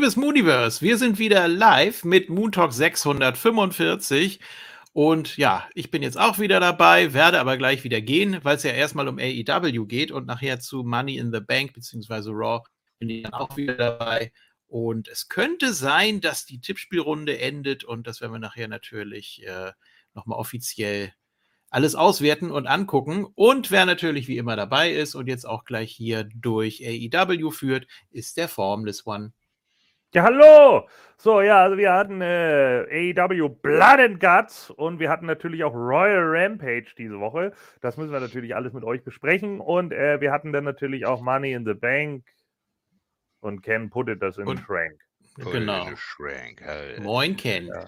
Liebes Mooniverse. Wir sind wieder live mit Moon Talk 645. Und ja, ich bin jetzt auch wieder dabei, werde aber gleich wieder gehen, weil es ja erstmal um AEW geht und nachher zu Money in the Bank bzw. Raw bin ich dann auch wieder dabei. Und es könnte sein, dass die Tippspielrunde endet und das werden wir nachher natürlich äh, nochmal offiziell alles auswerten und angucken. Und wer natürlich wie immer dabei ist und jetzt auch gleich hier durch AEW führt, ist der Formless One. Ja, hallo! So, ja, also wir hatten äh, AEW Blood and Guts und wir hatten natürlich auch Royal Rampage diese Woche. Das müssen wir natürlich alles mit euch besprechen. Und äh, wir hatten dann natürlich auch Money in the Bank und Ken put it das in Und- the Schrank. Genau. Schrank, halt. Moin, Ken. Ja.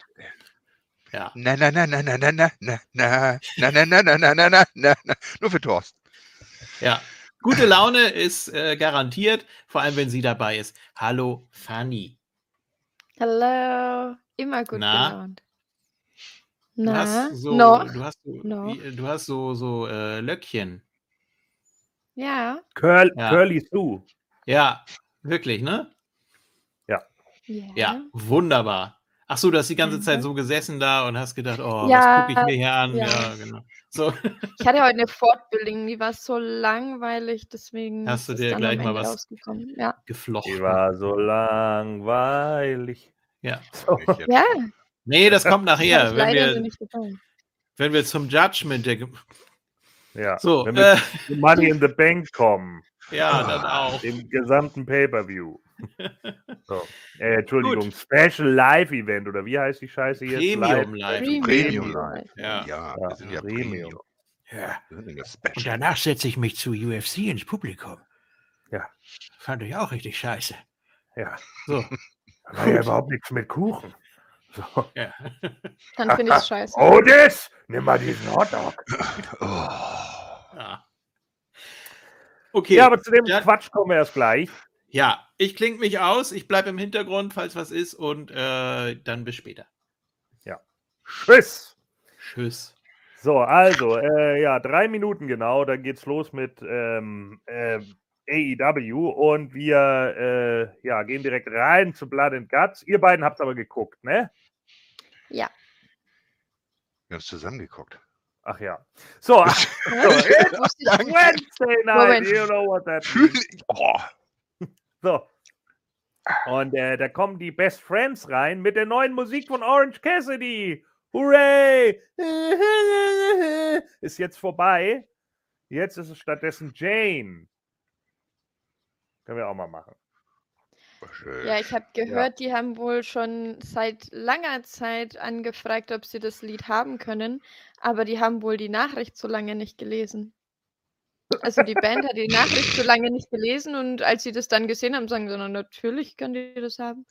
Ja. Na, na, na, na, na, na, na, na, na, na, na, na, na, na, na, na, na, na. Nur für Thorsten. Ja. Gute Laune ist äh, garantiert, vor allem wenn sie dabei ist. Hallo, Fanny. Hallo, immer gut Na? gelaunt. Du Na, hast so, noch? Du hast so, wie- du hast so, so äh, Löckchen. Ja, Curl, Ja. Curly Sue. Ja, wirklich, ne? ja. Ja, wunderbar. Ach so, du hast die ganze Mhm. Zeit so gesessen da und hast gedacht, oh, Ja, was gucke ich mir hier an? Ja, ja. genau. So, Ich hatte heute eine Fortbildung, die war so langweilig, deswegen Hast du ist dir gleich mal was- rausgekommen. Ja. geflochten. Die war so langweilig. Ja. So. Ja, Nee, das kommt nachher, wenn wir, wenn wir zum Judgment der. Ja. So, Wenn wir äh, Money in the Bank kommen, ja, dann auch. dem gesamten Pay-Per-View. So. Äh, Entschuldigung, Special Live-Event oder wie heißt die Scheiße jetzt? Premium Live. Live. Premium Live. Ja. Ja, Ja, wir sind ja Premium. Premium. ja. Und danach setze ich mich zu UFC ins Publikum. Ja. Fand ich auch richtig scheiße. Ja. So, Da war ja überhaupt nichts mit Kuchen. So. ja. Dann finde ich es scheiße. Otis, nimm mal diesen Hotdog. Oh. ja. Okay. Ja, aber zu dem Ja. Quatsch kommen wir erst gleich. Ja, ich klinge mich aus, ich bleibe im Hintergrund, falls was ist und äh, dann bis später. Tschüss. Tschüss. So, also, äh, ja, drei Minuten genau, dann geht's los mit ähm, äh, AEW und wir äh, ja, gehen direkt rein zu Blood and Guts. Ihr beiden habt aber geguckt, ne? Ja. Wir haben es zusammengeguckt. Ach ja. So, so Wednesday night, Moment. you know what that means. Oh. So. Und äh, da kommen die Best Friends rein mit der neuen Musik von Orange Cassidy. Hooray! Ist jetzt vorbei. Jetzt ist es stattdessen Jane. Können wir auch mal machen. Ja, ich habe gehört, die haben wohl schon seit langer Zeit angefragt, ob sie das Lied haben können, aber die haben wohl die Nachricht so lange nicht gelesen. Also die Band hat die Nachricht so lange nicht gelesen und als sie das dann gesehen haben, sagen sie, natürlich können die das haben.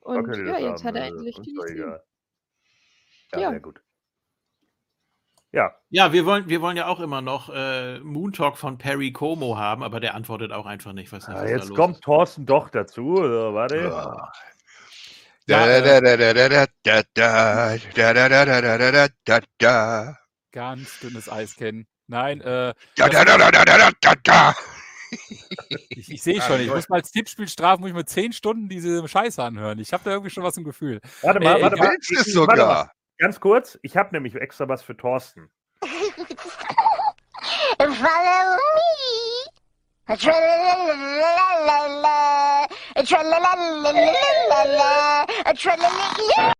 Und okay, ja, jetzt haben. hat er endlich die Liste. Ja, ja. Sehr gut. Ja. Ja, wir wollen, wir wollen ja auch immer noch äh, Moon Talk von Perry Como haben, aber der antwortet auch einfach nicht. Nicht, ja, jetzt kommt ist. Thorsten doch dazu. So, warte. Oh. Ganz dünnes Eis kennen. Nein, äh, Da, da, da, da, da, da, da, da. ich, ich sehe Ah, schon, ich toll. muss mal als Tippspiel strafen, muss ich mir zehn Stunden diese Scheiße anhören. Ich habe da irgendwie schon was im Gefühl. Warte mal, Ey, warte mal. Ich- warte mal. sogar. Ganz kurz, ich habe nämlich extra was für Thorsten. Follow me. Tra-la-la-la-la-la. Tra-la-la-la-la-la. Tra-la-la-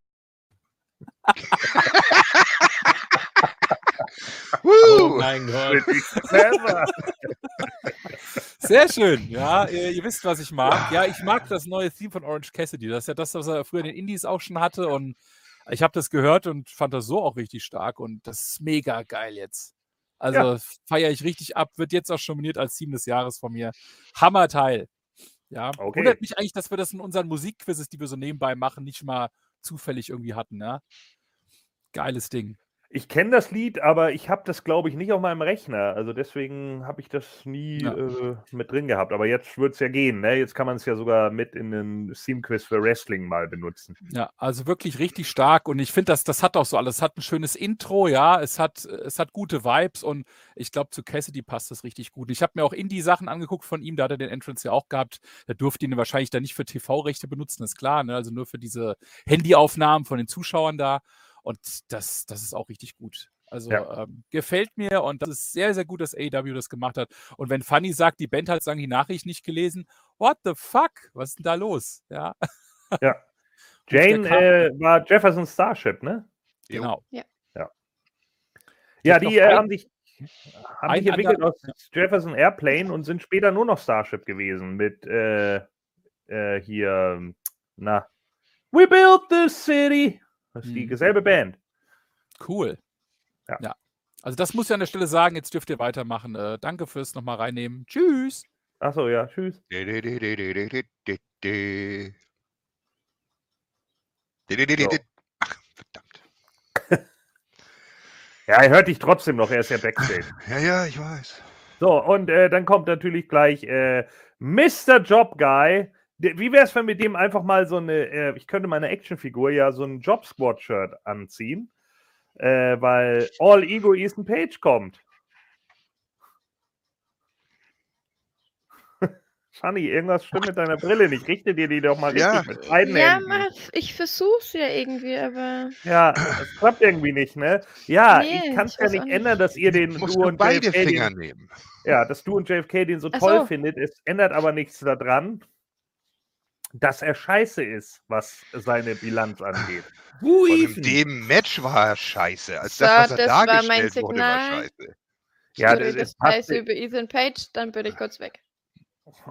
Oh mein Gott. Sehr schön. Ja, ihr, ihr wisst, was ich mag. Ja, ich mag das neue Theme von Orange Cassidy. Das ist ja das, was er früher in den Indies auch schon hatte. Und ich habe das gehört und fand das so auch richtig stark. Und das ist mega geil jetzt. Also Ja. feiere ich richtig ab. Wird jetzt auch schon nominiert als Team des Jahres von mir. Hammerteil. Ja, Okay. wundert mich eigentlich, dass wir das in unseren Musikquizzes, die wir so nebenbei machen, nicht mal zufällig irgendwie hatten. Ja? Geiles Ding. Ich kenne das Lied, aber ich habe das, glaube ich, nicht auf meinem Rechner. Also deswegen habe ich das nie Ja. äh, mit drin gehabt. Aber jetzt wird es ja gehen. Ne? Jetzt kann man es ja sogar mit in den Theme-Quiz für Wrestling mal benutzen. Ja, also wirklich richtig stark und ich finde, das, das hat auch so alles. Es hat ein schönes Intro, ja, es hat, es hat gute Vibes und ich glaube, zu Cassidy passt das richtig gut. Ich habe mir auch Indie-Sachen angeguckt von ihm, da hat er den Entrance ja auch gehabt. Da durfte ihn wahrscheinlich dann nicht für TV-Rechte benutzen, ist klar, ne? also nur für diese Handyaufnahmen von den Zuschauern da und das, das ist auch richtig gut. Also Ja. ähm, gefällt mir und das ist sehr, sehr gut, dass AEW das gemacht hat. Und wenn Funny sagt, die Band hat sagen die Nachricht nicht gelesen, what the fuck? Was ist denn da los? Ja, Jane der kam- äh, war Jefferson Starship, ne? Genau. Ja, Gibt die noch äh, ein- haben sich, haben ein sich entwickelt aus Jefferson Airplane und sind später nur noch Starship gewesen mit äh, äh, hier, na, We built this city. Das ist mhm. dieselbe Band. Cool. Ja. ja. Also das muss ich an der Stelle sagen. Jetzt dürft ihr weitermachen. Äh, danke fürs nochmal reinnehmen. Tschüss. Achso, ja. Tschüss. Ach, verdammt. ja, er hört dich trotzdem noch. Er ist ja Backstage. ja, ja, ich weiß. So, und äh, dann kommt natürlich gleich äh, Mr. Job Guy wie wäre es, wenn wir dem einfach mal so eine, äh, ich könnte meine Actionfigur ja so ein Job Squad Shirt anziehen, äh, weil All Ego Ethan Page kommt. Funny, irgendwas stimmt mit deiner Brille nicht. Richte dir die doch mal richtig Ja. mit beiden Ja, mach, ich versuch's ja irgendwie, aber. Ja, das klappt irgendwie nicht, ne? Ja, Nee, ich kann es ja nicht ändern, dass ihr den, Du du und beide JFK Finger den, nehmen. ja, dass du und JFK den so Ach toll so. findet. Es ändert aber nichts daran, dass er scheiße ist, was seine Bilanz angeht. Und in dem Match war er scheiße. Als So, das, was er das war mein dargestellt wurde, war scheiße. Ja, das, das passte, über Ethan Page, dann bin ich kurz weg.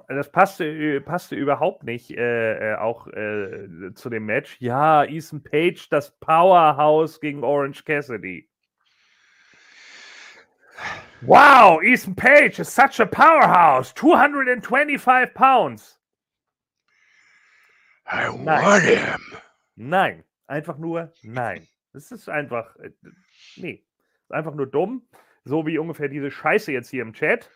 das passte, passte überhaupt nicht äh, äh, auch äh, zu dem Match. Ja, Ethan Page, das Powerhouse gegen Orange Cassidy. Wow, Ethan Page is such a powerhouse. 225 pounds. I Nein. want him. Nein, einfach nur nein. Das ist einfach, äh, nee, ist einfach nur dumm. So wie ungefähr diese Scheiße jetzt hier im Chat.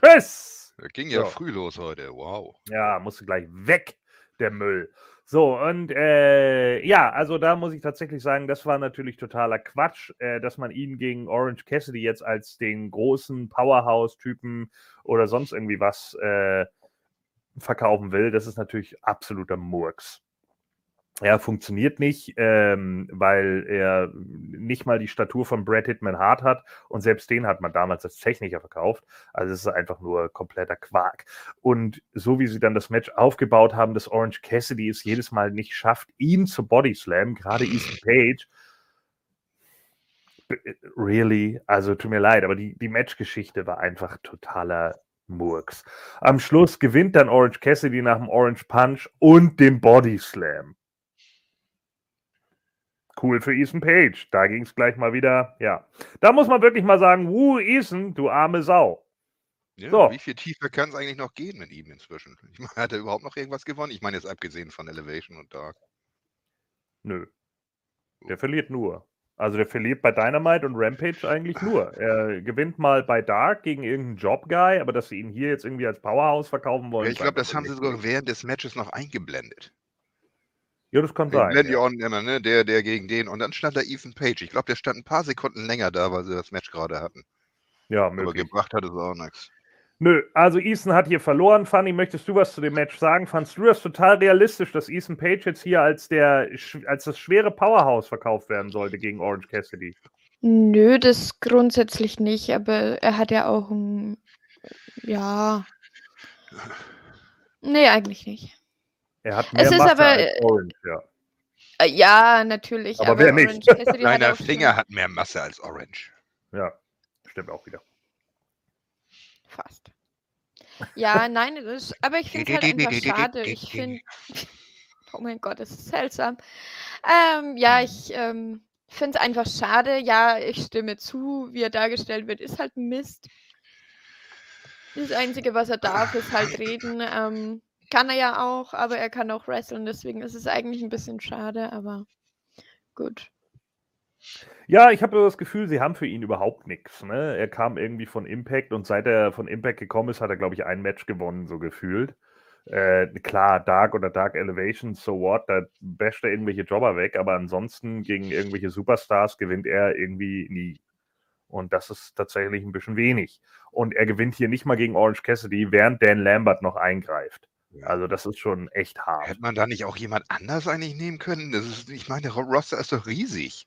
Tschüss! Das ging ja So. früh los heute. Wow. Ja, musste gleich weg, der Müll. So, und äh, ja, also da muss ich tatsächlich sagen, das war natürlich totaler Quatsch, äh, dass man ihn gegen Orange Cassidy jetzt als den großen Powerhouse-Typen oder sonst irgendwie was äh, verkaufen will. Das ist natürlich absoluter Murks. Er funktioniert nicht, ähm, weil er nicht mal die Statur von Brad Hitman Hart hat und selbst den hat man damals als Techniker verkauft. Also es ist einfach nur kompletter Quark. Und so wie sie dann das Match aufgebaut haben, dass Orange Cassidy es jedes Mal nicht schafft, ihn zu Bodyslam, gerade Ethan Page. B- Really? Also tut mir leid, aber die, die Matchgeschichte war einfach totaler Murks. Am Schluss gewinnt dann Orange Cassidy nach dem Orange Punch und dem Bodyslam. Cool für Ethan Page. Da ging es gleich mal wieder. Ja. Da muss man wirklich mal sagen: Wuh, Ethan, du arme Sau. Ja, So. Wie viel tiefer kann es eigentlich noch gehen mit ihm inzwischen? Ich meine, hat er überhaupt noch irgendwas gewonnen? Ich meine, jetzt abgesehen von Elevation und Dark. Nö. Der verliert nur. Also der verliert bei Dynamite und Rampage eigentlich nur. Er gewinnt mal bei Dark gegen irgendeinen Job-Guy, aber dass sie ihn hier jetzt irgendwie als Powerhouse verkaufen wollen. Ja, ich glaube, das haben sie sogar während des Matches noch eingeblendet. Ja, das kann sein. blenden die Ja. immer, ne? Der, der gegen den. Und dann stand da Ethan Page. Ich glaube, der stand ein paar Sekunden länger da, weil sie das Match gerade hatten. ja, Aber möglich. gebracht hat es auch nichts. Nö, also Ethan hat hier verloren. Fanny, möchtest du was zu dem Match sagen? Fandst du das total realistisch, dass Ethan Page jetzt hier als, der, als das schwere Powerhouse verkauft werden sollte gegen Orange Cassidy? Nö, das grundsätzlich nicht, aber er hat ja auch ein. Ja. Nee, eigentlich nicht. Er hat mehr Es ist Masse aber, als Orange, ja. Äh, Ja, natürlich. Aber wer nicht? Orange Cassidy hat Kleiner auch schon Finger hat mehr Masse als Orange. Ja, stimmt auch wieder. Fast. Ja, nein, ist, aber ich finde es halt einfach schade. Ich finde. Oh mein Gott, das ist seltsam. Ähm, ja, ich ähm, finde es einfach schade. Ja, ich stimme zu, wie er dargestellt wird, ist halt Mist. Das Einzige, was er darf, ist halt reden. Ähm, kann er ja auch, aber er kann auch wresteln, deswegen ist es eigentlich ein bisschen schade, aber gut. Ja, ich habe das Gefühl, sie haben für ihn überhaupt nichts. Ne? Er kam irgendwie von Impact und seit er von Impact gekommen ist, hat er, glaube ich, ein Match gewonnen, so gefühlt. Äh, klar, Dark oder Dark Elevation, so what, da basht er irgendwelche Jobber weg, aber ansonsten gegen irgendwelche Superstars gewinnt er irgendwie nie. Und das ist tatsächlich ein bisschen wenig. Und er gewinnt hier nicht mal gegen Orange Cassidy, während Dan Lambert noch eingreift. Ja. Also das ist schon echt hart. Hätte man da nicht auch jemand anders eigentlich nehmen können? Das ist, ich meine, der Roster ist doch riesig.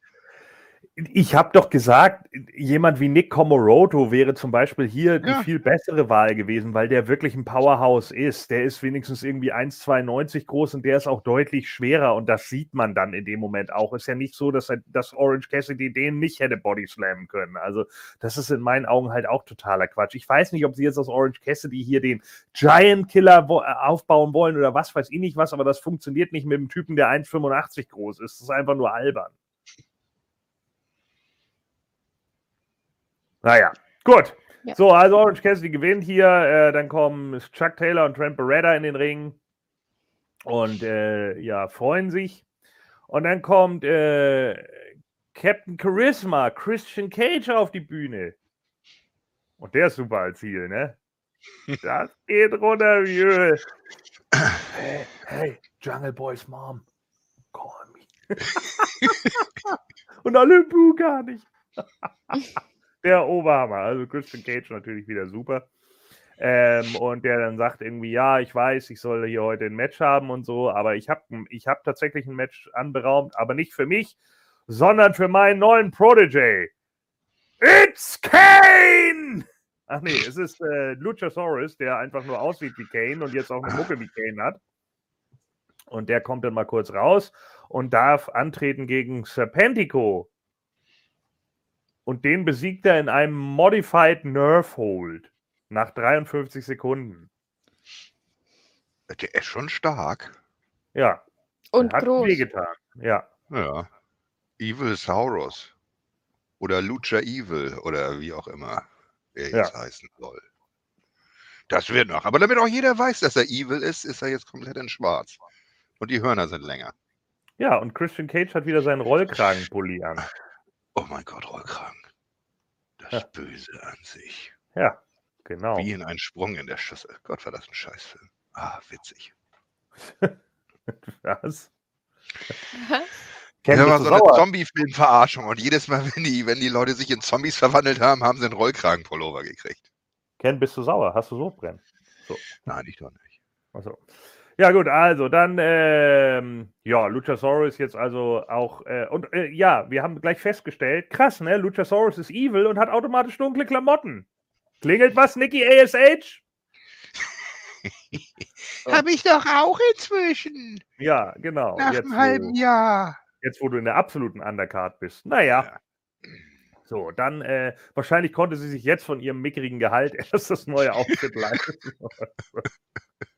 Ich habe doch gesagt, jemand wie Nick Komoroto wäre zum Beispiel hier die Ja. viel bessere Wahl gewesen, weil der wirklich ein Powerhouse ist. Der ist wenigstens irgendwie 1,92 groß und der ist auch deutlich schwerer und das sieht man dann in dem Moment auch. Ist ja nicht so, dass, er, dass Orange Cassidy den nicht hätte body slammen können. Also das ist in meinen Augen halt auch totaler Quatsch. Ich weiß nicht, ob sie jetzt aus Orange Cassidy hier den Giant Killer äh, aufbauen wollen oder was weiß ich nicht was, aber das funktioniert nicht mit einem Typen, der 1,85 groß ist. Das ist einfach nur albern. Naja, gut. Ja. So, also Orange Cassidy gewinnt hier. Äh, dann kommen Chuck Taylor und Trent Beretta in den Ring. Und äh, ja, freuen sich. Und dann kommt äh, Captain Charisma, Christian Cage auf die Bühne. Und der ist super als Ziel, ne? Das geht runter wie Öl. Hey, hey, Jungle Boys Mom, call me. Und alle buh gar nicht. der Oberhammer. Also Christian Cage natürlich wieder super. Ähm, und der dann sagt irgendwie, ja, ich weiß, ich soll hier heute ein Match haben und so, aber ich habe ich hab tatsächlich ein Match anberaumt, aber nicht für mich, sondern für meinen neuen Protege. It's Kane! Ach nee, es ist äh, Luchasaurus, der einfach nur aussieht wie Kane und jetzt auch eine Mucke wie Kane hat. Und der kommt dann mal kurz raus und darf antreten gegen Serpentico. Und den besiegt er in einem Modified Nerve Hold nach 53 Sekunden. Der ist schon stark. Ja, Und hat groß. wehgetan. Ja. Ja. Evil Saurus. Oder Lucha Evil oder wie auch immer er Ja. jetzt heißen soll. Das wird noch. Aber damit auch jeder weiß, dass er evil ist, ist er jetzt komplett in schwarz. Und die Hörner sind länger. Ja, und Christian Cage hat wieder seinen Rollkragenpulli an. Oh mein Gott, Rollkragen. Das Ja. Böse an sich. Ja, genau. Wie in einen Sprung in der Schüssel. Gott, war das ein Scheißfilm. Ah, witzig. Was? Was? Ken, Ja, war so eine? Zombie-Film-Verarschung. Und jedes Mal, wenn die, wenn die Leute sich in Zombies verwandelt haben, haben sie einen Rollkragenpullover gekriegt. Ken, bist du sauer? Hast du Sodbrennen? Nein, ich doch nicht. Achso. Ja, gut, also dann, ähm, ja, Luchasaurus jetzt also auch, äh, und äh, ja, wir haben gleich festgestellt, krass, ne? Luchasaurus ist evil und hat automatisch dunkle Klamotten. Klingelt was, Nicky ASH? Habe ich doch auch inzwischen. Ja, genau. Nach jetzt, einem halben wo, Jahr. jetzt, wo du in der absoluten Undercard bist. Naja, so, dann, äh, wahrscheinlich konnte sie sich jetzt von ihrem mickrigen Gehalt erst das neue Outfit leisten.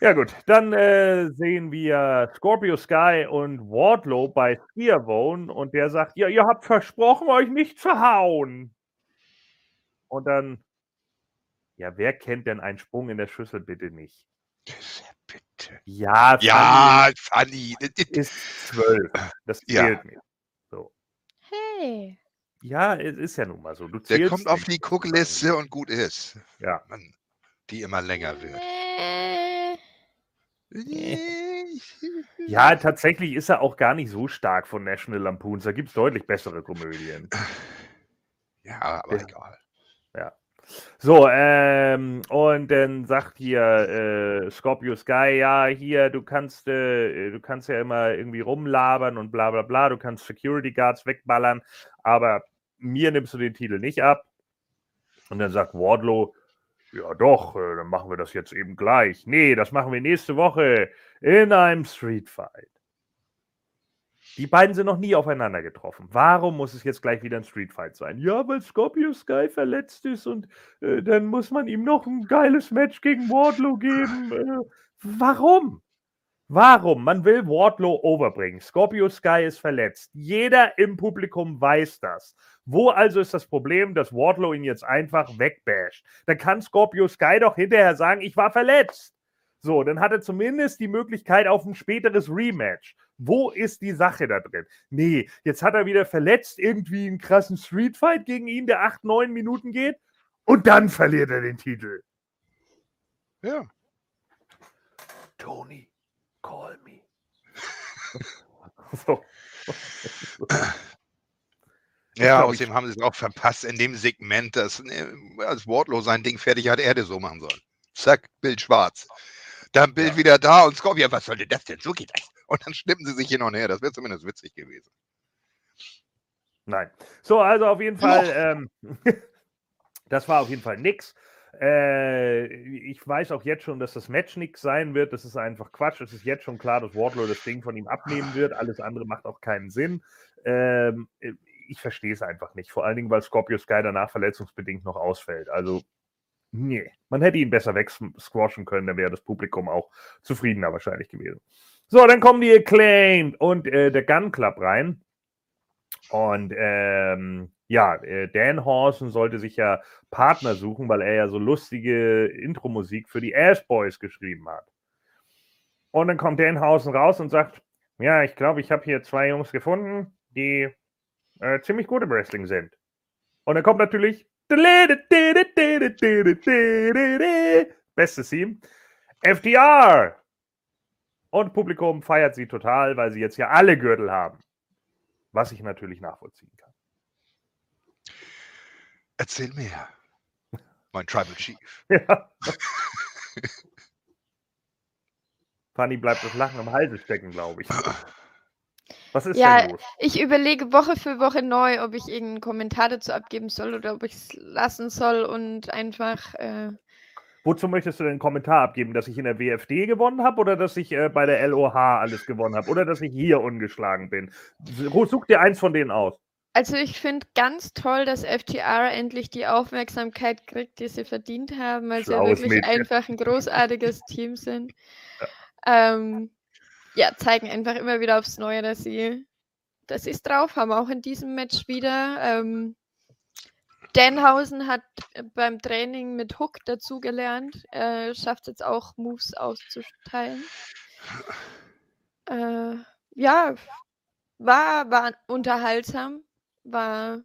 Ja gut, dann äh, sehen wir Scorpio Sky und Wardlow bei Spearbone und der sagt, ja, ihr habt versprochen, euch nicht zu hauen. Und dann, ja, wer kennt denn einen Sprung in der Schüssel bitte nicht? Bitte. Ja, Ja, Fanny. Fanny ist zwölf. Das Ja. zählt nicht. Hey. Ja, es ist ja nun mal so. Du Der kommt auf die Guckliste und gut ist. Ja. Mann, die immer länger wird. Äh, Ja, tatsächlich ist er auch gar nicht so stark von National Lampoons. Da gibt es deutlich bessere Komödien. Ja, aber Ja. egal. So, ähm, und dann sagt hier äh, Scorpio Sky, ja, hier, du kannst, äh, du kannst ja immer irgendwie rumlabern und bla bla bla, du kannst Security Guards wegballern, aber mir nimmst du den Titel nicht ab. Und dann sagt Wardlow, ja doch, äh, dann machen wir das jetzt eben gleich. Nee, das machen wir nächste Woche in einem Street Fight. Die beiden sind noch nie aufeinander getroffen. Warum muss es jetzt gleich wieder ein Street Fight sein? Ja, weil Scorpio Sky verletzt ist und äh, dann muss man ihm noch ein geiles Match gegen Wardlow geben. Äh, warum? Warum? Man will Wardlow overbringen. Scorpio Sky ist verletzt. Jeder im Publikum weiß das. Wo also ist das Problem, dass Wardlow ihn jetzt einfach wegbasht? Dann kann Scorpio Sky doch hinterher sagen, ich war verletzt. So, dann hat er zumindest die Möglichkeit auf ein späteres Rematch. Wo ist die Sache da drin? Nee, jetzt hat er wieder verletzt irgendwie einen krassen Streetfight gegen ihn, der acht, neun Minuten geht. Und dann verliert er den Titel. Ja. Tony, call me. so. Ja, außerdem haben sie es auch verpasst in dem Segment, dass äh, als Wardlow sein Ding fertig hat, er hätte so machen sollen. Zack, Bild schwarz. Dann Bild wieder da und Scorpion, was sollte das denn? So geht das. Und dann schnippen sie sich hin und her. Das wäre zumindest witzig gewesen. Nein. So, also auf jeden Fall, ähm, das war auf jeden Fall nix. Äh, ich weiß auch jetzt schon, dass das Match nix sein wird. Das ist einfach Quatsch. Es ist jetzt schon klar, dass Wardlow das Ding von ihm abnehmen wird. Alles andere macht auch keinen Sinn. Ähm, ich verstehe es einfach nicht. Vor allen Dingen, weil Scorpio Sky danach verletzungsbedingt noch ausfällt. Also, nee. Man hätte ihn besser wegsquashen können, dann wäre das Publikum auch zufriedener wahrscheinlich gewesen. So, dann kommen die Acclaimed und äh, der Gun Club rein. Und ähm, ja, äh, Dan Horson sollte sich ja Partner suchen, weil er ja so lustige Intro-Musik für die Ass Boys geschrieben hat. Und dann kommt Dan Horson raus und sagt: Ja, ich glaube, ich habe hier zwei Jungs gefunden, die äh, ziemlich gut im Wrestling sind. Und dann kommt natürlich bestes Team FDR. Und Publikum feiert sie total, weil sie jetzt ja alle Gürtel haben. Was ich natürlich nachvollziehen kann. Erzähl mehr. Mein Tribal Chief. Ja. Fanny bleibt das Lachen am Halse stecken, glaube ich. Was ist Ja, denn los? Ich überlege Woche für Woche neu, ob ich irgendeinen Kommentar dazu abgeben soll oder ob ich es lassen soll und einfach. Äh, Wozu möchtest du denn einen Kommentar abgeben? Dass ich in der WFD gewonnen habe oder dass ich äh, bei der LOH alles gewonnen habe? Oder dass ich hier ungeschlagen bin? Such dir eins von denen aus. also ich finde ganz toll, dass FTR endlich die Aufmerksamkeit kriegt, die sie verdient haben, weil sie ja wirklich Mädchen. einfach ein großartiges Team sind. Ähm, ja, zeigen einfach immer wieder aufs Neue, dass sie, dass sie es drauf haben, auch in diesem Match wieder. Ähm, Danhausen hat äh, beim Training mit Hook dazugelernt, äh, schafft jetzt auch Moves auszuteilen. Äh, ja, war, war unterhaltsam, war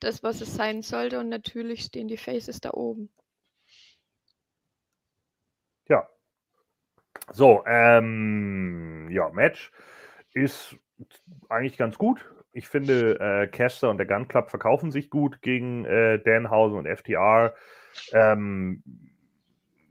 das, was es sein sollte und natürlich stehen die Faces da oben. Ja. So, ähm, ja, Match ist eigentlich ganz gut. Ich finde, äh, Caster und der Gun Club verkaufen sich gut gegen äh, Danhausen und FTR. Ähm,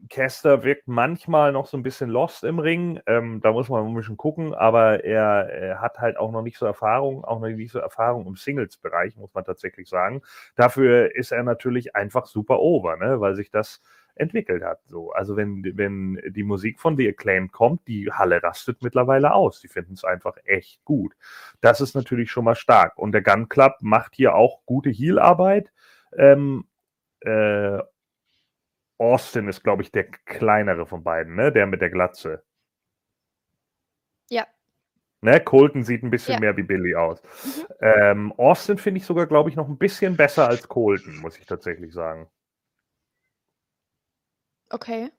Caster wirkt manchmal noch so ein bisschen lost im Ring. Ähm, da muss man ein bisschen gucken, aber er, er hat halt auch noch nicht so Erfahrung, auch noch nicht so Erfahrung im Singles-Bereich, muss man tatsächlich sagen. Dafür ist er natürlich einfach super over, ne? weil sich das entwickelt hat. So. Also wenn, wenn die Musik von The Acclaimed kommt, die Halle rastet mittlerweile aus. Die finden es einfach echt gut. Das ist natürlich schon mal stark. Und der Gun Club macht hier auch gute Heal-Arbeit. Ähm, äh, Austin ist, glaube ich, der kleinere von beiden, ne? Der mit der Glatze. Ja. Ne? Colton sieht ein bisschen Ja. mehr wie Billy aus. Mhm. Ähm, Austin finde ich sogar, glaube ich, noch ein bisschen besser als Colton, muss ich tatsächlich sagen. Okay.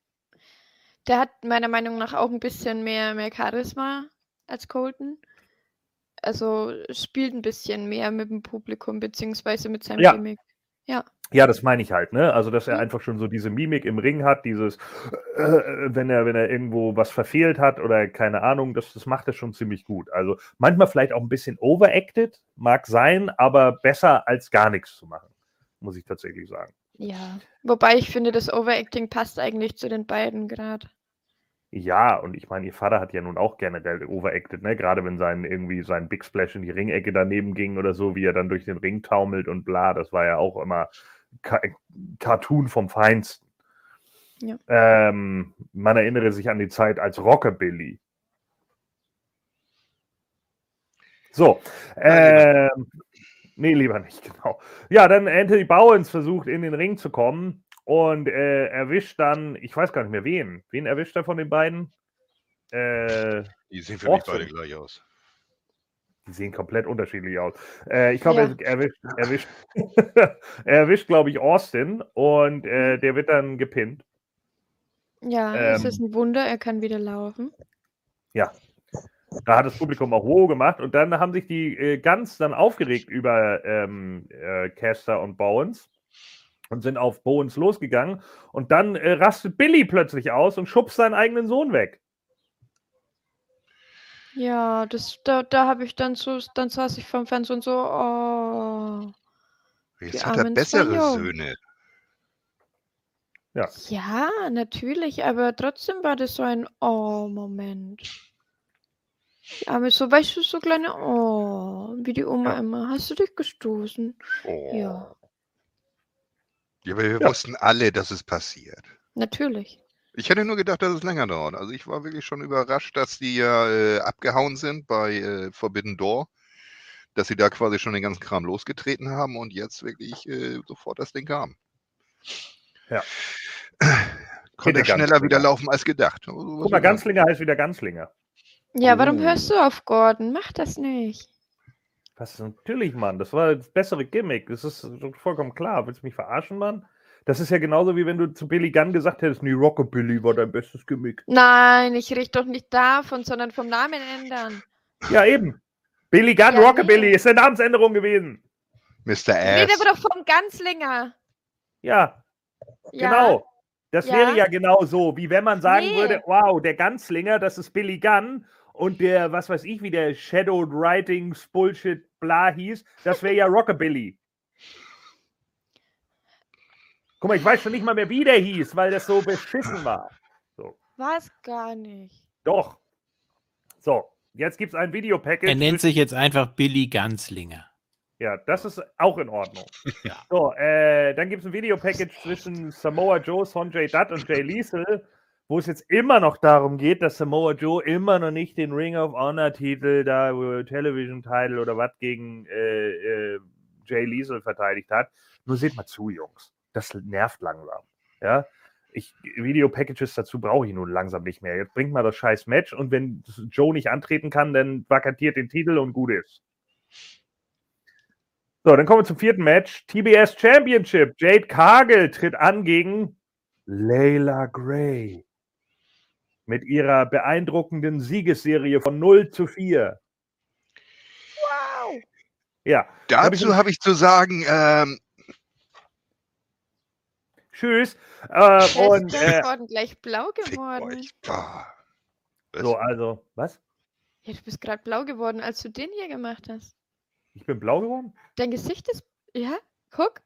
Der hat meiner Meinung nach auch ein bisschen mehr, mehr Charisma als Colton. Also spielt ein bisschen mehr mit dem Publikum, beziehungsweise mit seinem Ja. Gimmick. Ja, das meine ich halt, ne? Also, dass er Mhm. einfach schon so diese Mimik im Ring hat, dieses, äh, wenn er, wenn er irgendwo was verfehlt hat oder keine Ahnung, das, das macht er schon ziemlich gut. Also manchmal vielleicht auch ein bisschen overacted, mag sein, aber besser als gar nichts zu machen, muss ich tatsächlich sagen. Ja. Wobei ich finde, das Overacting passt eigentlich zu den beiden gerade. Ja, und ich meine, ihr Vater hat ja nun auch generell overacted, ne? Gerade wenn sein irgendwie sein Big Splash in die Ringecke daneben ging oder so, wie er dann durch den Ring taumelt und bla, das war ja auch immer Ka Cartoon vom Feinsten. Ja. Ähm, man erinnere sich an die Zeit als Rockabilly. So, ähm, nee, lieber nicht, genau. Ja, dann Anthony Bowens versucht in den Ring zu kommen und äh, erwischt dann, ich weiß gar nicht mehr wen. Wen erwischt er von den beiden? Äh, Die sehen für mich beide gleich aus. die sehen komplett unterschiedlich aus. Äh, ich glaube, Ja. er erwischt, erwischt, er erwischt glaube ich, Austin und äh, der wird dann gepinnt. Ja, es Ähm. ist ein Wunder, er kann wieder laufen. Da hat das Publikum auch wow gemacht und dann haben sich die äh, ganz dann aufgeregt über ähm, äh, Caster und Bowens und sind auf Bowens losgegangen und dann äh, rastet Billy plötzlich aus und schubst seinen eigenen Sohn weg. Ja, das, da, da habe ich dann so, dann saß ich vom Fernseher und so, oh. Jetzt hat er bessere Jungen. Söhne. Ja, natürlich, aber trotzdem war das so ein Oh-Moment. Arme, so, weißt du, so kleine Oh, wie die Oma Ja. immer. Hast du dich gestoßen? Oh. Ja, Ja, aber wir Ja. wussten alle, dass es passiert. natürlich. Ich hätte nur gedacht, dass es länger dauert. Also ich war wirklich schon überrascht, dass die ja äh, abgehauen sind bei äh, Forbidden Door. Dass sie da quasi schon den ganzen Kram losgetreten haben und jetzt wirklich äh, sofort das Ding haben. Ja. Konnte schneller wieder laufen als gedacht. Also, Guck mal, Ganzlinger heißt wieder Ganzlinger. Ja, warum Oh. hörst du auf Gordon? Mach das nicht. Was natürlich, Mann. Das war das bessere Gimmick. Das ist doch vollkommen klar. Willst du mich verarschen, Mann? Das ist ja genauso wie wenn du zu Billy Gunn gesagt hättest, nee, Rockabilly war dein bestes Gimmick. Nein, ich rede doch nicht davon, sondern vom Namen ändern. Ja, eben. Billy Gunn, Ja, Rockabilly nee. ist eine Namensänderung gewesen. Mr. Ich rede aber doch vom Ganzlinger. Ja, Ja, genau. Das Ja. wäre ja genau so, wie wenn man sagen Nee. würde, wow, der Ganzlinger, das ist Billy Gunn und der, was weiß ich, wie der Shadow Writings Bullshit bla hieß, das wäre ja Rockabilly. Guck mal, ich weiß schon nicht mal mehr, wie der hieß, weil das so beschissen war. Was gar nicht. Doch. So, jetzt gibt es ein Videopackage. Er nennt sich jetzt einfach Billy Ganzlinger. Ja, das ist auch in Ordnung. Ja. So, äh, dann gibt es ein Videopackage zwischen Samoa Joe, Sonjay Dutt und Jay Liesel, wo es jetzt immer noch darum geht, dass Samoa Joe immer noch nicht den Ring of Honor Titel, da Television Title oder was gegen äh, äh, Jay Liesel verteidigt hat. Nur seht mal zu, Jungs. Das nervt langsam. Ja. Ich, Videopackages dazu brauche ich nun langsam nicht mehr. Jetzt bringt mal das scheiß Match und wenn Joe nicht antreten kann, dann vakantiert den Titel und gut ist. So, dann kommen wir zum vierten Match. TBS Championship. Jade Cargill tritt an gegen Layla Gray. Mit ihrer beeindruckenden Siegesserie von 0 zu 4. Wow. Ja, Dazu habe ich zu sagen, ähm, tschüss. Äh, und äh, Gordon gleich blau geworden. so, also, was? Ja, du bist gerade blau geworden, als du den hier gemacht hast. Ich bin blau geworden? Dein Gesicht ist. Ja, guck.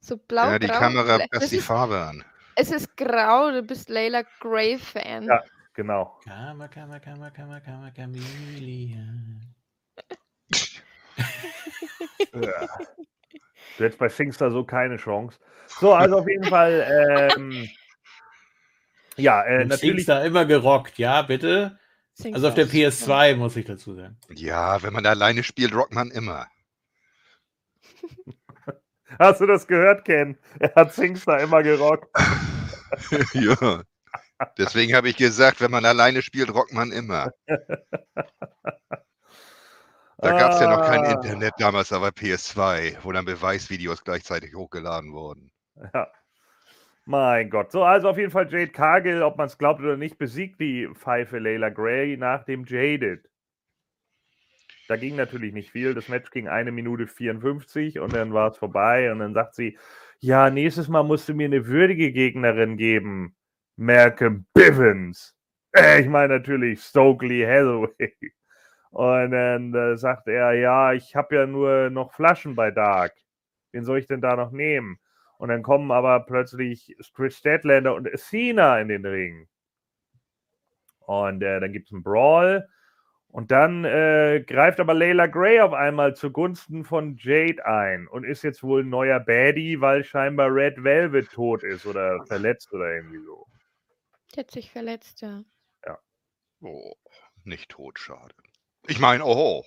So blau. ja, die. Kamera passt die Farbe an. Es ist grau, du bist Layla Gray-Fan. Ja. Genau. Kammer, Kammer, Kammer, Kammer, Kammer, Chameleon. Ja. Du hättest bei Singster so keine Chance. So, also auf jeden Fall, ähm, ja, äh, natürlich. Singstar immer gerockt, ja, bitte. Singst Also auf der du. PS2 muss ich dazu sagen. Ja, wenn man alleine spielt, rockt man immer. Hast du das gehört, Ken? Er hat Singster immer gerockt. ja. Deswegen habe ich gesagt, wenn man alleine spielt, rockt man immer. Da gab es ja noch kein Ah. Internet damals, aber PS2, wo dann Beweisvideos gleichzeitig hochgeladen wurden. Ja. Mein Gott. So, also auf jeden Fall Jade Cargill, ob man es glaubt oder nicht, besiegt die Pfeife Layla Gray nach dem Jaded. Da ging natürlich nicht viel. Das Match ging eine Minute 54 und dann war es vorbei. Und dann sagt sie: Ja, nächstes Mal musst du mir eine würdige Gegnerin geben. Malcolm Bivens. Äh, ich meine natürlich Stokely Hathaway. Und dann äh, sagt er: Ja, ich habe ja nur noch Flaschen bei Dark. Wen soll ich denn da noch nehmen? Und dann kommen aber plötzlich Chris Statlander und Cena in den Ring. Und äh, dann gibt es einen Brawl. Und dann äh, greift aber Layla Gray auf einmal zugunsten von Jade ein und ist jetzt wohl ein neuer Baddie, weil scheinbar Red Velvet tot ist oder verletzt oder irgendwie so. Die hat sich verletzt, ja. Oh, nicht tot, schade. Ich meine, oh,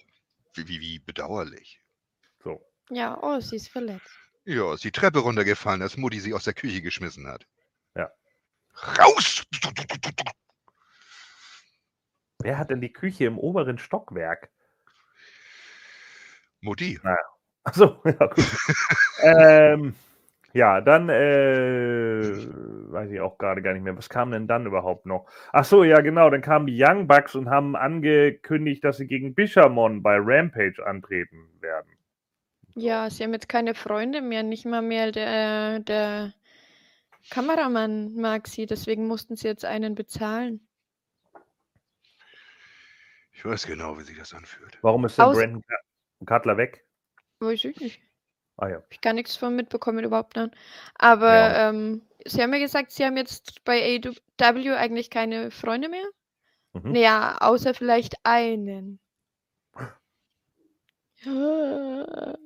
wie, wie, wie bedauerlich. So. Ja, oh, sie ist verletzt. Ja, ist die Treppe runtergefallen, als Mutti sie aus der Küche geschmissen hat. Ja. Raus! Wer hat denn die Küche im oberen Stockwerk? Mutti. Achso, ja gut. ähm, ja, dann äh, weiß ich auch gerade gar nicht mehr. Was kam denn dann überhaupt noch? Ach so, ja, genau. Dann kamen die Young Bucks und haben angekündigt, dass sie gegen Bishamon bei Rampage antreten werden. Ja, sie haben jetzt keine Freunde mehr, nicht mal mehr der, der Kameramann mag sie, deswegen mussten sie jetzt einen bezahlen. Ich weiß genau, wie sich das anfühlt. Warum ist denn Aus- Brandon Cutler weg? Weiß ich nicht. Ah ja. Hab ich gar nichts von mitbekommen überhaupt nicht. Aber Ja. ähm, sie haben ja gesagt, sie haben jetzt bei AW eigentlich keine Freunde mehr. Mhm. Naja, außer vielleicht einen.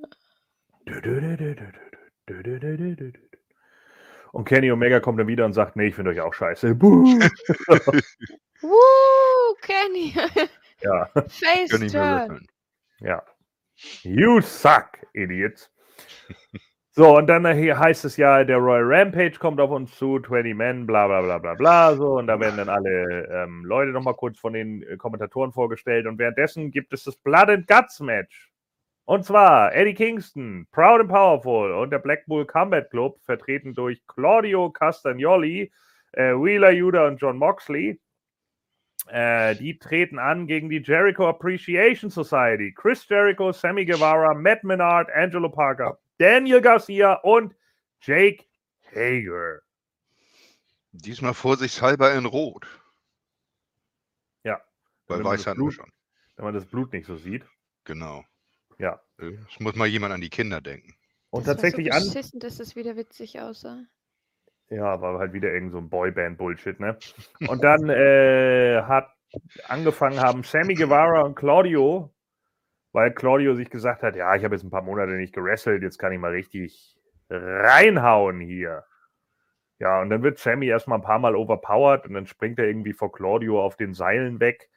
Und Kenny Omega kommt dann wieder und sagt, nee, ich finde euch auch scheiße. Buh. Woo, Kenny. ja, Face Kann nicht mehr turn. wresteln. ja. You suck, Idiots. So, und dann hier heißt es ja, der Royal Rampage kommt auf uns zu, 20 Men, bla bla bla bla bla, so, und da werden dann alle ähm, Leute nochmal kurz von den äh, Kommentatoren vorgestellt und währenddessen gibt es das Blood and Guts Match. Und zwar Eddie Kingston, Proud and Powerful und der Blackpool Combat Club, vertreten durch Claudio Castagnoli, äh, Wheeler Yuda und John Moxley. Äh, die treten an gegen die Jericho Appreciation Society. Chris Jericho, Sammy Guevara, Matt Menard, Angelo Parker, Daniel Garcia und Jake Hager. Diesmal vorsichtshalber in Rot. Ja. Weil weiß hatten wir schon. Wenn man das Blut nicht so sieht. Genau. Ja. Es muss mal jemand an die Kinder denken. Und Das war tatsächlich so an. dass es wieder witzig aussah. Ja, war halt wieder irgend so ein Boyband-Bullshit, ne? Und dann äh, hat angefangen haben Sammy Guevara und Claudio, weil Claudio sich gesagt hat, ja, ich habe jetzt ein paar Monate nicht gewrestelt, jetzt kann ich mal richtig reinhauen hier. Ja, und dann wird Sammy erstmal ein paar Mal overpowered und dann springt er irgendwie vor Claudio auf den Seilen weg.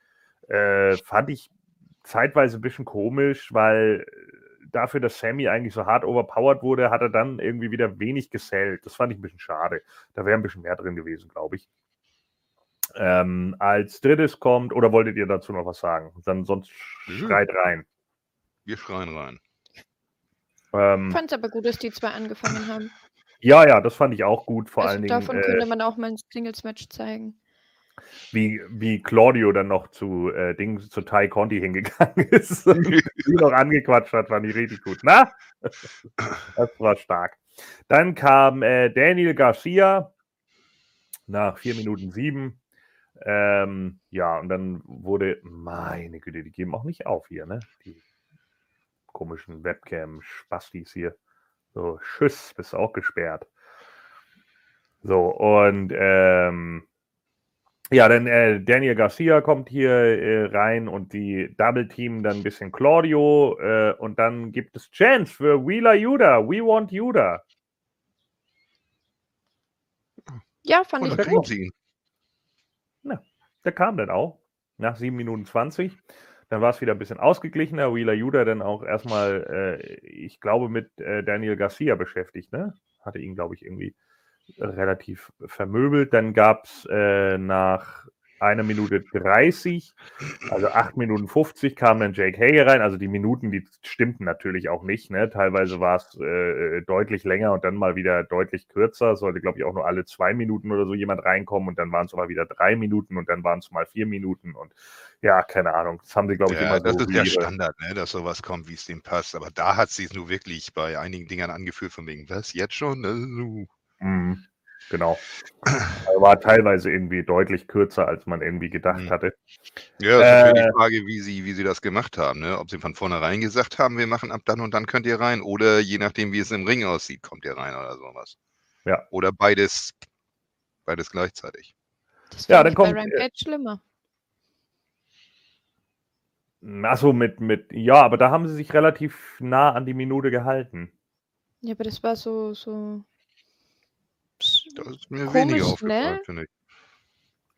Äh, fand ich zeitweise ein bisschen komisch, weil dafür, dass Sammy eigentlich so hart overpowered wurde, hat er dann irgendwie wieder wenig gesellt. Das fand ich ein bisschen schade. Da wäre ein bisschen mehr drin gewesen, glaube ich. Ähm, als drittes kommt, oder wolltet ihr dazu noch was sagen? Dann sonst schreit rein. Wir schreien rein. Ähm, Ich fand es aber gut, dass die zwei angefangen haben. ja, ja, das fand ich auch gut. Vor also allen Dingen, davon äh, könnte man auch mal ein Singles-Match zeigen. Wie, wie Claudio dann noch zu äh, Ding, zu Tai Conti hingegangen ist und die noch angequatscht hat, fand ich richtig gut. Na? Das war stark. Dann kam äh, Daniel Garcia nach 4 Minuten 7. Ähm, ja, und dann wurde, meine Güte, die geben auch nicht auf hier, ne? Die komischen Webcam-Spastis hier. So, Tschüss, bist auch gesperrt. So, und ähm, ja, dann äh, Daniel Garcia kommt hier äh, rein und die Double Team dann ein bisschen Claudio äh, und dann gibt es Chance für Wheeler Yuda. We want Yuda. Ja, fand Und ich gut. sie ihn. Der kam dann auch nach 7 Minuten 20. Dann war es wieder ein bisschen ausgeglichener. Wheeler Yuda dann auch erstmal, äh, ich glaube, mit äh, Daniel Garcia beschäftigt. Ne? Hatte ihn, glaube ich, irgendwie relativ vermöbelt. Dann gab es äh, nach einer Minute 30, also 8 Minuten 50 kam dann Jake Hager rein. Also die Minuten, die stimmten natürlich auch nicht. Ne? Teilweise war es äh, deutlich länger und dann mal wieder deutlich kürzer. Sollte, glaube ich, auch nur alle zwei Minuten oder so jemand reinkommen und dann waren es aber wieder drei Minuten und dann waren es mal vier Minuten und ja, keine Ahnung. Das haben sie, glaube ich, Ja, immer das so ist der Standard, ne, dass sowas kommt, wie es dem passt. Aber da hat sie es nur wirklich bei einigen Dingern angefühlt, von wegen, was, jetzt schon? Mhm, genau. War teilweise irgendwie deutlich kürzer, als man irgendwie gedacht Mhm. hatte. Ja, das ist natürlich Äh, die Frage, wie sie, wie sie das gemacht haben. Ne? Ob sie von vornherein gesagt haben, wir machen ab dann und dann könnt ihr rein. Oder je nachdem, wie es im Ring aussieht, kommt ihr rein oder sowas. Ja. Oder beides, beides gleichzeitig. Das Ja, dann ich bei kommt, äh, Rampage schlimmer. Achso, mit, mit, ja, aber da haben sie sich relativ nah an die Minute gehalten. Ja, aber das war so, so. Das ist mir Komisch, weniger ne? aufgefallen, finde ich.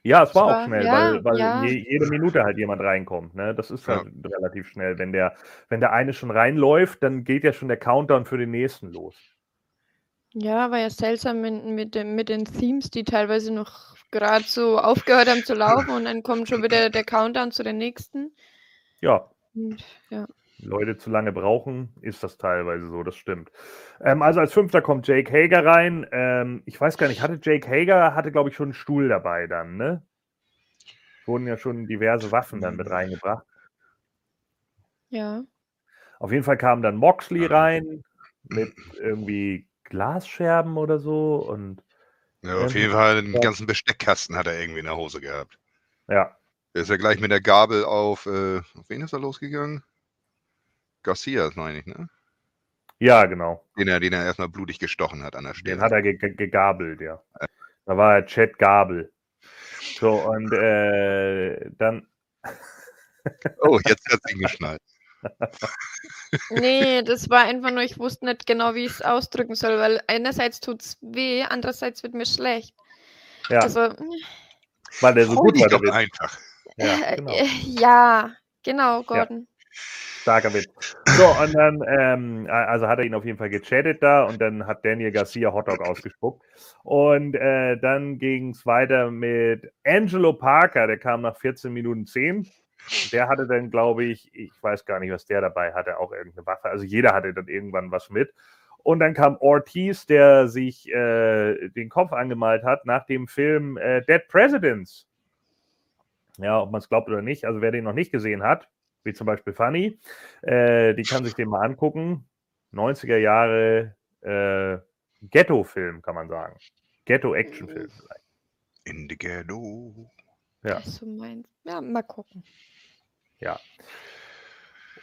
Ja, es war Es auch war- schnell, ja, weil, weil ja. je, jede Minute halt jemand reinkommt. Ne? Das ist Ja. halt relativ schnell. Wenn der, wenn der eine schon reinläuft, dann geht ja schon der Countdown für den nächsten los. Ja, war ja seltsam mit, mit, dem, mit den Themes, die teilweise noch gerade so aufgehört haben zu laufen und dann kommt schon wieder der Countdown zu den nächsten. Ja, Und, ja. Leute zu lange brauchen, ist das teilweise so, das stimmt. Ähm, also als Fünfter kommt Jake Hager rein. Ähm, ich weiß gar nicht, hatte Jake Hager, hatte glaube ich schon einen Stuhl dabei dann, ne? Wurden ja schon diverse Waffen dann mit reingebracht. Ja. Auf jeden Fall kam dann Moxley rein mit irgendwie Glasscherben oder so und Ja, auf Ähm, jeden Fall einen ja. ganzen Besteckkasten hat er irgendwie in der Hose gehabt. ja, Der ist ja gleich mit der Gabel auf, äh, auf wen ist er losgegangen? Garcia, meine ich, ne? ja, genau. Den er, den er erstmal blutig gestochen hat an der Stelle. Den hat er ge ge gegabelt, ja. Da war er Chat Gabel. So, und äh, dann, Oh, jetzt hat es ihn geschnallt. Nee, das war einfach nur, ich wusste nicht genau, wie ich es ausdrücken soll, weil einerseits tut es weh, andererseits wird mir schlecht. ja, Also, weil der so Hol gut war, doch einfach. Ja, äh, genau. äh, ja, genau, Gordon. Starker Witz. So, und dann, ähm, also hat er ihn auf jeden Fall gechattet da und dann hat Daniel Garcia Hotdog ausgespuckt. Und äh, dann ging es weiter mit Angelo Parker, der kam nach 14 Minuten 10. Der hatte dann, glaube ich, ich weiß gar nicht, was der dabei hatte, auch irgendeine Waffe. Also jeder hatte dann irgendwann was mit. Und dann kam Ortiz, der sich äh, den Kopf angemalt hat nach dem Film äh, Dead Presidents. Ja, ob man es glaubt oder nicht. Also wer den noch nicht gesehen hat, wie zum Beispiel Funny, äh, die kann sich den mal angucken. 90er Jahre äh, Ghetto-Film, kann man sagen. Ghetto-Action-Film vielleicht. In the ghetto. Ja. Was du meinst. Ja, mal gucken.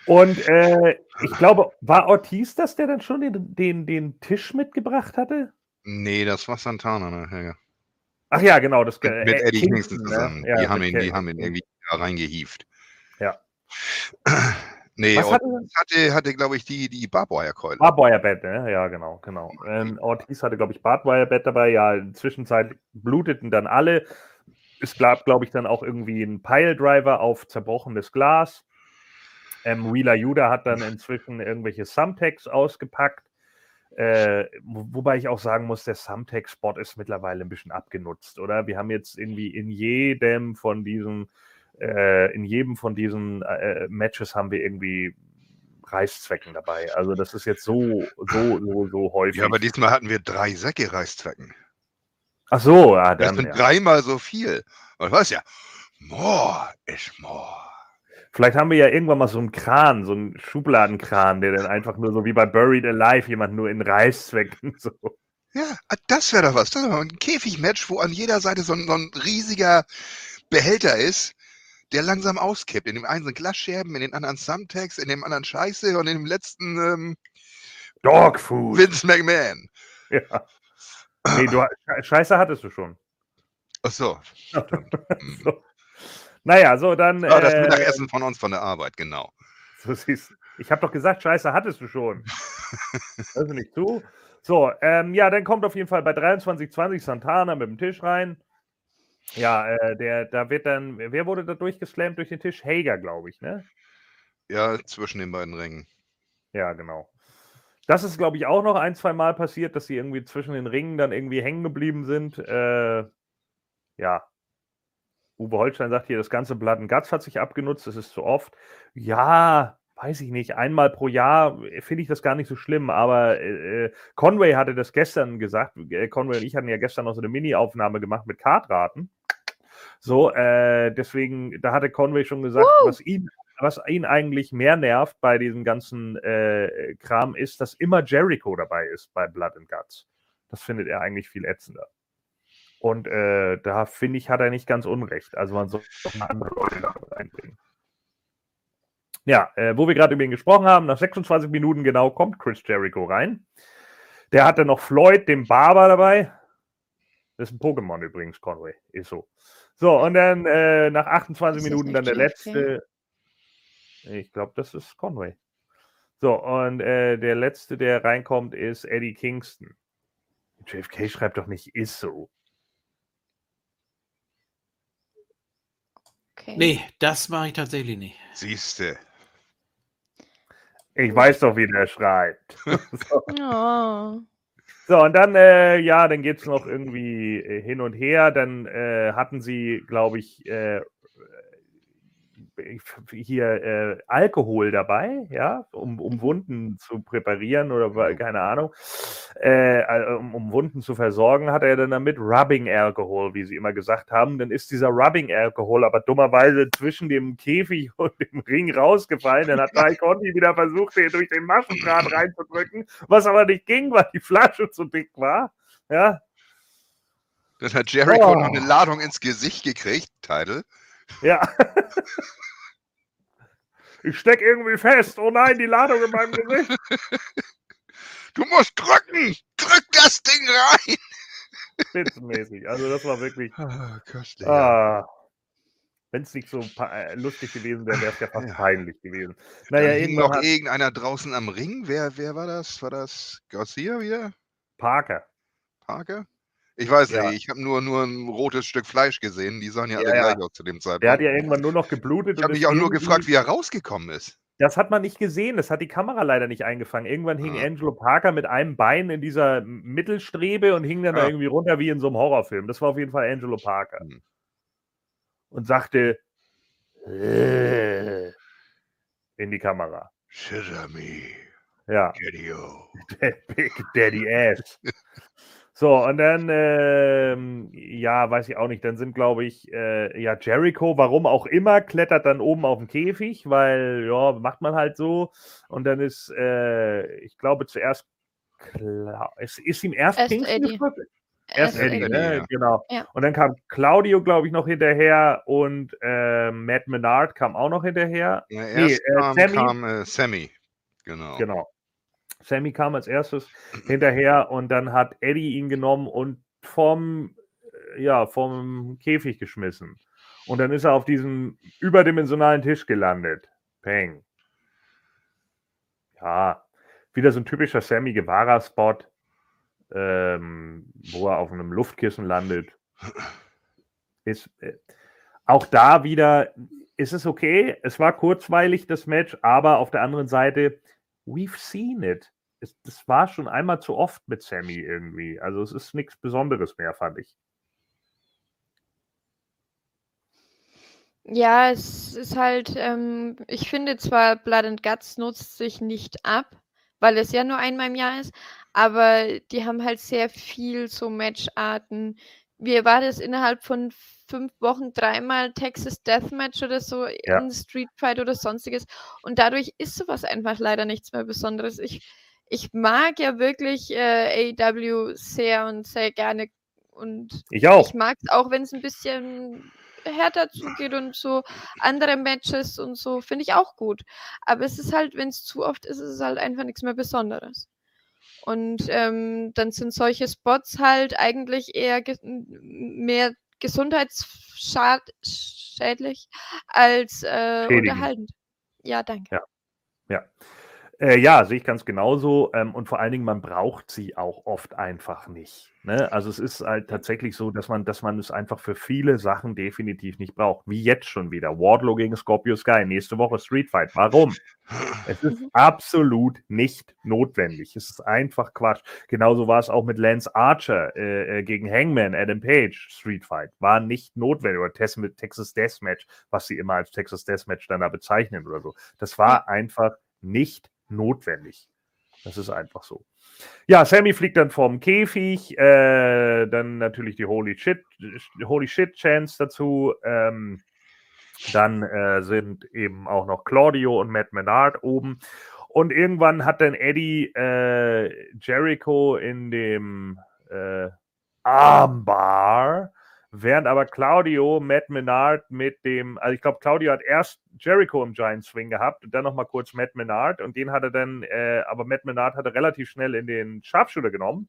Und äh, ich glaube, war Ortiz das, der dann schon den, den, den Tisch mitgebracht hatte? Nee, das war Santana nachher. Ach ja, genau. Das, Mit, äh, mit Eddie Kingston ne? zusammen. Ja, die, haben ihn, die haben ihn irgendwie da reingehievt. Ja. nee, Was hatte hatte, hatte glaube ich, die, die Barbwire-Keule. Barbwire-Bett, ne? Ja, genau, genau. Ähm, Ortiz hatte, glaube ich, Barbwire-Bett dabei. Ja, in der Zwischenzeit bluteten dann alle. Es gab, glaube ich, dann auch irgendwie einen Piledriver auf zerbrochenes Glas. Ähm, Wheeler Yuda hat dann inzwischen irgendwelche Sumtex ausgepackt. Äh, wo- wobei ich auch sagen muss, der Sumtex-Spot ist mittlerweile ein bisschen abgenutzt, oder? Wir haben jetzt irgendwie in jedem von diesen, äh, in jedem von diesen äh, Matches haben wir irgendwie Reißzwecken dabei. Also das ist jetzt so, so, so, so häufig. Ja, aber diesmal hatten wir drei Säcke Reißzwecken. Ach so, ja, Das dann. sind Ja. dreimal so viel. Und weißt ja, more is more. Vielleicht haben wir ja irgendwann mal so einen Kran, so einen Schubladenkran, der dann einfach nur so wie bei Buried Alive jemand nur in Reißzwecken so. Ja, ah, das wäre doch was. Das wäre ein Käfigmatch, wo an jeder Seite so ein, so ein riesiger Behälter ist, der langsam auskippt. In dem einen sind Glasscherben, in den anderen Sumtex, in dem anderen Scheiße und in dem letzten ähm, Dogfood. Vince McMahon. Ja. Nee, du, Sche- Scheiße hattest du schon. Ach so. Stimmt. Hm. So. Naja, so dann. Ah, das äh, Mittagessen von uns von der Arbeit, genau. So siehst Ich habe doch gesagt, Scheiße hattest du schon. Hörst du nicht zu? So, ähm, ja, dann kommt auf jeden Fall bei 23,20 Santana mit dem Tisch rein. Ja, äh, der, da wird dann, wer wurde da durchgeslammt durch den Tisch? Hager, glaube ich, ne? Ja, zwischen den beiden Ringen. Ja, genau. Das ist, glaube ich, auch noch ein, zwei Mal passiert, dass sie irgendwie zwischen den Ringen dann irgendwie hängen geblieben sind. Äh, ja. Uwe Holstein sagt hier, das ganze Blood and Guts hat sich abgenutzt, das ist zu oft. Ja, weiß ich nicht. Einmal pro Jahr finde ich das gar nicht so schlimm, aber äh, Conway hatte das gestern gesagt. Äh, Conway und ich hatten ja gestern noch so eine Mini-Aufnahme gemacht mit Kartraten. So, äh, deswegen, da hatte Conway schon gesagt, was ihn was ihn eigentlich mehr nervt bei diesem ganzen äh, Kram ist, dass immer Jericho dabei ist bei Blood and Guts. Das findet er eigentlich viel ätzender. Und äh, da finde ich, hat er nicht ganz unrecht. Also man soll doch mal andere Leute damit einbringen. Ja, äh, wo wir gerade über ihn gesprochen haben, nach 26 Minuten genau kommt Chris Jericho rein. Der hatte noch Floyd, den Barber, dabei. Das ist ein Pokémon übrigens, Conway. Ist so. So, und dann äh, nach 28 Ist das Minuten dann der letzte. Ich glaube, das ist Conway. So, und äh, der letzte, der reinkommt, ist Eddie Kingston. JFK schreibt doch nicht, ist so. Okay. Nee, das mache ich tatsächlich nicht. Siehste. Ich weiß doch, wie der schreibt. so. Oh. So, und dann, äh, ja, dann geht es noch irgendwie äh, hin und her. Dann äh, hatten sie, glaube ich, äh, hier äh, Alkohol dabei, ja, um, um Wunden zu präparieren oder wa- keine Ahnung, äh, äh, um, um Wunden zu versorgen, hat er dann damit Rubbing Alcohol, wie sie immer gesagt haben. Dann ist dieser Rubbing Alcohol aber dummerweise zwischen dem Käfig und dem Ring rausgefallen. Dann hat Ty Conti wieder versucht, den durch den Maschendraht reinzudrücken, was aber nicht ging, weil die Flasche zu dick war. Ja, Dann hat Jericho Oh. noch eine Ladung ins Gesicht gekriegt, Title. Ja. Ich steck irgendwie fest. Oh nein, die Ladung in meinem Gesicht. Du musst drücken! Drück das Ding rein! Spitzenmäßig. Also das war wirklich. Ah, köstlich. Ah, Wenn es nicht so äh, lustig gewesen wäre, wäre es ja fast Ja. peinlich gewesen. Dann Naja, hing irgendwann noch hat irgendeiner draußen am Ring. Wer, wer war das? War das Garcia wieder? Parker. Parker? Ich weiß Ja. nicht. Ich habe nur, nur ein rotes Stück Fleisch gesehen. Die sahen ja alle Ja, ja. gleich aus zu dem Zeitpunkt. Der hat ja irgendwann nur noch geblutet. ich habe mich auch nur gefragt, wie er rausgekommen ist. Das hat man nicht gesehen. Das hat die Kamera leider nicht eingefangen. Irgendwann hing Ah. Angelo Parker mit einem Bein in dieser Mittelstrebe und hing dann da Ja. irgendwie runter wie in so einem Horrorfilm. Das war auf jeden Fall Angelo Parker. Hm. Und sagte "Äh", in die Kamera. Me, Ja. Daddy-o. Big Daddy Ass. So, und dann, ähm, ja, weiß ich auch nicht, dann sind, glaube ich, äh, ja, Jericho, warum auch immer, klettert dann oben auf den Käfig, weil, ja, macht man halt so. Und dann ist, äh, ich glaube, zuerst, Cla- ist, ist ihm erst, Erst Kingston Eddie. gefolgt? Erst Erst Eddie, Eddie, ne? ja. genau. Ja. Und dann kam Claudio, glaube ich, noch hinterher und äh, Matt Menard kam auch noch hinterher. Ja, Nee, erst äh, kam, Sammy. kam äh, Sammy. Genau. Genau. Sammy kam als erstes hinterher und dann hat Eddie ihn genommen und vom, äh, ja, vom Käfig geschmissen. Und dann ist er auf diesem überdimensionalen Tisch gelandet. Peng. Ja, wieder so ein typischer Sammy Guevara-Spot, ähm, wo er auf einem Luftkissen landet. Ist, äh, auch da wieder ist es okay. Es war kurzweilig, das Match, aber auf der anderen Seite, we've seen it. Es, das war schon einmal zu oft mit Sammy irgendwie. Also es ist nichts Besonderes mehr, fand ich. Ja, es ist halt, ähm, ich finde zwar, Blood and Guts nutzt sich nicht ab, weil es ja nur einmal im Jahr ist, aber die haben halt sehr viel so Matcharten. Wie war das innerhalb von fünf Wochen dreimal Texas Deathmatch oder so Ja. in Street Fight oder sonstiges? Und dadurch ist sowas einfach leider nichts mehr Besonderes. Ich, ich mag ja wirklich äh, AEW sehr und sehr gerne und Ich auch. ich mag es auch, wenn es ein bisschen härter zugeht und so andere Matches und so, finde ich auch gut. Aber es ist halt, wenn es zu oft ist, ist es halt einfach nichts mehr Besonderes. Und ähm, dann sind solche Spots halt eigentlich eher mehr gesundheitsschädlich als äh, unterhaltend. Ja, danke. Äh, ja, sehe ich ganz genauso. Ähm, und vor allen Dingen, man braucht sie auch oft einfach nicht. Ne? Also es ist halt tatsächlich so, dass man, dass man es einfach für viele Sachen definitiv nicht braucht. Wie jetzt schon wieder. Wardlow gegen Scorpio Sky. Nächste Woche Street Fight. Warum? Es ist absolut nicht notwendig. Es ist einfach Quatsch. Genauso war es auch mit Lance Archer äh, äh, gegen Hangman, Adam Page, Street Fight. War nicht notwendig. Oder Texas Deathmatch, was sie immer als Texas Deathmatch dann da bezeichnen oder so. Das war einfach nicht notwendig. Das ist einfach so. Ja, Sammy fliegt dann vom Käfig, äh, dann natürlich die Holy Shit, Holy Shit Chance dazu. Ähm, dann äh, sind eben auch noch Claudio und Matt Menard oben. Und irgendwann hat dann Eddie äh, Jericho in dem äh, Armbar, während aber Claudio Matt Menard mit dem, also ich glaube, Claudio hat erst Jericho im Giant Swing gehabt und dann nochmal kurz Matt Menard und den hat er dann, äh, aber Matt Menard hat er relativ schnell in den Sharpshooter genommen.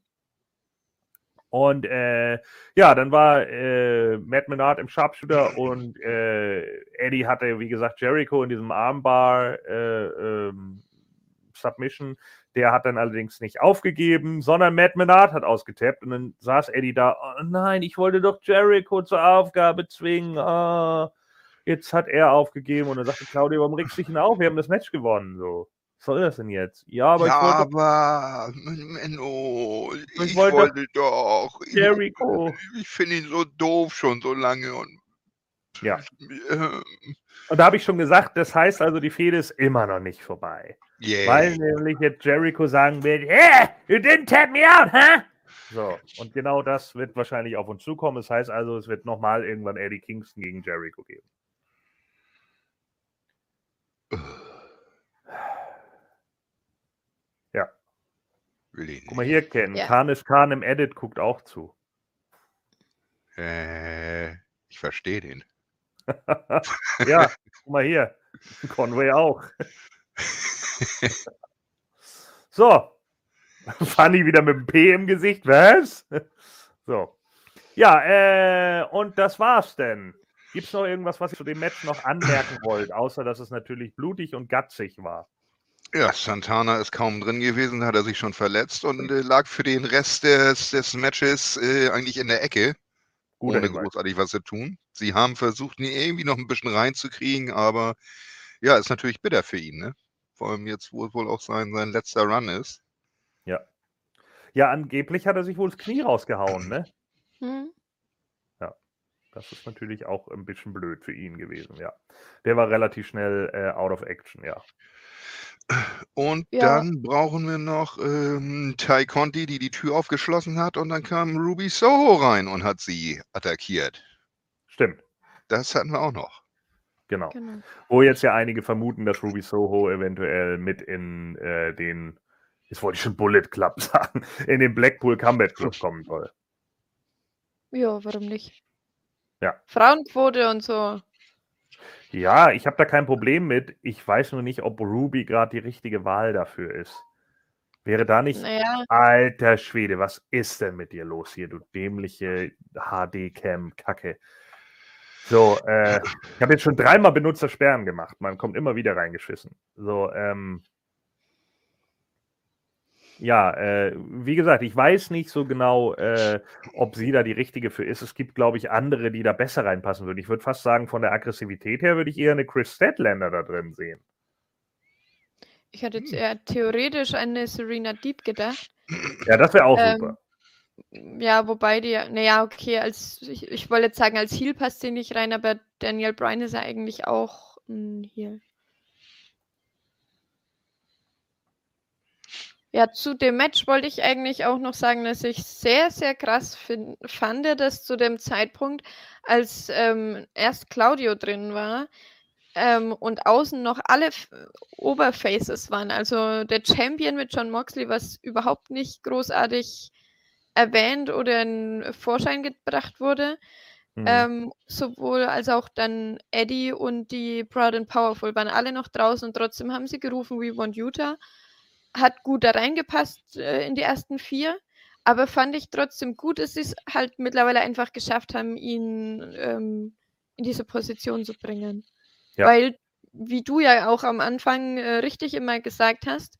Und äh, ja, dann war äh, Matt Menard im Sharpshooter und äh, Eddie hatte, wie gesagt, Jericho in diesem Armbar äh, ähm, Submission. Der hat dann allerdings nicht aufgegeben, sondern Matt Menard hat ausgetappt und dann saß Eddie da, oh nein, ich wollte doch Jericho zur Aufgabe zwingen. Ah, jetzt hat er aufgegeben und dann sagte Claudio, warum regst du dich denn auf? Wir haben das Match gewonnen. So. Was soll das denn jetzt? Ja, aber ja, ich wollte aber Menno, ich, Ich wollte- wollte doch. Ich, Jericho. ich finde ihn so doof schon so lange und Ja. Und da habe ich schon gesagt, das heißt also, die Fehde ist immer noch nicht vorbei. yeah. Weil nämlich jetzt Jericho sagen wird, hey, you didn't tap me out, huh? So, und genau das wird wahrscheinlich auf uns zukommen. Das heißt also, es wird nochmal irgendwann Eddie Kingston gegen Jericho geben. Ich Guck mal hier, Ken. Ja. Khan ist Khan im Edit, guckt auch zu. Äh, ich verstehe den. Ja, guck mal hier. Conway auch. So. Funny wieder mit dem P im Gesicht. Was? So. Ja, äh, und das war's denn. Gibt es noch irgendwas, was ihr zu dem Match noch anmerken wollt, außer dass es natürlich blutig und gatzig war? Ja, Santana ist kaum drin gewesen, hat er sich schon verletzt und äh, lag für den Rest des, des Matches äh, eigentlich in der Ecke, Guter ohne Hinweis. großartig was zu tun. Sie haben versucht, ihn irgendwie noch ein bisschen reinzukriegen, aber ja, ist natürlich bitter für ihn, ne? Vor allem jetzt, wo es wohl auch sein, sein letzter Run ist. Ja, angeblich hat er sich wohl das Knie rausgehauen, ne? Hm? Das ist natürlich auch ein bisschen blöd für ihn gewesen, ja. Der war relativ schnell äh, out of action, ja. Und Ja. dann brauchen wir noch ähm, Ty Conti, die die Tür aufgeschlossen hat und dann kam Ruby Soho rein und hat sie attackiert. Stimmt, Das hatten wir auch noch. genau. Genau. Wo jetzt ja einige vermuten, dass Ruby Soho eventuell mit in äh, den, jetzt wollte ich schon Bullet Club sagen, in den Blackpool Combat Club kommen soll. Ja, warum nicht? Ja. Frauenquote und so. Ja, ich habe da kein Problem mit. Ich weiß nur nicht, ob Ruby gerade die richtige Wahl dafür ist. Wäre da nicht. Naja, Alter Schwede, was ist denn mit dir los hier, du dämliche HD-Cam-Kacke? So, äh, ich habe jetzt schon dreimal Benutzer sperren gemacht. Man kommt immer wieder reingeschissen. So, ähm. Ja, äh, wie gesagt, ich weiß nicht so genau, äh, ob sie da die richtige für ist. Es gibt, glaube ich, andere, die da besser reinpassen würden. Ich würde fast sagen, von der Aggressivität her würde ich eher eine Chris Statlander da drin sehen. ich hatte Hm. jetzt eher theoretisch an eine Serena Deep gedacht. Ja, das wäre auch Ähm, super. Ja, wobei die, naja, okay, als ich, ich wollte jetzt sagen, als Heal passt sie nicht rein, aber Daniel Bryan ist ja eigentlich auch ein Heal. Ja, zu dem Match wollte ich eigentlich auch noch sagen, dass ich sehr, sehr krass fand, dass zu dem Zeitpunkt, als ähm, erst Claudio drin war ähm, und außen noch alle F Oberfaces waren, also der Champion mit John Moxley, was überhaupt nicht großartig erwähnt oder in Vorschein gebracht wurde. Mhm. Ähm, sowohl als auch dann Eddie und die Proud and Powerful waren alle noch draußen und trotzdem haben sie gerufen, We want Utah. Hat gut da reingepasst äh, in die ersten vier, aber fand ich trotzdem gut, dass sie es halt mittlerweile einfach geschafft haben, ihn ähm, in diese Position zu bringen. Ja. Weil, wie du ja auch am Anfang äh, richtig immer gesagt hast,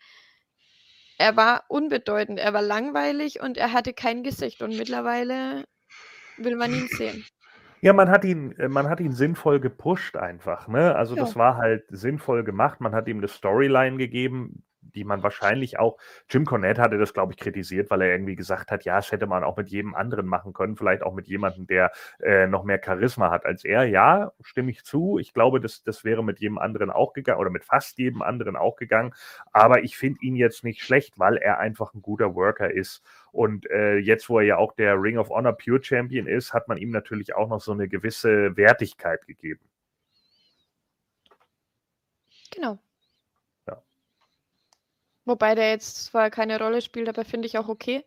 er war unbedeutend, er war langweilig und er hatte kein Gesicht und mittlerweile will man ihn sehen. Ja, man hat ihn, äh, man hat ihn sinnvoll gepusht einfach, ne? Also Ja. das war halt sinnvoll gemacht. Man hat ihm eine Storyline gegeben, die man wahrscheinlich auch. Jim Cornette hatte das, glaube ich, kritisiert, weil er irgendwie gesagt hat, ja, das hätte man auch mit jedem anderen machen können, vielleicht auch mit jemandem, der äh, noch mehr Charisma hat als er. Ja, stimme ich zu. Ich glaube, das, das wäre mit jedem anderen auch gegangen oder mit fast jedem anderen auch gegangen. Aber ich finde ihn jetzt nicht schlecht, weil er einfach ein guter Worker ist. Und äh, jetzt, wo er ja auch der Ring of Honor Pure Champion ist, hat man ihm natürlich auch noch so eine gewisse Wertigkeit gegeben. Genau. Ja. Wobei der jetzt zwar keine Rolle spielt, aber finde ich auch okay,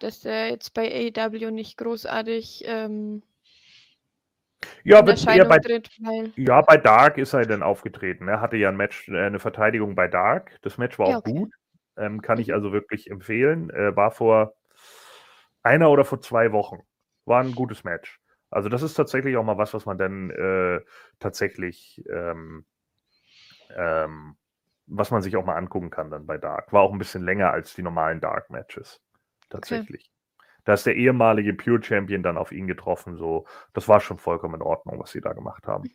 dass der jetzt bei AEW nicht großartig ähm, Ja, eher Erscheinung bei, tritt, ja, bei Dark ist er dann aufgetreten. Er hatte ja ein Match, äh, eine Verteidigung bei Dark. Das Match war Ja, auch okay. gut. Ähm, kann ich also wirklich empfehlen. Äh, war vor einer oder vor zwei Wochen. War ein gutes Match. Also das ist tatsächlich auch mal was, was man dann äh, tatsächlich, ähm, ähm, was man sich auch mal angucken kann dann bei Dark. War auch ein bisschen länger als die normalen Dark-Matches. Tatsächlich. Da ist der ehemalige Pure Champion dann auf ihn getroffen. So, das war schon vollkommen in Ordnung, was sie da gemacht haben.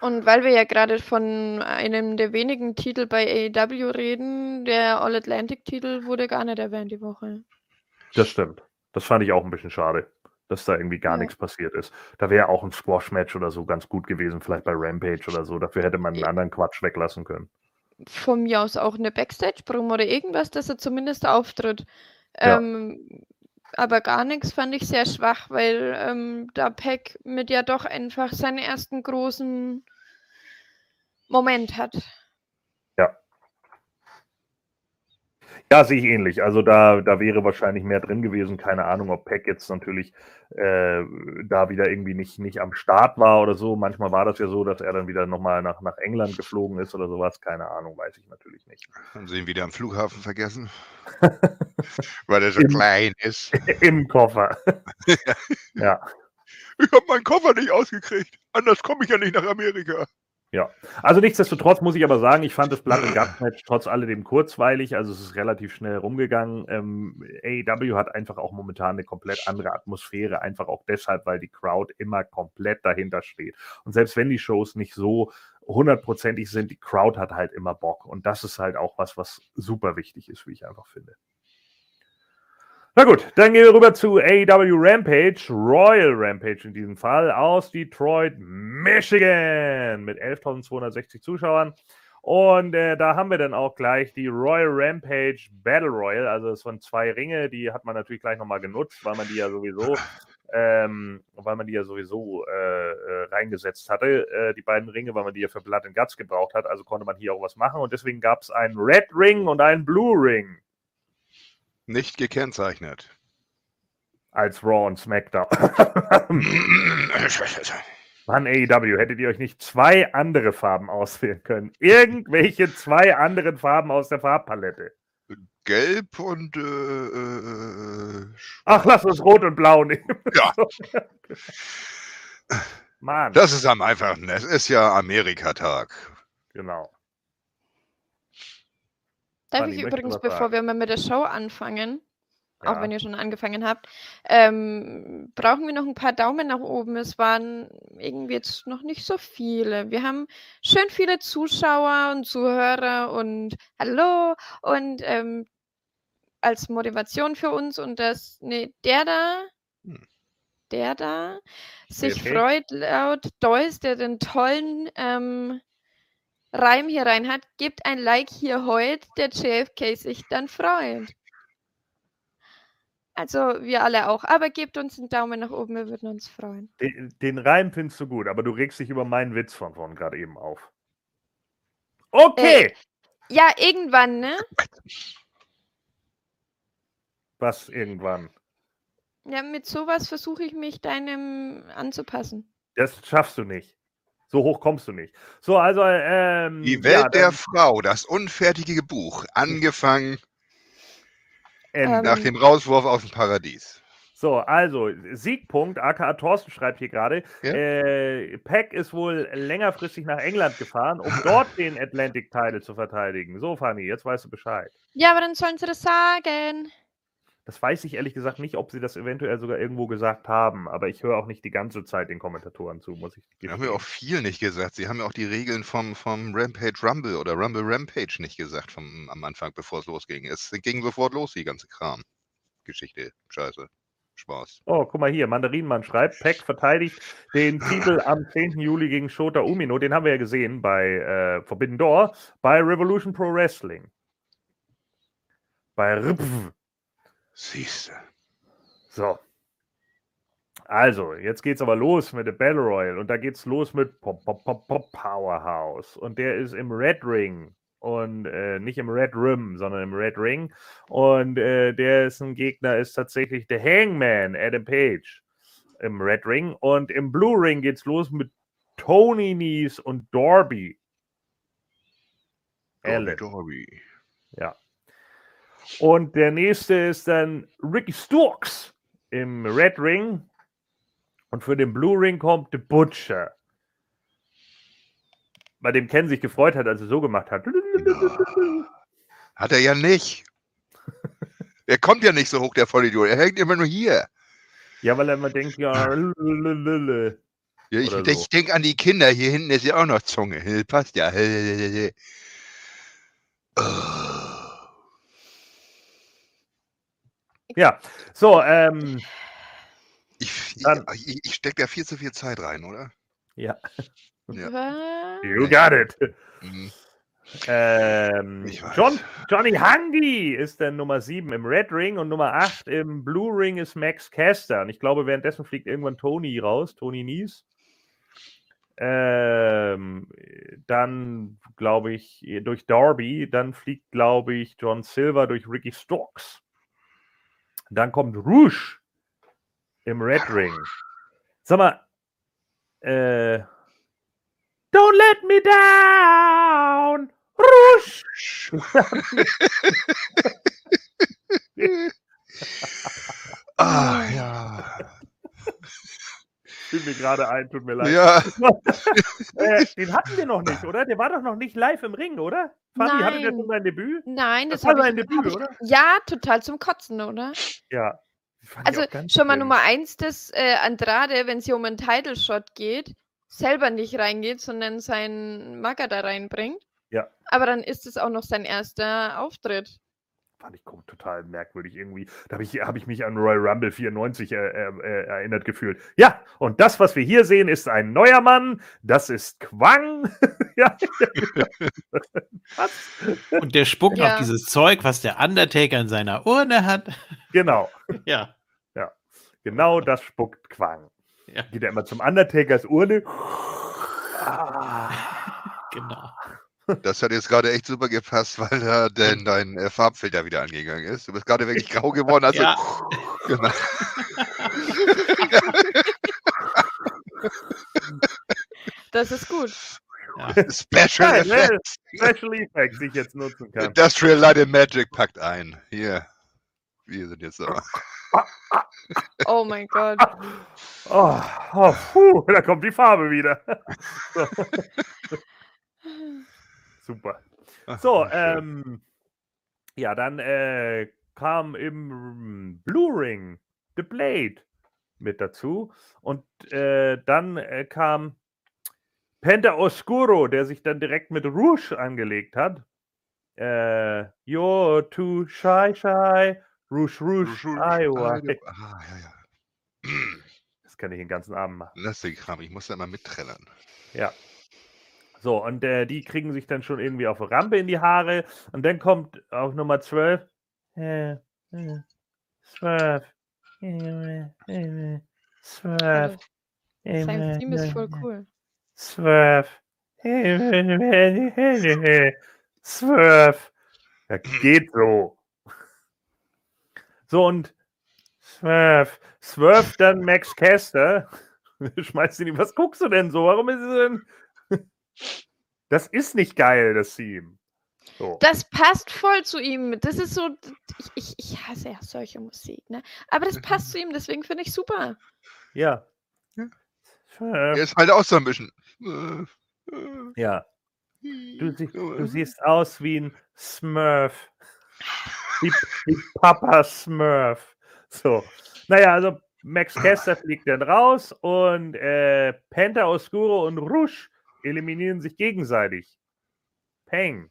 Und weil wir ja gerade von einem der wenigen Titel bei AEW reden, der All-Atlantic-Titel wurde gar nicht erwähnt die Woche. Das stimmt. Das fand ich auch ein bisschen schade. Dass da irgendwie gar Ja. nichts passiert ist. Da wäre auch ein Squash-Match oder so ganz gut gewesen, vielleicht bei Rampage oder so. Dafür hätte man einen anderen Quatsch weglassen können. Von mir aus auch eine Backstage-Promo oder irgendwas, dass er zumindest auftritt. Ja. Ähm, aber gar nichts fand ich sehr schwach, weil ähm, da Peck mit ja doch einfach seinen ersten großen Moment hat. Ja, sehe ich ähnlich. Also da, da wäre wahrscheinlich mehr drin gewesen. Keine Ahnung, ob Peck jetzt natürlich äh, da wieder irgendwie nicht, nicht am Start war oder so. Manchmal war das ja so, dass er dann wieder nochmal nach, nach England geflogen ist oder sowas. Keine Ahnung, weiß ich natürlich nicht. Haben sie ihn wieder am Flughafen vergessen? Weil er so Im- klein ist. Im Koffer. ja. Ich habe meinen Koffer nicht ausgekriegt. Anders komme ich ja nicht nach Amerika. Also nichtsdestotrotz muss ich aber sagen, ich fand das Blood and Guts Match trotz alledem kurzweilig. Also es ist relativ schnell rumgegangen. Ähm, AEW hat einfach auch momentan eine komplett andere Atmosphäre, einfach auch deshalb, weil die Crowd immer komplett dahinter steht. Und selbst wenn die Shows nicht so hundertprozentig sind, die Crowd hat halt immer Bock. Und das ist halt auch was, was super wichtig ist, wie ich einfach finde. Na gut, dann gehen wir rüber zu AEW Rampage, Royal Rampage in diesem Fall, aus Detroit, Michigan, mit 11.260 Zuschauern. Und äh, da haben wir dann auch gleich die Royal Rampage Battle Royal. Also es waren zwei Ringe, die hat man natürlich gleich nochmal genutzt, weil man die ja sowieso, ähm, weil man die ja sowieso äh, äh, reingesetzt hatte, äh, die beiden Ringe, weil man die ja für Blood and Guts gebraucht hat. Also konnte man hier auch was machen. Und deswegen gab es einen Red Ring und einen Blue Ring Nicht gekennzeichnet. als Raw und SmackDown. Mann, AEW, hättet ihr euch nicht zwei andere Farben auswählen können? Irgendwelche zwei anderen Farben aus der Farbpalette. Gelb und äh, äh, Ach, lass uns Rot und Blau nehmen. Ja. Mann, das ist am einfachsten. Es ist ja Amerikatag. genau. Darf ich du übrigens, bevor wir mal mit der Show anfangen, auch Ja. wenn ihr schon angefangen habt, ähm, brauchen wir noch ein paar Daumen nach oben. Es waren irgendwie jetzt noch nicht so viele. Wir haben schön viele Zuschauer und Zuhörer und Hallo und ähm, als Motivation für uns und dass nee, der da, Hm. der da sich okay. freut laut Deus, der den tollen ähm, Reim hier rein hat, gebt ein Like hier heute, der JFK sich dann freut. Also wir alle auch, aber gebt uns einen Daumen nach oben, wir würden uns freuen. Den, den Reim findest du gut, aber du regst dich über meinen Witz von vorn gerade eben auf. Okay. Ja, irgendwann, ne? Was irgendwann. Ja, mit sowas versuche ich mich deinem anzupassen. Das schaffst du nicht. So hoch kommst du nicht. So, also, ähm. Die Welt ja, der Frau, das unfertige Buch, angefangen ähm, nach dem Rauswurf aus dem Paradies. So, also, Siegpunkt, aka Thorsten schreibt hier gerade, Ja. äh, Peck ist wohl längerfristig nach England gefahren, um dort den Atlantic Title zu verteidigen. So, Fanny, jetzt weißt du Bescheid. Ja, aber dann sollen sie das sagen. Das weiß ich ehrlich gesagt nicht, ob sie das eventuell sogar irgendwo gesagt haben, aber ich höre auch nicht die ganze Zeit den Kommentatoren zu, muss ich Die haben gestehen. ja auch viel nicht gesagt. Sie haben ja auch die Regeln vom, vom Rampage Rumble oder Rumble Rampage nicht gesagt vom, am Anfang, bevor es losging. Es ging sofort los, die ganze Kram. Geschichte. Scheiße. Spaß. Oh, guck mal hier, Mandarinmann schreibt, Peck verteidigt den Titel am 10. Juli gegen Shota Umino. Den haben wir ja gesehen bei äh, Forbidden Door, bei Revolution Pro Wrestling. Bei RPW. Siehste. So. Also, jetzt geht's aber los mit der Battle Royal und da geht's los mit Pop, Pop, Pop, Pop Powerhouse und der ist im Red Ring und äh, nicht im Red Rim, sondern im Red Ring und äh, der ist ein Gegner, ist tatsächlich der Hangman, Adam Page im Red Ring und im Blue Ring geht's los mit Tony Nies und Dorby. Allen. Dorby. Ja. Und der nächste ist dann Ricky Sturks im Red Ring. Und für den Blue Ring kommt The Butcher. Bei dem Ken sich gefreut hat, als er so gemacht hat. Ja. Hat er ja nicht. Er kommt ja nicht so hoch, der Vollidiot. Er hängt immer nur hier. Ja, weil er immer denkt, ja. Ja, ich Oder ich so. denke an die Kinder. Hier hinten ist ja auch noch Zunge. Passt ja. Oh. Ja, so, ähm. Ich, ich, ich, ich stecke da viel zu viel Zeit rein, oder? Ja. Ja. You got it. Mhm. Ähm. John, Johnny Handy ist dann Nummer 7 im Red Ring und Nummer 8 im Blue Ring ist Max Caster. Und ich glaube, währenddessen fliegt irgendwann Tony raus, Tony Nies. Ähm, dann glaube ich durch Darby, dann fliegt glaube ich John Silver durch Ricky Stokes. Dann kommt Rouge im Red Ring. Sag mal, äh, Don't let me down! Rouge! Ah, ja. Fiel mir gerade ein, tut mir leid. Ja, Äh, den hatten wir noch nicht, oder? Der war doch noch nicht live im Ring, oder? Fabi, hatte der Nein. schon sein Debüt? Nein, Das das, war sein ich, Debüt, ich oder? Ja, total zum Kotzen, oder? Ja. Also schon mal. Nummer eins, dass äh, Andrade, wenn es hier um einen Title Shot geht, selber nicht reingeht, sondern seinen Macker da reinbringt. Ja. Aber dann ist es auch noch sein erster Auftritt. Fand ich total merkwürdig irgendwie. Da habe ich, hab ich mich an Royal Rumble 94 äh, äh, äh, erinnert gefühlt. Ja, und das, was wir hier sehen, ist ein neuer Mann. Das ist Quang. ja, was? Und der spuckt Ja. auf dieses Zeug, was der Undertaker in seiner Urne hat. Genau. Ja. Genau das spuckt Quang. Ja. Geht er immer zum Undertakers Urne. Ah. Genau. Das hat jetzt gerade echt super gepasst, weil da denn dein äh, Farbfilter wieder angegangen ist. Du bist gerade wirklich grau geworden. Also, Ja. genau. Das ist gut. Special Geil, ne? Effects. Special Effects, die ich jetzt nutzen kann. Industrial Light and Magic packt ein. Hier. Wir sind jetzt so. Oh mein Gott. Oh, oh, puh, da kommt die Farbe wieder. So. Super. So, Ach, schön. ähm, ja, dann äh, kam im Blue Ring The Blade mit dazu. Und äh, dann äh, kam Penta Oscuro, der sich dann direkt mit Rouge angelegt hat. Äh, you're too shy, shy. Rouge, Rouge, Iowa. Ah, ja, ja. Das kann ich den ganzen Abend machen. Lass den Kram, ich muss da mal mitträllern. Ja. So, und äh, die kriegen sich dann schon irgendwie auf Rampe in die Haare. Und dann kommt auf Nummer 12. Äh, äh, 12. äh, äh, 12. Also, äh, sein Team ist voll äh, cool. 12. äh, 12. Ja, geht so. So, und 12. 12 dann Max Caster. Schmeißt ihn, was guckst du denn so? Warum ist es denn? Das ist nicht geil, das Team. So. Das passt voll zu ihm. Das ist so. Ich, ich, ich hasse ja solche Musik, ne? Aber das passt zu ihm, deswegen finde ich super. Ja. Ja. 12. Er ist halt auch so ein bisschen. äh, äh, Ja. Du, du siehst aus wie ein Smurf. Wie, wie Papa Smurf. So. Naja, also Max Caster fliegt dann raus und äh, Penta Oscuro und Rouge eliminieren sich gegenseitig. Peng.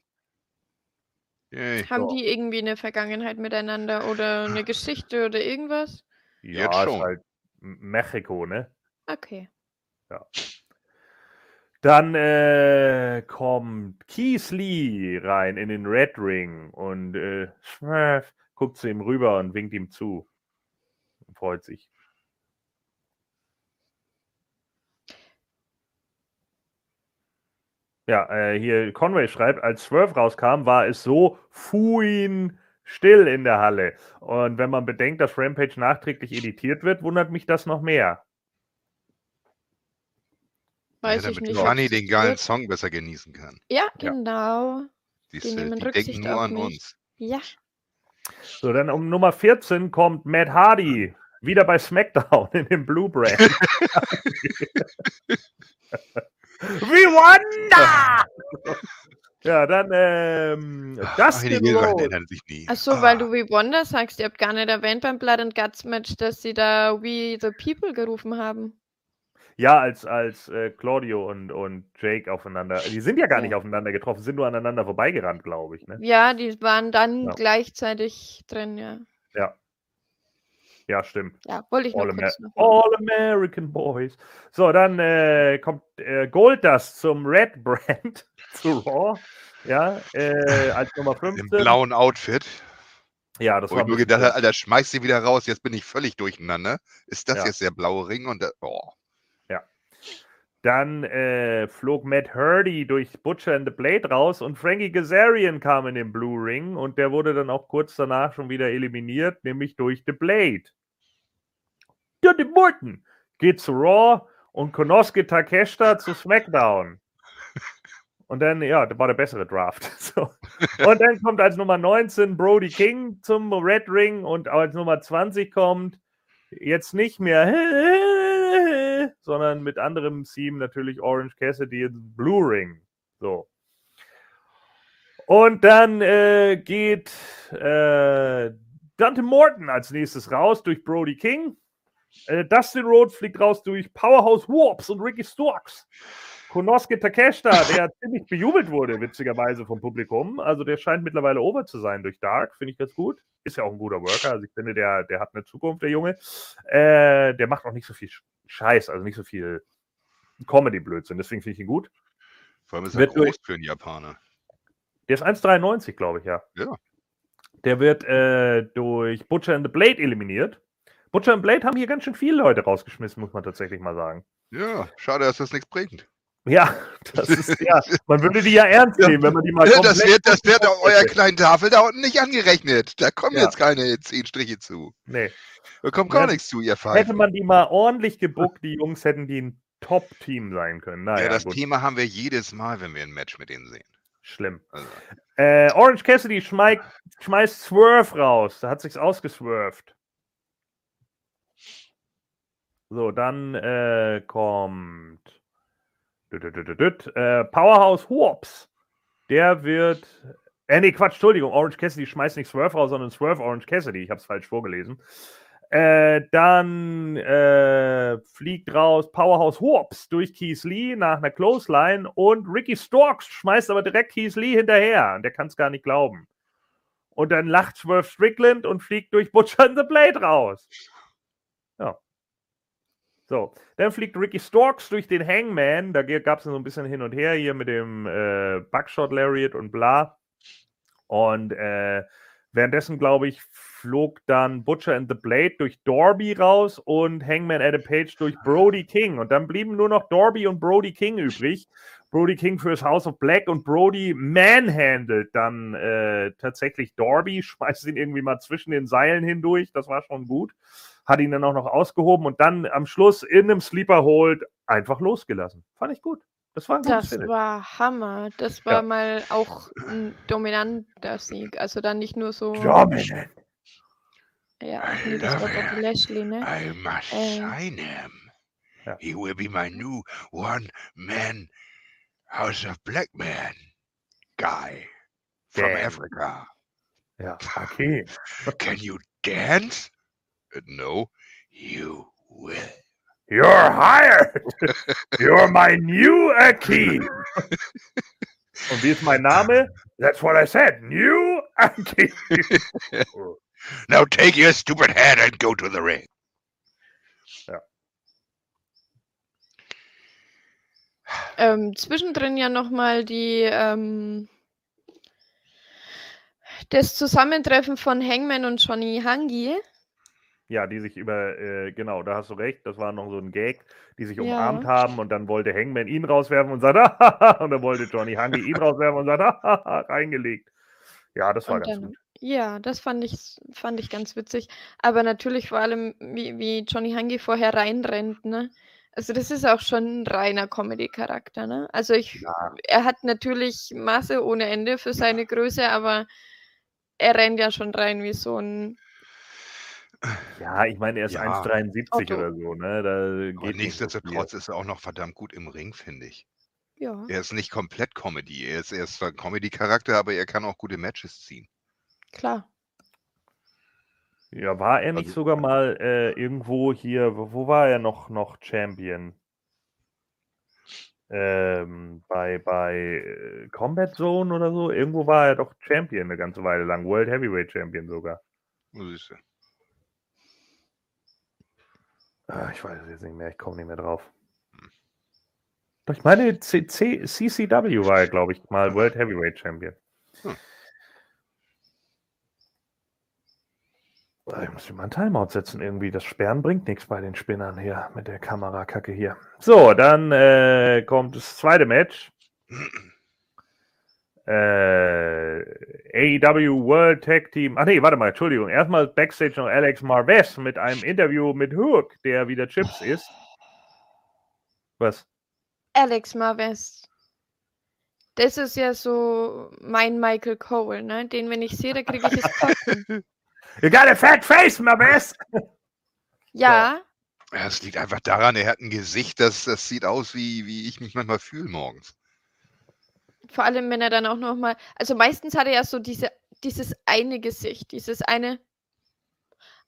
Yay. Haben So. die irgendwie eine Vergangenheit miteinander oder eine Geschichte oder irgendwas? Ja, Jetzt ist schon. halt M- Mexiko, ne? Okay. Dann äh, kommt Keith Lee rein in den Red Ring und äh, Smurf guckt zu ihm rüber und winkt ihm zu. Und freut sich. Ja, äh, hier Conway schreibt, als Swerve rauskam, war es so fuin still in der Halle. Und wenn man bedenkt, dass Rampage nachträglich editiert wird, wundert mich das noch mehr. Weiß ja, ich damit nicht. Funny ob's den geilen wird. Song besser genießen kann. Ja, Ja. genau. Die, Die nehmen die Rücksicht denken nur auf an mich. uns. Ja. So, dann um Nummer 14 kommt Matt Hardy. Wieder bei SmackDown in dem Blue Brand. Wie Wonder! ja, dann ähm, Rhodes. ändern sich nie. Achso, Ah, weil du We Wonder sagst, ihr habt gar nicht erwähnt beim Blood and Guts Match, dass sie da We the People gerufen haben. Ja, als, als äh, Claudio und, und Jake aufeinander. Die sind ja gar Ja. nicht aufeinander getroffen, sind nur aneinander vorbeigerannt, glaube ich. Ne? Ja, die waren dann Ja. gleichzeitig drin, ja. Ja. Ja, stimmt. Ja, wollte ich All, Amer. All American Boys. So, dann äh, kommt äh, Goldust zum Red Brand zu Raw. Ja, äh, als Nummer Im 15. blauen Outfit. Ja, das Wo war ich bisschen gedacht habe, Alter, schmeiß sie wieder raus, jetzt bin ich völlig durcheinander. Ist das Ja. jetzt der blaue Ring? Und der, oh. Dann äh, flog Matt Hardy durch Butcher and the Blade raus und Frankie Kazarian kam in den Blue Ring und der wurde dann auch kurz danach schon wieder eliminiert, nämlich durch The Blade. Dudley Morton geht zu Raw und Konosuke Takeshita zu SmackDown. Und dann, ja, das war der bessere Draft. So. Und dann kommt als Nummer 19 Brody King zum Red Ring und als Nummer 20 kommt jetzt nicht mehr, sondern mit anderem Theme natürlich Orange Cassidy Blue Ring. So. Und dann äh, geht äh, Dante Morton als nächstes raus durch Brody King. Äh, Dustin Rhodes fliegt raus durch Powerhouse Warps und Ricky Storks. Konosuke Takeshita, der ziemlich bejubelt wurde, witzigerweise vom Publikum. Also der scheint mittlerweile over zu sein durch Dark, finde ich ganz gut. Ist ja auch ein guter Worker, also ich finde, der, der hat eine Zukunft, der Junge. Äh, der macht auch nicht so viel Sch- Scheiß, also nicht so viel Comedy-Blödsinn, deswegen finde ich ihn gut. Vor allem ist er Wird groß durch- für einen Japaner. Der ist 1,93, glaube ich, ja. Ja. Der wird äh, durch Butcher and the Blade eliminiert. Butcher and Blade haben hier ganz schön viele Leute rausgeschmissen, muss man tatsächlich mal sagen. Ja, schade, dass das nichts bringt. Ja, das ist ja, man würde die ja ernst nehmen, wenn man die mal Ja, das wird, das wird auf eurer hätte. kleinen Tafel da unten nicht angerechnet. Da kommen Ja. jetzt keine zehn Striche zu. Nee. Da kommt gar Ja, nichts zu, ihr Hätte Pfeifen. man die mal ordentlich gebuckt, die Jungs hätten die ein Top-Team sein können. Naja, Ja, das gut, Thema haben wir jedes Mal, wenn wir ein Match mit denen sehen. schlimm. Also, Äh, Orange Cassidy schmeißt, Swerve raus. Da hat sich's ausgeswerved. So, dann äh, kommt düt, düt, düt, äh, Powerhouse Warps. Der wird. Äh, nee, Quatsch, Entschuldigung. Orange Cassidy schmeißt nicht Swerve raus, sondern Swerve Orange Cassidy. Ich habe es falsch vorgelesen. Äh, dann äh, fliegt raus Powerhouse Warps durch Keith Lee nach einer Clothesline und Ricky Storks schmeißt aber direkt Keith Lee hinterher. Und der kann es gar nicht glauben. Und dann lacht Swerve Strickland und fliegt durch Butcher and the Blade raus. Ja. So, dann fliegt Ricky Storks durch den Hangman. Da gab es so ein bisschen hin und her hier mit dem äh, Buckshot Lariat und bla. Und äh, währenddessen, glaube ich, flog dann Butcher and the Blade durch Dorby raus und Hangman Adam Page durch Brody King. Und dann blieben nur noch Dorby und Brody King übrig. Brody King fürs House of Black und Brody manhandelt dann äh, tatsächlich Dorby, schmeißt ihn irgendwie mal zwischen den Seilen hindurch. Das war schon gut. Hat ihn dann auch noch ausgehoben und dann am Schluss in einem Sleeper Hold einfach losgelassen. Fand ich gut. Das war ein gutes Das Finish. war Hammer. Das war Ja. mal auch ein dominanter Sieg. Also dann nicht nur so. Dominant. Ja, nee, das war Bobby Lashley, ne? I must Äh. sign him. Ja. He will be my new one-man House of Black Man guy from Damn. Africa. Ja, okay. Can you dance? No, you will. You're hired. You're my new Akeem. Und wie ist mein Name? That's what I said. New Akeem. Now take your stupid hat and go to the ring. Ähm, zwischendrin ja nochmal die ähm, das Zusammentreffen von Hangman und Johnny Hangi. Ja, die sich über, äh, genau, da hast du recht, das war noch so ein Gag, die sich Ja. umarmt haben und dann wollte Hangman ihn rauswerfen und sagt, "Hahaha", und dann wollte Johnny Hangi ihn rauswerfen und sagt, "Hahaha", reingelegt. Ja, das war Und ganz dann, gut. ja, das fand ich, fand ich ganz witzig. Aber natürlich vor allem, wie, wie Johnny Hangi vorher reinrennt, ne? Also das ist auch schon ein reiner Comedy-Charakter, ne? Also ich, er hat natürlich Masse ohne Ende für seine Größe, aber er rennt ja schon rein wie so ein, Ja, ich meine, er ist Ja. 1,73 Otto. oder so, ne? Da Aber geht nicht so viel. nichtsdestotrotz ist er auch noch verdammt gut im Ring, finde ich. ja. Er ist nicht komplett Comedy. Er ist, er ist zwar ein Comedy-Charakter, aber er kann auch gute Matches ziehen. Klar. Ja, war er nicht Also- sogar mal äh, irgendwo hier, wo, wo war er noch, noch Champion? Ähm, bei bei äh, Combat Zone oder so? Irgendwo war er doch Champion eine ganze Weile lang. World Heavyweight Champion sogar. So siehst du. Ah, ich weiß es jetzt nicht mehr, ich komme nicht mehr drauf. Doch ich meine, C C CCW war er, glaube ich, mal World Heavyweight Champion. Hm. Ah, Ich muss mir mal einen Timeout setzen irgendwie. Das Sperren bringt nichts bei den Spinnern hier mit der Kamerakacke hier. So, dann äh, kommt das zweite Match. Äh, AEW World Tag Team. Ach nee, warte mal, Entschuldigung. Erstmal Backstage noch Alex Marvez mit einem Interview mit Hook, der wieder Chips ist. Was? Alex Marvez. Das ist ja so mein Michael Cole, ne? Den, wenn ich sehe, da kriege ich es Kotzen. You got a fat face, Marvez! Ja, Ja, Es liegt einfach daran, er hat ein Gesicht, das, das sieht aus, wie, wie ich mich manchmal fühle morgens. Vor allem, wenn er dann auch noch mal. Also meistens hat er ja so diese, dieses eine Gesicht, dieses eine.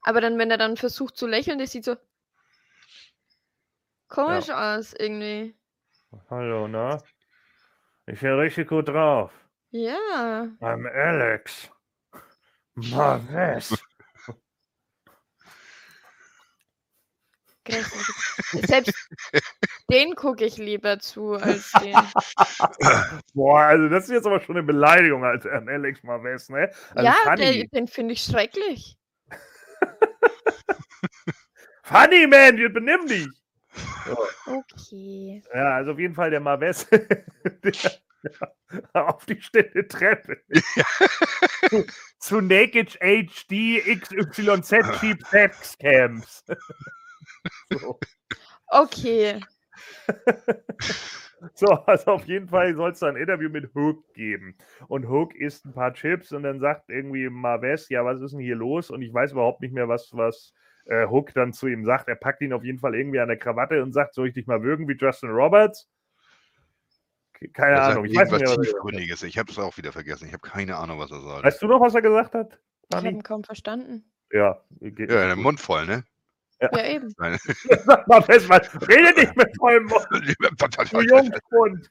Aber dann, wenn er dann versucht zu lächeln, das sieht so komisch aus irgendwie. Hallo, na? Ich bin richtig gut drauf. Ja. I'm Alex. Marvez. Grässlich. Selbst den gucke ich lieber zu als den. Boah, also das ist jetzt aber schon eine Beleidigung als an Alex Marvez, ne? Also ja, der, den finde ich schrecklich. funny, man, jetzt benimm dich. Okay. Ja, also auf jeden Fall der ja, auf die stille Treppe. zu, zu Naked HD XYZ Cheap Sex Camps. so. Okay. So, also auf jeden Fall soll es da ein Interview mit Hook geben. Und Hook isst ein paar Chips und dann sagt irgendwie Marves, ja, was ist denn hier los? Und ich weiß überhaupt nicht mehr, was, was äh, Hook dann zu ihm sagt. Er packt ihn auf jeden Fall irgendwie an der Krawatte und sagt, soll ich dich mal würgen wie Justin Roberts? Ke- Keine Er sagt Ahnung. Ich weiß nicht mehr, was Tiefgründiges. Ich habe es auch wieder vergessen. Ich habe keine Ahnung, was er sagt. Weißt du noch, was er gesagt hat? Ich habe ihn kaum verstanden. Ja, geht Ja, der. Mund voll, ne? Ja, eben. Nein. Sag mal fest, mal, rede nicht mit vollem Mund, du Jungspund.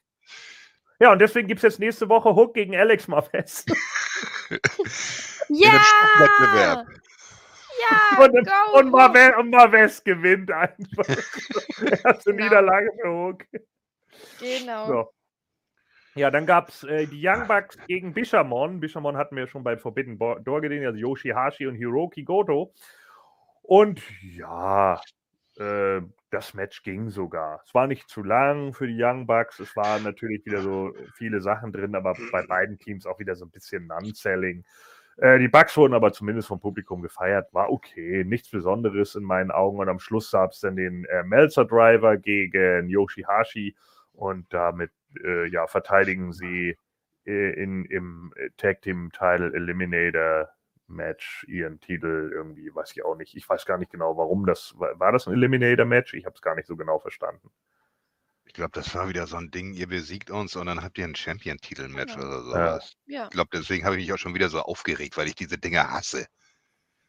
Ja, und deswegen gibt es jetzt nächste Woche Hook gegen Alex Marvez. Ja! Wettbewerb. Ja! Und, go, und, Marvez, und Marvez gewinnt einfach. Erste Genau. Niederlage für Hook. Genau. So. Ja, dann gab es äh, die Young Bucks gegen Bishamon. Bishamon hatten wir schon bei Forbidden Door gesehen, also Yoshihashi und Hiroki Goto. Und ja, äh, das Match ging sogar. Es war nicht zu lang für die Young Bucks. Es waren natürlich wieder so viele Sachen drin, aber bei beiden Teams auch wieder so ein bisschen Non-Selling. Äh, die Bucks wurden aber zumindest vom Publikum gefeiert. War okay, nichts Besonderes in meinen Augen. Und am Schluss gab es dann den äh, Melzer Driver gegen Yoshihashi und damit äh, ja, verteidigen sie äh, in, im äh, Tag Team Title Eliminator Match ihren Titel irgendwie, weiß ich auch nicht. Ich weiß gar nicht genau, warum das war. War das ein Eliminator Match? Ich habe es gar nicht so genau verstanden. Ich glaube, das war wieder so ein Ding, ihr besiegt uns und dann habt ihr ein Champion-Titel-Match Genau. oder Ja. sowas. Ja. Ich glaube, deswegen habe ich mich auch schon wieder so aufgeregt, weil ich diese Dinge hasse.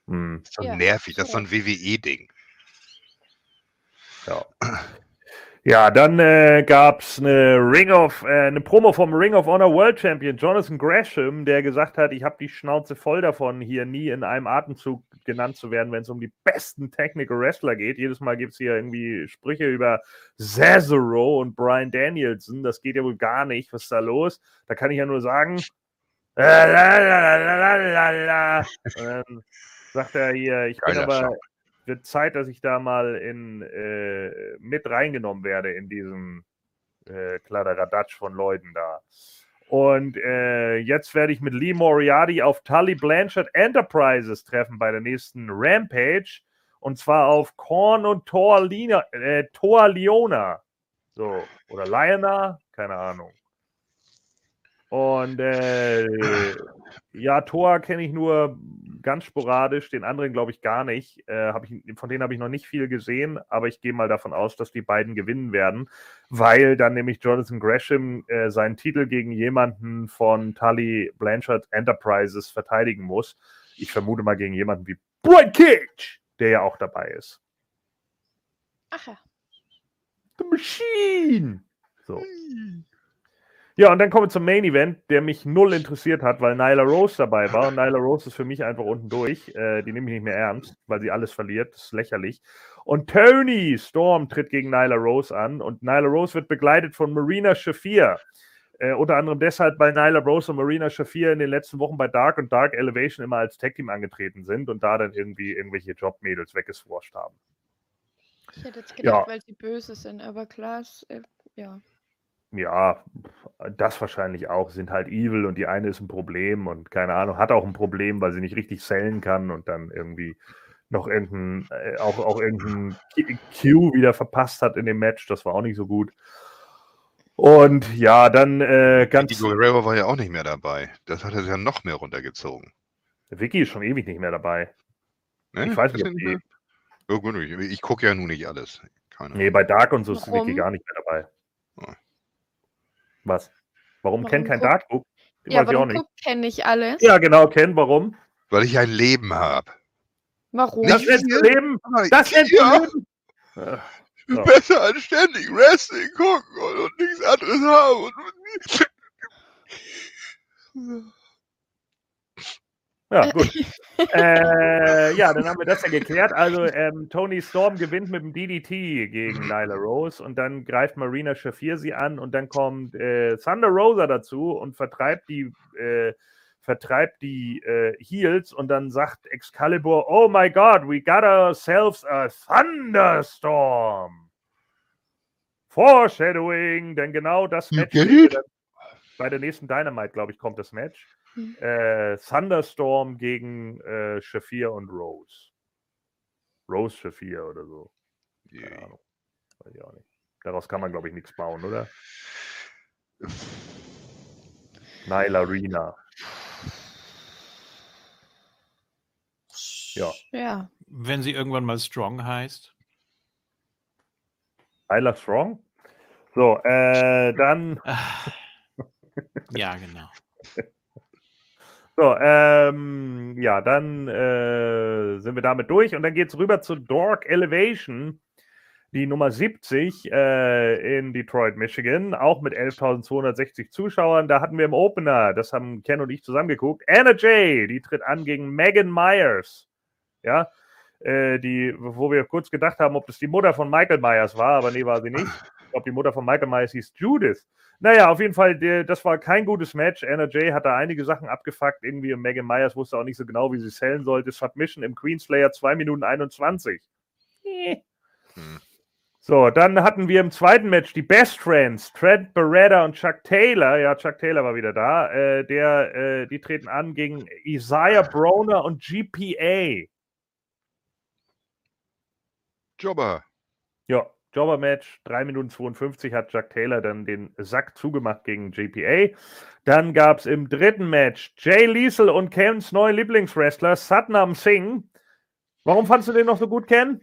Hm, Das ist so Ja, nervig, das ist so ein WWE-Ding. ja. Ja, dann äh, gab es eine Ring of, äh, eine Promo vom Ring of Honor World Champion Jonathan Gresham, der gesagt hat, ich habe die Schnauze voll davon, hier nie in einem Atemzug genannt zu werden, wenn es um die besten Technical Wrestler geht. Jedes Mal gibt es hier irgendwie Sprüche über Cesaro und Brian Danielson. Das geht ja wohl gar nicht. Was ist da los? Da kann ich ja nur sagen, la, la, la, la. Und dann sagt er hier, ich bin Geiler aber, Schau. Wird Zeit, dass ich da mal in, äh, mit reingenommen werde in diesen äh, Kladderadatsch von Leuten da. Und äh, jetzt werde ich mit Lee Moriarty auf Tully Blanchard Enterprises treffen bei der nächsten Rampage. Und zwar auf Korn und Thor, Lina, äh, Thor Leona. So, oder Liona, keine Ahnung. Und äh, ja, Thor kenne ich nur ganz sporadisch, den anderen glaube ich gar nicht. Äh, ich, von denen habe ich noch nicht viel gesehen, aber ich gehe mal davon aus, dass die beiden gewinnen werden, weil dann nämlich Jonathan Gresham äh, seinen Titel gegen jemanden von Tully Blanchard Enterprises verteidigen muss. Ich vermute mal gegen jemanden wie Brian Cage, der ja auch dabei ist. Ach ja. The Machine! So. Ja, und dann kommen wir zum Main Event, der mich null interessiert hat, weil Nyla Rose dabei war. Und Nyla Rose ist für mich einfach unten durch. Äh, die nehme ich nicht mehr ernst, weil sie alles verliert. Das ist lächerlich. Und Tony Storm tritt gegen Nyla Rose an. Und Nyla Rose wird begleitet von Marina Shafir. Äh, unter anderem deshalb, weil Nyla Rose und Marina Shafir in den letzten Wochen bei Dark und Dark Elevation immer als Tag Team angetreten sind und da dann irgendwie irgendwelche Jobmädels weggeswascht haben. Ich hätte jetzt gedacht, Ja. weil sie böse sind, aber klar, ist, äh, ja. Ja, das wahrscheinlich auch. Sind halt evil und die eine ist ein Problem und keine Ahnung, hat auch ein Problem, weil sie nicht richtig sellen kann und dann irgendwie noch irgendein, äh, auch, auch irgendein Q- wieder verpasst hat in dem Match. Das war auch nicht so gut. Und ja, dann äh, Die ganz. Guerrero war ja auch nicht mehr dabei. Das hat er ja noch mehr runtergezogen. Vicky ist schon ewig nicht mehr dabei. Ne? Ich weiß nicht, er ob die- gut, ich, ich gucke ja nun nicht alles. Keine Nee, bei Dark und so ist? Vicky gar nicht mehr dabei. Ah. Was? Warum, Warum Ken kein Dark guckt? Ja, Weiß ich auch warum nicht. Ken nicht alles? Ja, genau, Ken, warum? Weil ich ein Leben habe. Warum? Das hier? Leben? Das du ja, Leben? Ach, so. besser als ständig Wrestling gucken und, und nichts anderes haben. Ja, gut. äh, ja, dann haben wir das ja geklärt. Also ähm, Tony Storm gewinnt mit dem DDT gegen Nyla Rose und dann greift Marina Shafir sie an und dann kommt äh, Thunder Rosa dazu und vertreibt die äh, vertreibt die äh, Heels und dann sagt Excalibur, oh my God, we got ourselves a Thunderstorm. Foreshadowing, denn genau das Match bei der nächsten Dynamite, glaube ich, kommt das Match. Hm. Äh, Thunderstorm gegen äh, Shafir und Rose. Rose Shafir oder so. Keine Ahnung. Weiß ich auch nicht. Daraus kann man, glaube ich, nichts bauen, oder? Nyla Rina. Ja. Ja. Wenn sie irgendwann mal Strong heißt. Nyla Strong. So, äh, dann Ah. Ja, genau. So, ähm, ja, dann äh, sind wir damit durch und dann geht es rüber zu Dork Elevation, die Nummer 70 äh, in Detroit, Michigan, auch mit 11.260 Zuschauern. Da hatten wir im Opener, das haben Ken und ich zusammengeguckt, Anna Jay, die tritt an gegen Megan Myers. Ja, äh, die, wo wir kurz gedacht haben, ob das die Mutter von Michael Myers war, aber nee, war sie nicht. Ich glaube, die Mutter von Michael Myers hieß Judith. Naja, auf jeden Fall, der, das war kein gutes Match. Anna Jay hat da einige Sachen abgefuckt. Irgendwie und Megan Myers wusste auch nicht so genau, wie sie sellen sollte. Submission im Queenslayer 2 Minuten 21. Eh. Hm. So, dann hatten wir im zweiten Match die Best Friends, Trent Beretta und Chuck Taylor. Ja, Chuck Taylor war wieder da. Äh, der, äh, die treten an gegen Isaiah Broner und GPA. Jobber. Ja, Jobber-Match, 3 Minuten 52 hat Chuck Taylor dann den Sack zugemacht gegen JPA. Dann gab es im dritten Match Jay Liesel und Kens neuen Lieblingswrestler Satnam Singh. Warum fandst du den noch so gut, Ken?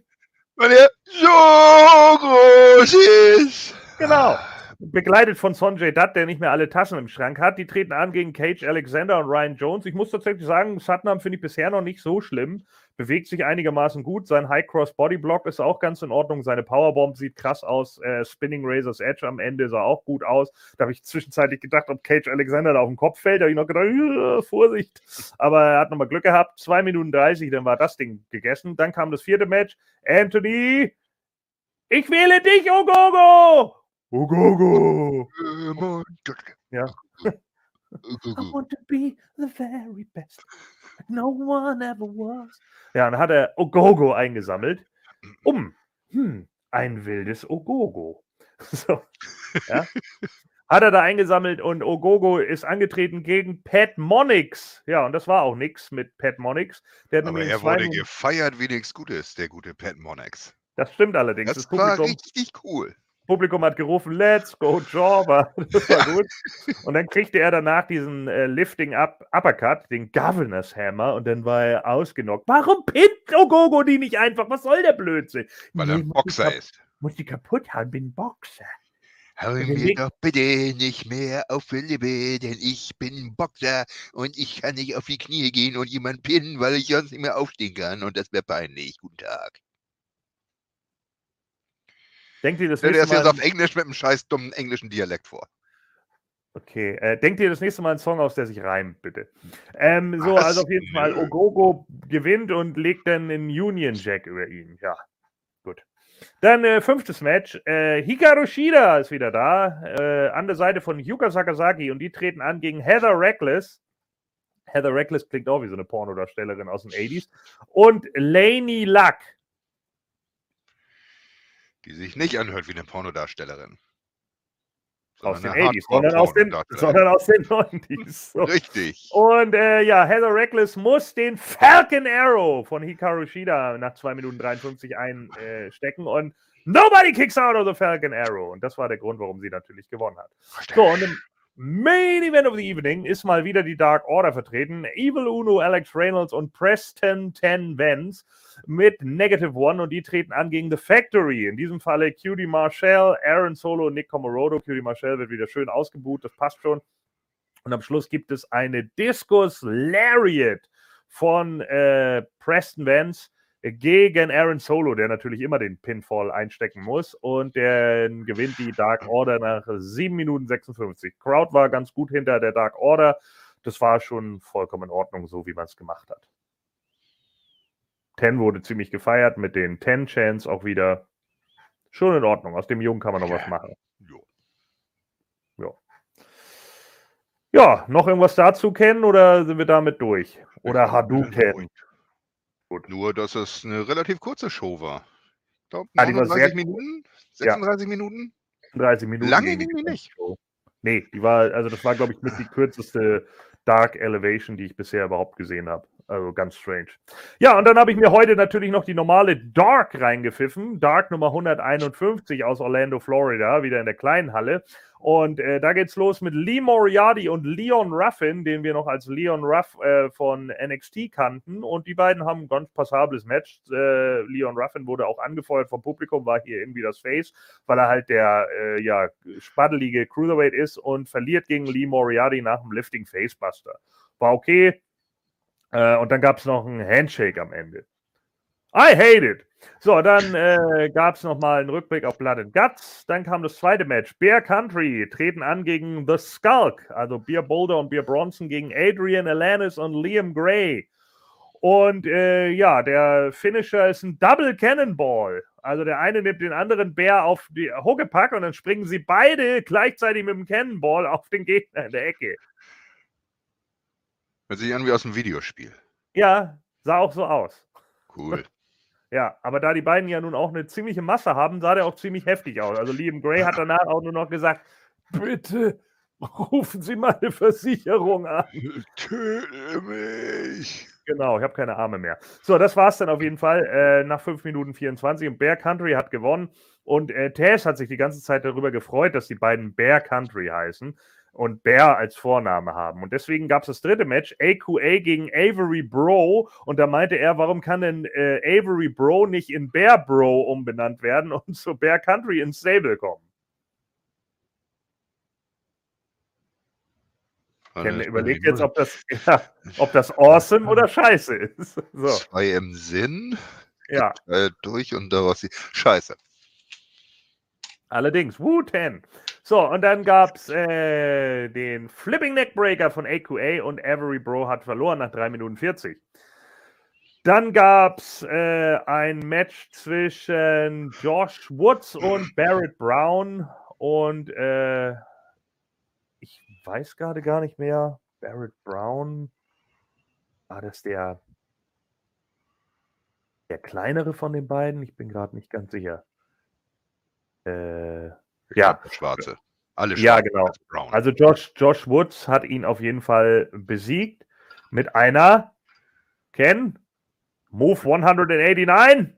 Weil er so groß ist. Genau. Begleitet von Sonjay Dutt, der nicht mehr alle Tassen im Schrank hat. Die treten an gegen Cage Alexander und Ryan Jones. Ich muss tatsächlich sagen, Satnam finde ich bisher noch nicht so schlimm. Bewegt sich einigermaßen gut. Sein High Cross Body Block ist auch ganz in Ordnung. Seine Powerbomb sieht krass aus. Äh, Spinning Razor's Edge am Ende sah auch gut aus. Da habe ich zwischenzeitlich gedacht, ob Cage Alexander da auf den Kopf fällt. Da habe ich noch gedacht, Vorsicht. Aber er hat nochmal Glück gehabt. 2 Minuten 30, dann war das Ding gegessen. Dann kam das vierte Match. Anthony, ich wähle dich, Ogogo! Ogogo! Ja. I want to be the very best. No one ever was. Ja, dann hat er Ogogo eingesammelt, um hm, ein wildes Ogogo. So, ja. Hat er da eingesammelt und Ogogo ist angetreten gegen Pat Monix. Ja, und das war auch nix mit Pat Monix. Der hat Aber er zwei wurde Minuten- gefeiert wie nichts Gutes, der gute Pat Monax. Das stimmt allerdings. Das Das, war Publikum, richtig cool. Publikum hat gerufen, let's go Jobber. Das war gut. Und dann kriegte er danach diesen äh, Lifting Up Uppercut, den Governor's Hammer, und dann war er ausgenockt. Warum pinnt Ogogo die nicht einfach? Was soll der Blödsinn? Weil er ein Boxer ist. Muss die kaputt haben, bin Boxer. Wir Weg- doch bitte nicht mehr auf die Lippe, denn ich bin Boxer und ich kann nicht auf die Knie gehen und jemand pinnen, weil ich sonst nicht mehr aufstehen kann und das wäre peinlich. Guten Tag. Denkt ihr, das Stell dir das nächste jetzt Mal, auf Englisch mit einem scheiß dummen englischen Dialekt vor. Okay, äh, denkt ihr das nächste Mal einen Song aus, der sich reimt, bitte. Ähm, so, Was? also auf jeden Fall. Ogogo gewinnt und legt dann einen Union Jack über ihn. Ja, gut. Dann äh, fünftes Match. Äh, Hikaru Shida ist wieder da, äh, an der Seite von Yuka Sakazaki und die treten an gegen Heather Reckless. Heather Reckless klingt auch wie so eine Pornodarstellerin aus den 80s. Und Lainey Luck. Die sich nicht anhört wie eine Pornodarstellerin. Aus den Sondern eine 80s, sondern aus den, sondern aus den 90s. So. Richtig. Und äh, ja, Heather Reckless muss den Falcon Arrow von Hikaru Shida nach 2 Minuten 53 einstecken und nobody kicks out of the Falcon Arrow. Und das war der Grund, warum sie natürlich gewonnen hat. So, und im Main Event of the Evening ist mal wieder die Dark Order vertreten. Evil Uno, Alex Reynolds und Preston 10 Vance mit Negative One und die treten an gegen The Factory. In diesem Falle QD Marshall, Aaron Solo und Nick Comorodo. QD Marshall wird wieder schön ausgebuht, das passt schon. Und am Schluss gibt es eine Discus Lariat von äh, Preston Vance gegen Aaron Solo, der natürlich immer den Pinfall einstecken muss. Und der gewinnt die Dark Order nach 7 Minuten 56. Crowd war ganz gut hinter der Dark Order. Das war schon vollkommen in Ordnung, so wie man es gemacht hat. Ten wurde ziemlich gefeiert mit den Ten Chants auch wieder. Schon in Ordnung. Aus dem Jungen kann man noch was machen. Jo. Ja, noch irgendwas dazu kennen oder sind wir damit durch? Oder Hadouken? Nur, dass es eine relativ kurze Show war. Ich glaube, Ah, die war sehr 39 Minuten? 36 Minuten? 30 Minuten. Lange ging ging die nicht. Show. Nee, die war, also das war, glaube ich, mit die kürzeste Dark Elevation, die ich bisher überhaupt gesehen habe. Also ganz strange. Ja, und dann habe ich mir heute natürlich noch die normale Dark reingepfiffen. Dark Nummer 151 aus Orlando, Florida, wieder in der kleinen Halle. Und äh, da geht's los mit Lee Moriarty und Leon Ruffin, den wir noch als Leon Ruff äh, von NXT kannten. Und die beiden haben ein ganz passables Match. Äh, Leon Ruffin wurde auch angefeuert vom Publikum, war hier irgendwie das Face, weil er halt der äh, ja, spaddelige Cruiserweight ist und verliert gegen Lee Moriarty nach dem Lifting Facebuster. War okay. Äh, und dann gab es noch einen Handshake am Ende. I hate it. So, dann äh, gab es nochmal einen Rückblick auf Blood and Guts. Dann kam das zweite Match. Bear Country treten an gegen The Skulk, also Beer Boulder und Beer Bronson gegen Adrian Alanis und Liam Gray. Und äh, ja, der Finisher ist ein Double Cannonball. Also der eine nimmt den anderen Bär auf die Huckepack und dann springen sie beide gleichzeitig mit dem Cannonball auf den Gegner in der Ecke. Hört sich an wie aus dem Videospiel. Ja, sah auch so aus. Cool. Ja, aber da die beiden ja nun auch eine ziemliche Masse haben, sah der auch ziemlich heftig aus. Also Liam Gray hat danach auch nur noch gesagt, bitte rufen Sie mal eine Versicherung an. Töte mich. Genau, ich habe keine Arme mehr. So, das war es dann auf jeden Fall äh, nach 5 Minuten 24 und Bear Country hat gewonnen und äh, Taz hat sich die ganze Zeit darüber gefreut, dass die beiden Bear Country heißen und Bear als Vorname haben. Und deswegen gab es das dritte Match, AQA gegen Avery Bro. Und da meinte er, warum kann denn äh, Avery Bro nicht in Bear Bro umbenannt werden und zu Bear Country ins Stable kommen? Ken überlegt jetzt, ob das, ja, ob das awesome oder scheiße ist. So, Zwei im Sinn, ja. äh, durch und daraus die Scheiße. Allerdings, Wu-Ten. So, und dann gab es äh, den Flipping Neckbreaker von AQA und Avery Bro hat verloren nach 3 Minuten 40. Dann gab es äh, ein Match zwischen Josh Woods und Barrett Brown und äh, ich weiß gerade gar nicht mehr, Barrett Brown, war das der, der kleinere von den beiden? Ich bin gerade nicht ganz sicher. Äh, ja, Schwarze. Alle Ja, schwarze genau. als also Josh, Josh Woods hat ihn auf jeden Fall besiegt mit einer Ken Move 189.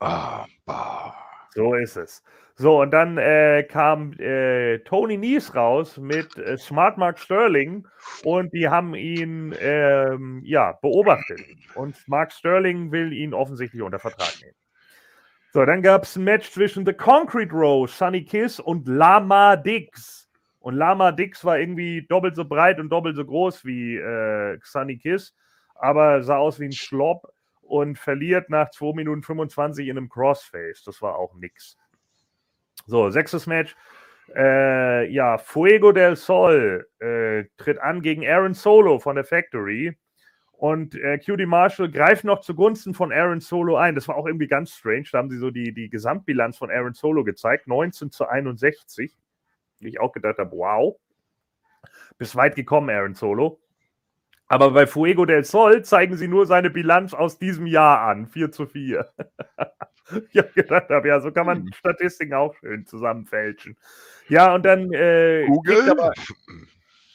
ah, bah. So ist es. So, und dann äh, kam äh, Tony Nies raus mit äh, Smart Mark Sterling und die haben ihn ähm, ja, beobachtet. Und Mark Sterling will ihn offensichtlich unter Vertrag nehmen. So, dann gab es ein Match zwischen The Concrete Row, Sunny Kiss und Lama Dix. Und Lama Dix war irgendwie doppelt so breit und doppelt so groß wie äh, Sunny Kiss, aber sah aus wie ein Schlopp und verliert nach 2 Minuten 25 in einem Crossface. Das war auch nix. So, sechstes Match. Äh, ja, Fuego del Sol äh, tritt an gegen Aaron Solo von der Factory. Und äh, QD Marshall greift noch zugunsten von Aaron Solo ein. Das war auch irgendwie ganz strange. Da haben sie so die, die Gesamtbilanz von Aaron Solo gezeigt. 19 zu 61. Wie ich auch gedacht habe, wow. Bis weit gekommen, Aaron Solo. Aber bei Fuego del Sol zeigen sie nur seine Bilanz aus diesem Jahr an. 4 zu 4. ich habe gedacht, hab, ja, so kann man Statistiken auch schön zusammenfälschen. Ja, und dann äh, Google?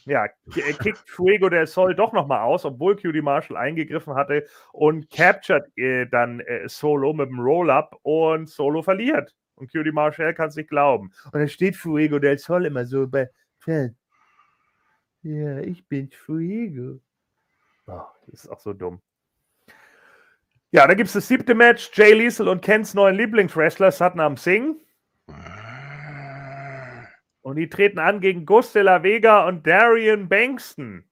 Ja, k- äh, kickt Fuego del Sol doch nochmal aus, obwohl QD Marshall eingegriffen hatte und captured äh, dann äh, Solo mit dem Roll-Up und Solo verliert. Und QD Marshall kann es nicht glauben. Und dann steht Fuego del Sol immer so bei. Ja, ich bin Fuego. Oh, das ist auch so dumm. Ja, da gibt es das siebte Match. Jay Liesel und Kens neuen Lieblingswrestler Satnam Singh. Und die treten an gegen Gus de la Vega und Darian Bankston.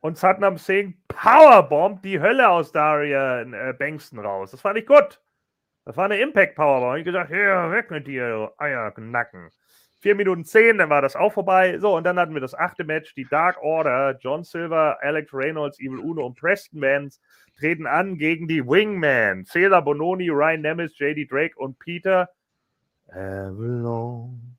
Und Satnam Singh Powerbomb die Hölle aus Darian äh, Bankston raus. Das fand ich gut. Das war eine Impact Powerbomb. Ich gesagt, ja, weg mit dir, du Eiernacken. 4 Minuten 10, dann war das auch vorbei. So, und dann hatten wir das achte Match. Die Dark Order, John Silver, Alex Reynolds, Evil Uno und Preston Vance treten an gegen die Wingman. Cesar Bononi, Ryan Nemes, JD Drake und Peter Avalon.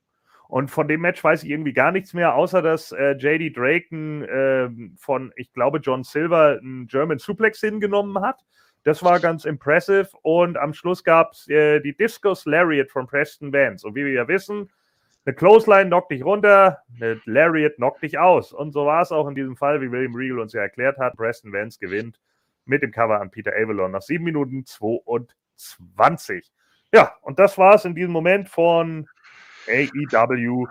Und von dem Match weiß ich irgendwie gar nichts mehr, außer dass äh, JD Drake n, ähm, von, ich glaube, John Silver einen German Suplex hingenommen hat. Das war ganz impressive. Und am Schluss gab es äh, die Discus Lariat von Preston Vance. Und wie wir ja wissen, eine Clothesline knockt dich runter, eine Lariat knockt dich aus. Und so war es auch in diesem Fall, wie William Regal uns ja erklärt hat. Preston Vance gewinnt mit dem Cover an Peter Avalon nach 7 Minuten 22. Ja, und das war es in diesem Moment von AEW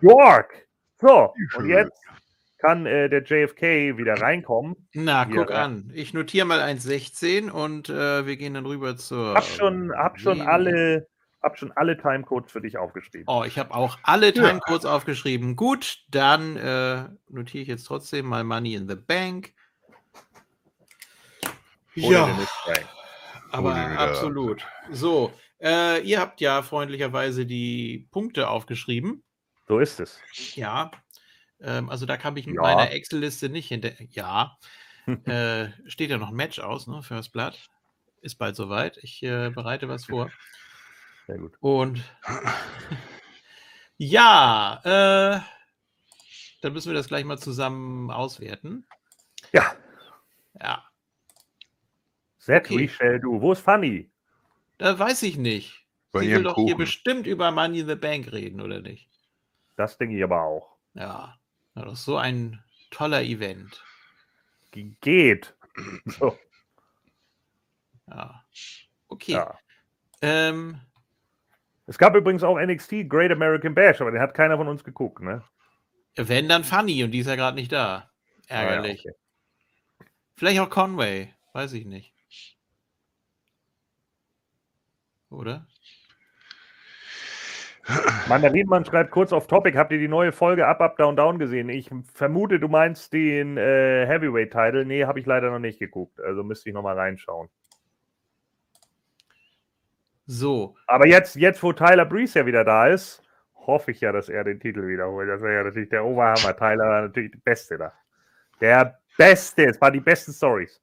York. So, und jetzt kann äh, der JFK wieder reinkommen. Na, Hier, guck ja. an. Ich notiere mal 1,16 und äh, wir gehen dann rüber zur. Hab schon, hab schon alle, hab schon alle Timecodes für dich aufgeschrieben. Oh, ich habe auch alle Timecodes aufgeschrieben. Gut, dann äh, notiere ich jetzt trotzdem mal Money in the Bank. Nicht rein. aber absolut. So, äh, ihr habt ja freundlicherweise die Punkte aufgeschrieben. So ist es. Ja. Ähm, also da kam ich mit Ja. meiner Excel-Liste nicht hinter. Ja. äh, steht ja noch ein Match aus, ne? First Blood. Ist bald soweit. Ich äh, bereite was vor. Sehr gut. Und ja, äh, dann müssen wir das gleich mal zusammen auswerten. Ja, Ja, Set Okay. we shall do. Wo ist Funny? Da weiß ich nicht. Bei Sie will doch hier Kuchen. bestimmt über Money in the Bank reden, oder nicht? Das denke ich aber auch. Ja, das ist so ein toller Event. Ge- Geht. So, Ja. Okay. ja. Ähm, Es gab übrigens auch NXT Great American Bash, aber den hat keiner von uns geguckt, ne? wenn dann Funny und die ist ja gerade nicht da. Ah, ja, Ärgerlich. okay. Vielleicht auch Conway, weiß ich nicht. Oder? Mandarinmann schreibt kurz auf Topic, habt ihr die neue Folge Up, Up, Down, Down gesehen? Ich vermute, du meinst den äh, Heavyweight-Title. Nee, habe ich leider noch nicht geguckt. Also müsste ich nochmal reinschauen. So, Aber jetzt, jetzt, wo Tyler Breeze ja wieder da ist, hoffe ich ja, dass er den Titel wiederholt. Das wäre ja natürlich der Oberhammer. Tyler war natürlich der Beste da. Der Beste. Es waren die besten Stories.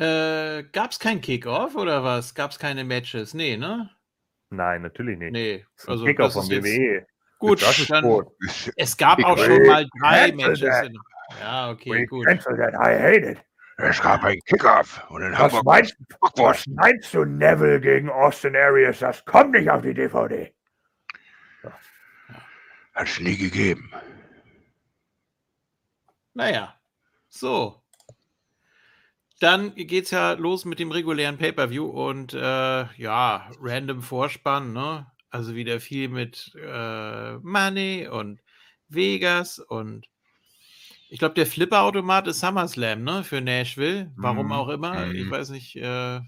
Äh, gab es kein Kickoff oder was? Gab es keine Matches? Nee, ne? Nein, natürlich nicht. Nee. Also, ist jetzt, WWE. gut, Das ist dann, gut. es gab auch Kicker. schon mal drei Matches. In, ja, okay, We gut. cancel that. I hate it. Es gab einen Kickoff und in Was Hamburg meinst, was meinst du, Neville gegen Austin Aries? Das kommt nicht auf die DVD. Hat es nie gegeben. Naja, so. Dann geht's ja los mit dem regulären Pay-Per-View und äh, ja, random Vorspann, ne? Also wieder viel mit äh, Money und Vegas und ich glaube, der Flipper-Automat ist SummerSlam, ne? Für Nashville. Warum Mhm. auch immer. Ich Mhm. weiß nicht. Äh,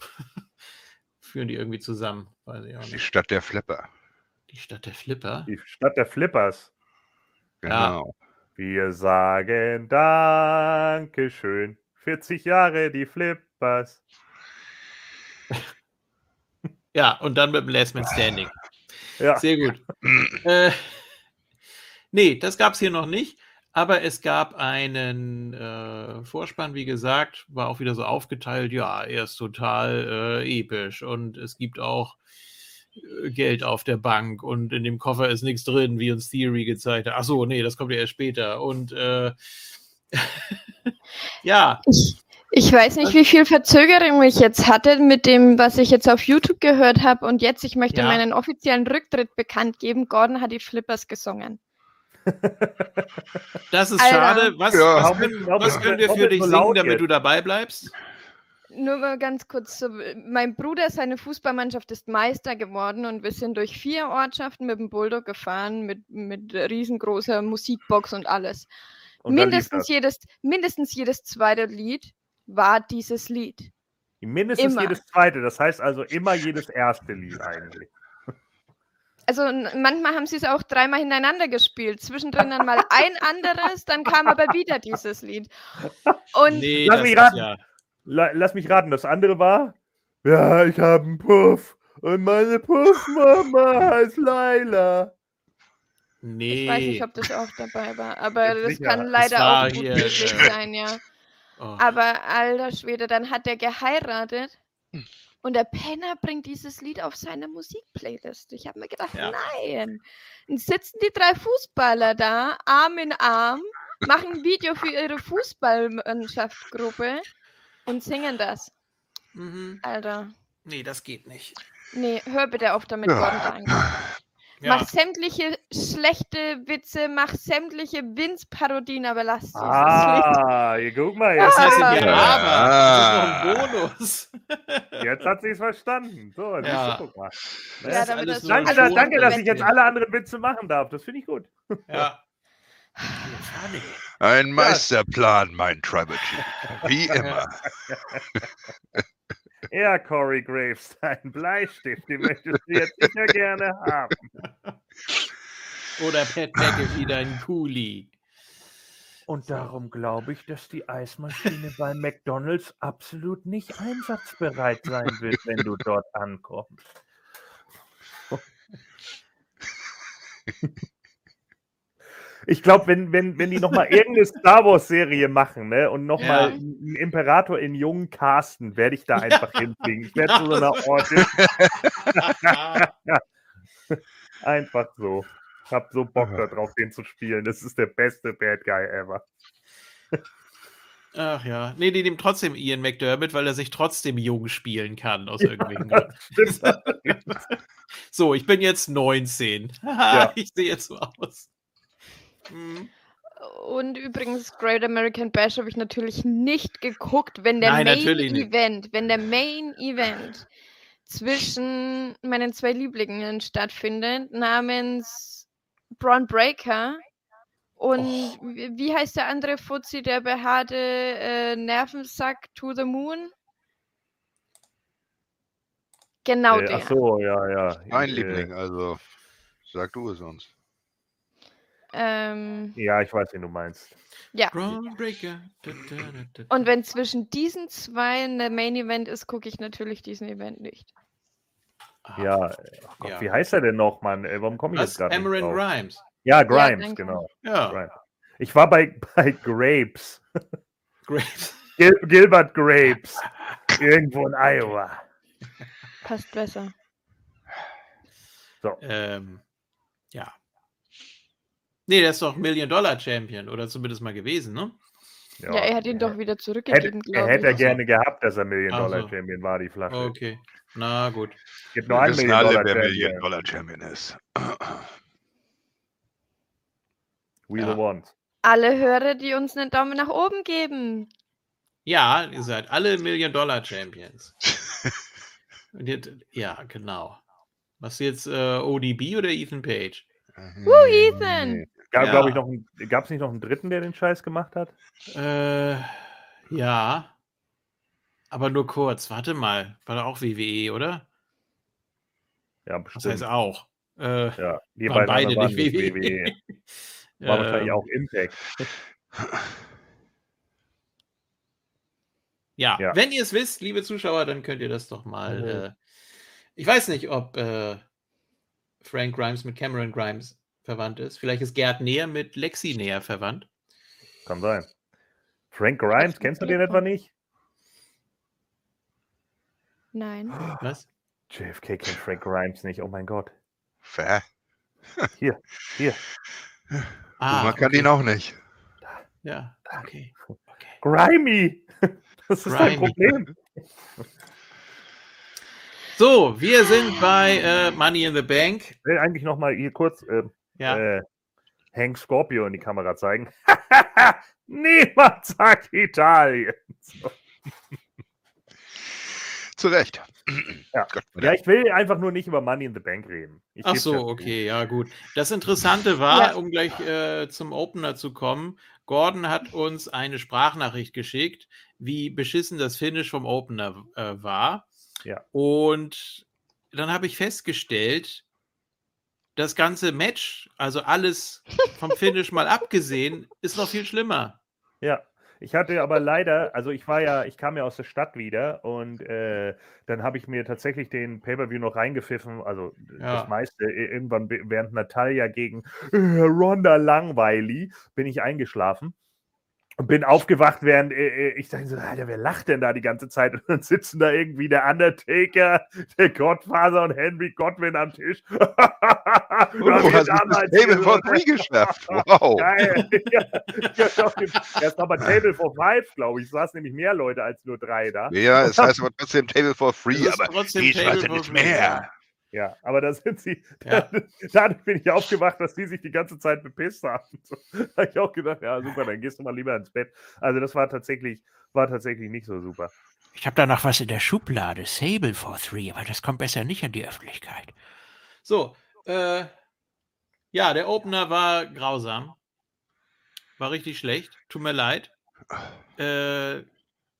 führen die irgendwie zusammen. Weiß ich auch Die nicht. Stadt der Flipper. Die Stadt der Flipper. Die Stadt der Flippers. Ja. Genau. Wir sagen Dankeschön. 40 Jahre die Flippers. Ja, und dann mit dem Last Man Standing. Ja. Sehr gut. äh, nee, das gab es hier noch nicht. Aber es gab einen äh, Vorspann, wie gesagt, war auch wieder so aufgeteilt. Ja, er ist total äh, episch und es gibt auch äh, Geld auf der Bank und in dem Koffer ist nichts drin, wie uns Theory gezeigt hat. Achso, nee, das kommt ja erst später. Und äh, ja, Ich, ich weiß nicht, wie viel Verzögerung ich jetzt hatte mit dem, was ich jetzt auf YouTube gehört habe. Und jetzt, ich möchte Ja. meinen offiziellen Rücktritt bekannt geben. Gordon hat die Flippers gesungen. das ist Alter. schade. Was, Ja. was, können, was können wir für dich singen, damit du dabei bleibst? Nur mal ganz kurz. So, mein Bruder, seine Fußballmannschaft ist Meister geworden und wir sind durch vier Ortschaften mit dem Bulldog gefahren, mit, mit riesengroßer Musikbox und alles. Und mindestens, jedes, mindestens jedes zweite Lied war dieses Lied. Mindestens Immer. jedes zweite, das heißt also immer jedes erste Lied eigentlich. Also manchmal haben sie es auch dreimal hintereinander gespielt. Zwischendrin dann mal ein anderes, dann kam aber wieder dieses Lied. Und Nee, Lass das mich ist raten. ja. La lass mich raten, das andere war. Ja, ich habe einen Puff. Und meine Puffmama heißt Laila. Nee. ich weiß nicht, ob das auch dabei war, aber das sicher. kann leider auch gut möglich sein, ja. oh. Aber alter Schwede, dann hat er geheiratet Hm. und der Penner bringt dieses Lied auf seine Musikplaylist. Ich habe mir gedacht, Ja. nein. Dann sitzen die drei Fußballer da, Arm in Arm, machen ein Video für ihre Fußballmannschaftsgruppe und singen das. Mhm. Alter. Nee, das geht nicht. Nee, hör bitte auf damit, Ja. Gordon. Ja. Mach sämtliche schlechte Witze, mach sämtliche Vince-Parodien, aber lass Lied. Ah, guck mal, jetzt, Ah. ja, Ja. aber das ist noch ein Bonus. jetzt hat sie es verstanden. So, siehst Ja. du, guck mal. Das Ja, ist damit alles das Danke, alles danke, dass ich jetzt alle anderen Witze machen darf. Das finde ich gut. Ja. Ein Meisterplan, mein Tribal Chief. Wie immer. Ja, Corey Graves, dein Bleistift, den möchtest du jetzt sicher gerne haben. Oder Pat McAfee, dein Kuli. Und darum glaube ich, dass die Eismaschine bei McDonalds absolut nicht einsatzbereit sein wird, wenn du dort ankommst. Ich glaube, wenn, wenn, wenn die nochmal irgendeine Star Wars-Serie machen ne, und nochmal Ja. einen Imperator in jungen casten, werde ich da einfach hinfliegen. Ich werde zu so einer Orte einfach so. Ich habe so Bock darauf, den zu spielen. Das ist der beste Bad Guy ever. Ach ja. Nee, die nehmen trotzdem Ian McDermott, weil er sich trotzdem jung spielen kann, aus irgendwelchen Gründen. So, ich bin jetzt 19. Ja. Ich sehe jetzt so aus. Hm. Und übrigens, Great American Bash habe ich natürlich nicht geguckt, wenn der Nein, Main. Event, wenn der Main Event zwischen meinen zwei Lieblingen stattfindet, namens Braun Breaker und wie wie heißt der andere Fuzzi, der behaarte äh, Nervensack to the Moon? Genau Äh, der. ach so, ja, ja. Mein Äh, Liebling, also sag du es uns. Ähm, Ja, ich weiß, wen du meinst. ja. Und wenn zwischen diesen zwei ein Main Event ist, gucke ich natürlich diesen Event nicht. Ah, Ja, ach Gott, Ja. wie heißt er denn noch, Mann? Äh, Warum komme ich Was? jetzt gerade drauf? Rhymes. Ja, Grimes, danke. genau. Ja. Grimes. Ich war bei, bei Grapes. Great. Gil Gilbert Grapes. Irgendwo in Iowa. Passt besser. Ähm, ja. Nee, der ist doch Million-Dollar-Champion oder zumindest mal gewesen, ne? Ja, er hat ihn doch wieder Hätte, zurückgegeben, er glaube hätte er ich. gerne gehabt, dass er Million-Dollar-Champion war, die Flasche. Okay. Na gut. Es gibt nur einen wissen alle, wer Million-Dollar-Champion. Million-Dollar-Champion ist. We Ja. the ones. Alle Hörer, die uns einen Daumen nach oben geben. Ja, ihr seid alle Million-Dollar-Champions. Und jetzt, ja, genau. Was jetzt äh, ODB oder Ethan Page? Woo, Ethan! Gab, Ja. glaub ich, noch einen, gab's nicht noch einen dritten, der den Scheiß gemacht hat? Äh, ja. Aber nur kurz. Warte mal. War da auch WWE, oder? Ja, Das heißt bestimmt. auch. Äh, Ja, die waren beide waren nicht WWE. WWE. War wahrscheinlich Ähm, auch Impact. Ja, Ja. wenn ihr es wisst, liebe Zuschauer, dann könnt ihr das doch mal Mhm. äh, Ich weiß nicht, ob äh, Frank Grimes mit Cameron Grimes verwandt ist. Vielleicht ist Gerd näher mit Lexi näher verwandt. Kann sein. Frank Grimes, kennst du den etwa nicht? Nein. Was? JFK kennt Frank Grimes nicht, oh mein Gott. Fair. Hier, hier. Ah, Man kann ihn auch nicht. Ja, okay. okay. Grimy! Das ist ein Grimy. Problem. So, wir sind bei äh, Money in the Bank. Ich will eigentlich nochmal hier kurz äh, Ja, äh, Hank Scorpio in die Kamera zeigen. Niemand sagt Italien. So. Zu Recht. Ja. Gott, Ja, ich will einfach nur nicht über Money in the Bank reden. Ich Ach so, okay, ja gut. Das Interessante war, Ja. um gleich äh, zum Opener zu kommen, Gordon hat uns eine Sprachnachricht geschickt, wie beschissen das Finish vom Opener äh, war. Ja. Und dann habe ich festgestellt, das ganze Match, also alles vom Finish mal abgesehen, ist noch viel schlimmer. Ja, ich hatte aber leider, also ich war ja, ich kam ja aus der Stadt wieder und äh, dann habe ich mir tatsächlich den Pay-Per-View noch reingepfiffen, also Ja. das meiste, i- irgendwann während Natalia gegen äh, Ronda Langweili bin ich eingeschlafen. Und bin aufgewacht, während äh, äh, ich dachte so, Alter, wer lacht denn da die ganze Zeit? Und dann sitzen da irgendwie der Undertaker, der Godfather und Henry Godwin am Tisch. Oh, du hast das Table for Three geschafft. Wow. Geil. Ja, ja, dem- Erst aber Table for Five, glaube ich. Es saßen nämlich mehr Leute als nur drei da. Ja, es heißt aber trotzdem Table for Free, ist aber trotzdem die Table Schweizer for nicht Three, mehr. Ja, aber da sind sie. Ja. Dadurch bin ich aufgewacht, dass die sich die ganze Zeit bepisst haben. So, da habe ich auch gedacht, ja, super, dann gehst du mal lieber ins Bett. Also, das war tatsächlich, war tatsächlich nicht so super. Ich habe da noch was in der Schublade. Sable for Three, aber das kommt besser nicht an die Öffentlichkeit. So, äh, ja, der Opener war grausam. War richtig schlecht. Tut mir leid. Äh,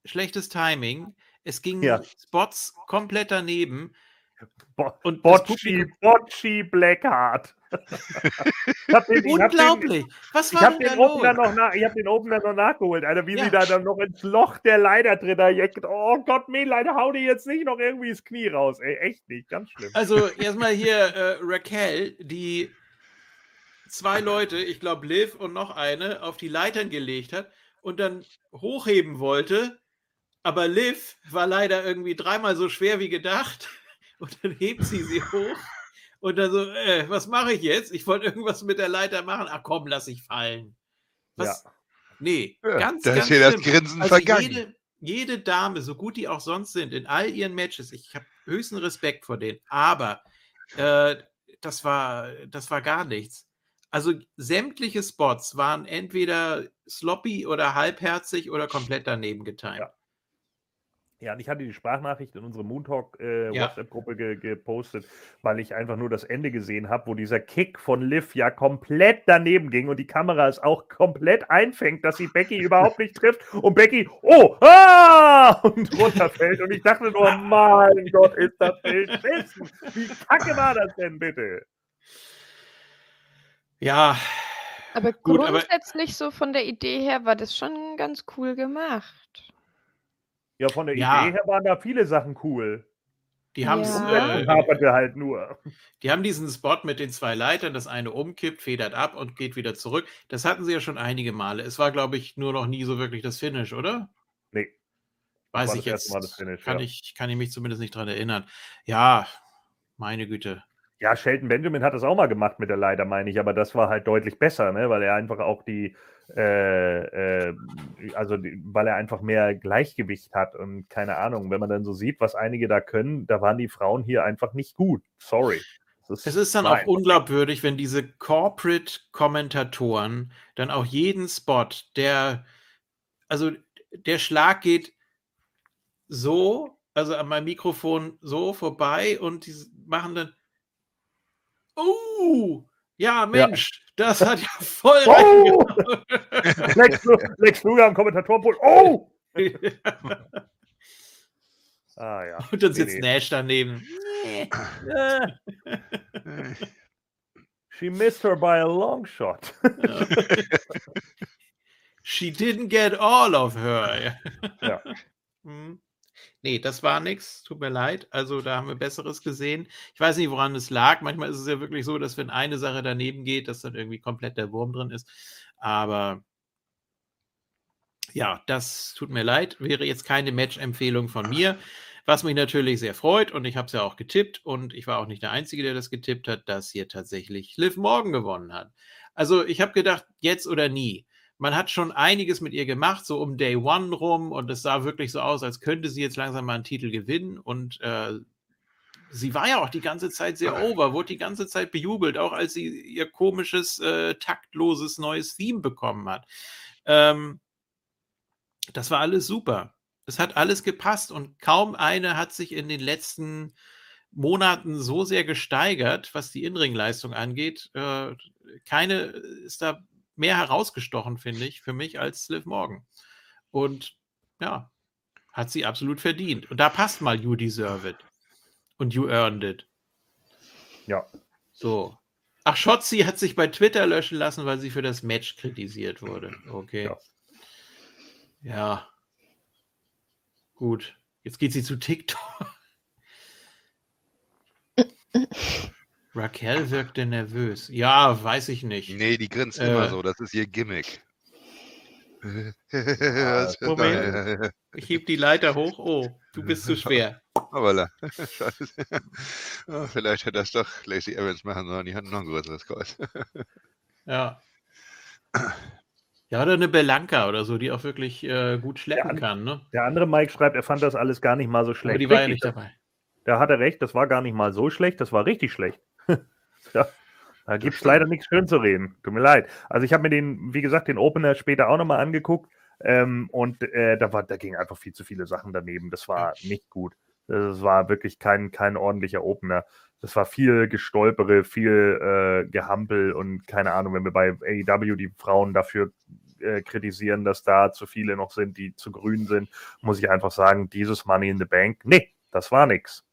schlechtes Timing. Es gingen Ja. Spots komplett daneben. Bo Und Bocci, Bocci Blackheart. habe den, den, Unglaublich. Was ich war hab denn da los? noch nach, ich hab den Opener noch nachgeholt, Alter, wie Ja. sie da dann noch ins Loch der Leiter drin jackt. Oh Gott, Mädlein, hau dir jetzt nicht noch irgendwie das Knie raus. Ey, echt nicht, ganz schlimm. Also erstmal hier äh, Raquel, die zwei Leute, ich glaube Liv und noch eine, auf die Leitern gelegt hat und dann hochheben wollte. Aber Liv war leider irgendwie dreimal so schwer wie gedacht. Und dann hebt sie sie hoch. Und dann so, äh, was mache ich jetzt? Ich wollte irgendwas mit der Leiter machen. Ach komm, lass ich fallen. Was? Nee, Ja, ganz, da ganz ist hier das. Grinsen Also vergangen. jede, jede Dame, so gut die auch sonst sind, in all ihren Matches, ich habe höchsten Respekt vor denen, aber äh, das, war, das war gar nichts. Also sämtliche Spots waren entweder sloppy oder halbherzig oder komplett daneben getimt. Ja. Ja, und ich hatte die Sprachnachricht in unsere Moontalk äh, Ja. WhatsApp-Gruppe ge gepostet, weil ich einfach nur das Ende gesehen habe, wo dieser Kick von Liv ja komplett daneben ging und die Kamera es auch komplett einfängt, dass sie Becky überhaupt nicht trifft und Becky, oh, ah, und runterfällt. Und ich dachte nur, mein Gott, ist das beschissen. Wie kacke war das denn bitte? Ja, Aber Gut, aber- grundsätzlich so von der Idee her war das schon ganz cool gemacht. Ja, von der Ja. Idee her waren da viele Sachen cool. die haben es. Ja. Äh, halt nur. Die haben diesen Spot mit den zwei Leitern, das eine umkippt, federt ab und geht wieder zurück. Das hatten sie ja schon einige Male. Es war, glaube ich, nur noch nie so wirklich das Finish, oder? Nee. Weiß war ich das erste jetzt. Mal das Finish, kann, ja. ich, kann ich mich zumindest nicht dran erinnern. Ja, meine Güte. Ja, Shelton Benjamin hat das auch mal gemacht mit der Leiter, meine ich, aber das war halt deutlich besser, ne? weil er einfach auch die, äh, äh, also die, weil er einfach mehr Gleichgewicht hat und keine Ahnung, wenn man dann so sieht, was einige da können, da waren die Frauen hier einfach nicht gut. Sorry. Das Es ist dann nein. auch unglaubwürdig, wenn diese Corporate-Kommentatoren dann auch jeden Spot, der, also der Schlag geht so, also an meinem Mikrofon so vorbei und die machen dann, oh, ja, Mensch, das hat ja voll Oh! reingehauen." Lex, Lex Luger am Kommentatorpult. Oh! Ah ja. Und dann Nee, sitzt nee. Nash daneben. Nee. Äh, she missed her by a long shot. Ja. She didn't get all of her. Ja. Hm. nee, das war nix. Tut mir leid. Also da haben wir Besseres gesehen. Ich weiß nicht, woran es lag. Manchmal ist es ja wirklich so, dass wenn eine Sache daneben geht, dass dann irgendwie komplett der Wurm drin ist. Aber ja, das tut mir leid. Wäre jetzt keine Match-Empfehlung von mir. Was mich natürlich sehr freut und ich habe es ja auch getippt und ich war auch nicht der Einzige, der das getippt hat, dass hier tatsächlich Liv Morgan gewonnen hat. Also ich habe gedacht, jetzt oder nie. Man hat schon einiges mit ihr gemacht, so um Day One rum und es sah wirklich so aus, als könnte sie jetzt langsam mal einen Titel gewinnen und äh, sie war ja auch die ganze Zeit sehr over, wurde die ganze Zeit bejubelt, auch als sie ihr komisches, äh, taktloses neues Theme bekommen hat. Ähm, das war alles super. Es hat alles gepasst und kaum eine hat sich in den letzten Monaten so sehr gesteigert, was die Inringleistung angeht. Äh, keine ist da mehr herausgestochen, finde ich, für mich als Liv Morgan. Und ja, hat sie absolut verdient. Und da passt mal You Deserve It. Und You Earned It. Ja. So. Ach, Shotzi hat sich bei Twitter löschen lassen, weil sie für das Match kritisiert wurde. Okay. Ja. Ja. Gut. Jetzt geht sie zu TikTok. Raquel wirkte nervös. Ja, weiß ich nicht. Nee, die grinst Äh. immer so, das ist ihr Gimmick. Moment. Ich heb die Leiter hoch. Oh, du bist zu schwer. Aber. Oh, vielleicht hätte das doch Lacey Evans machen sollen, die hat noch ein größeres Kreuz. Ja. Ja, oder eine Belanca oder so, die auch wirklich äh, gut schleppen Ja, kann, ne? Der andere Mike schreibt, er fand das alles gar nicht mal so schlecht. Aber die war ja nicht dabei. Da hat er recht, das war gar nicht mal so schlecht, das war richtig schlecht. ja, da gibt es leider nichts schön zu reden. Tut mir leid. Also ich habe mir den, wie gesagt, den Opener später auch nochmal angeguckt ähm, und äh, da, war, da gingen einfach viel zu viele Sachen daneben. Das war nicht gut. Das war wirklich kein, kein ordentlicher Opener. Das war viel Gestolpere, viel äh, Gehampel und keine Ahnung, wenn wir bei AEW die Frauen dafür äh, kritisieren, dass da zu viele noch sind, die zu grün sind, muss ich einfach sagen, dieses Money in the Bank, nee, das war nix.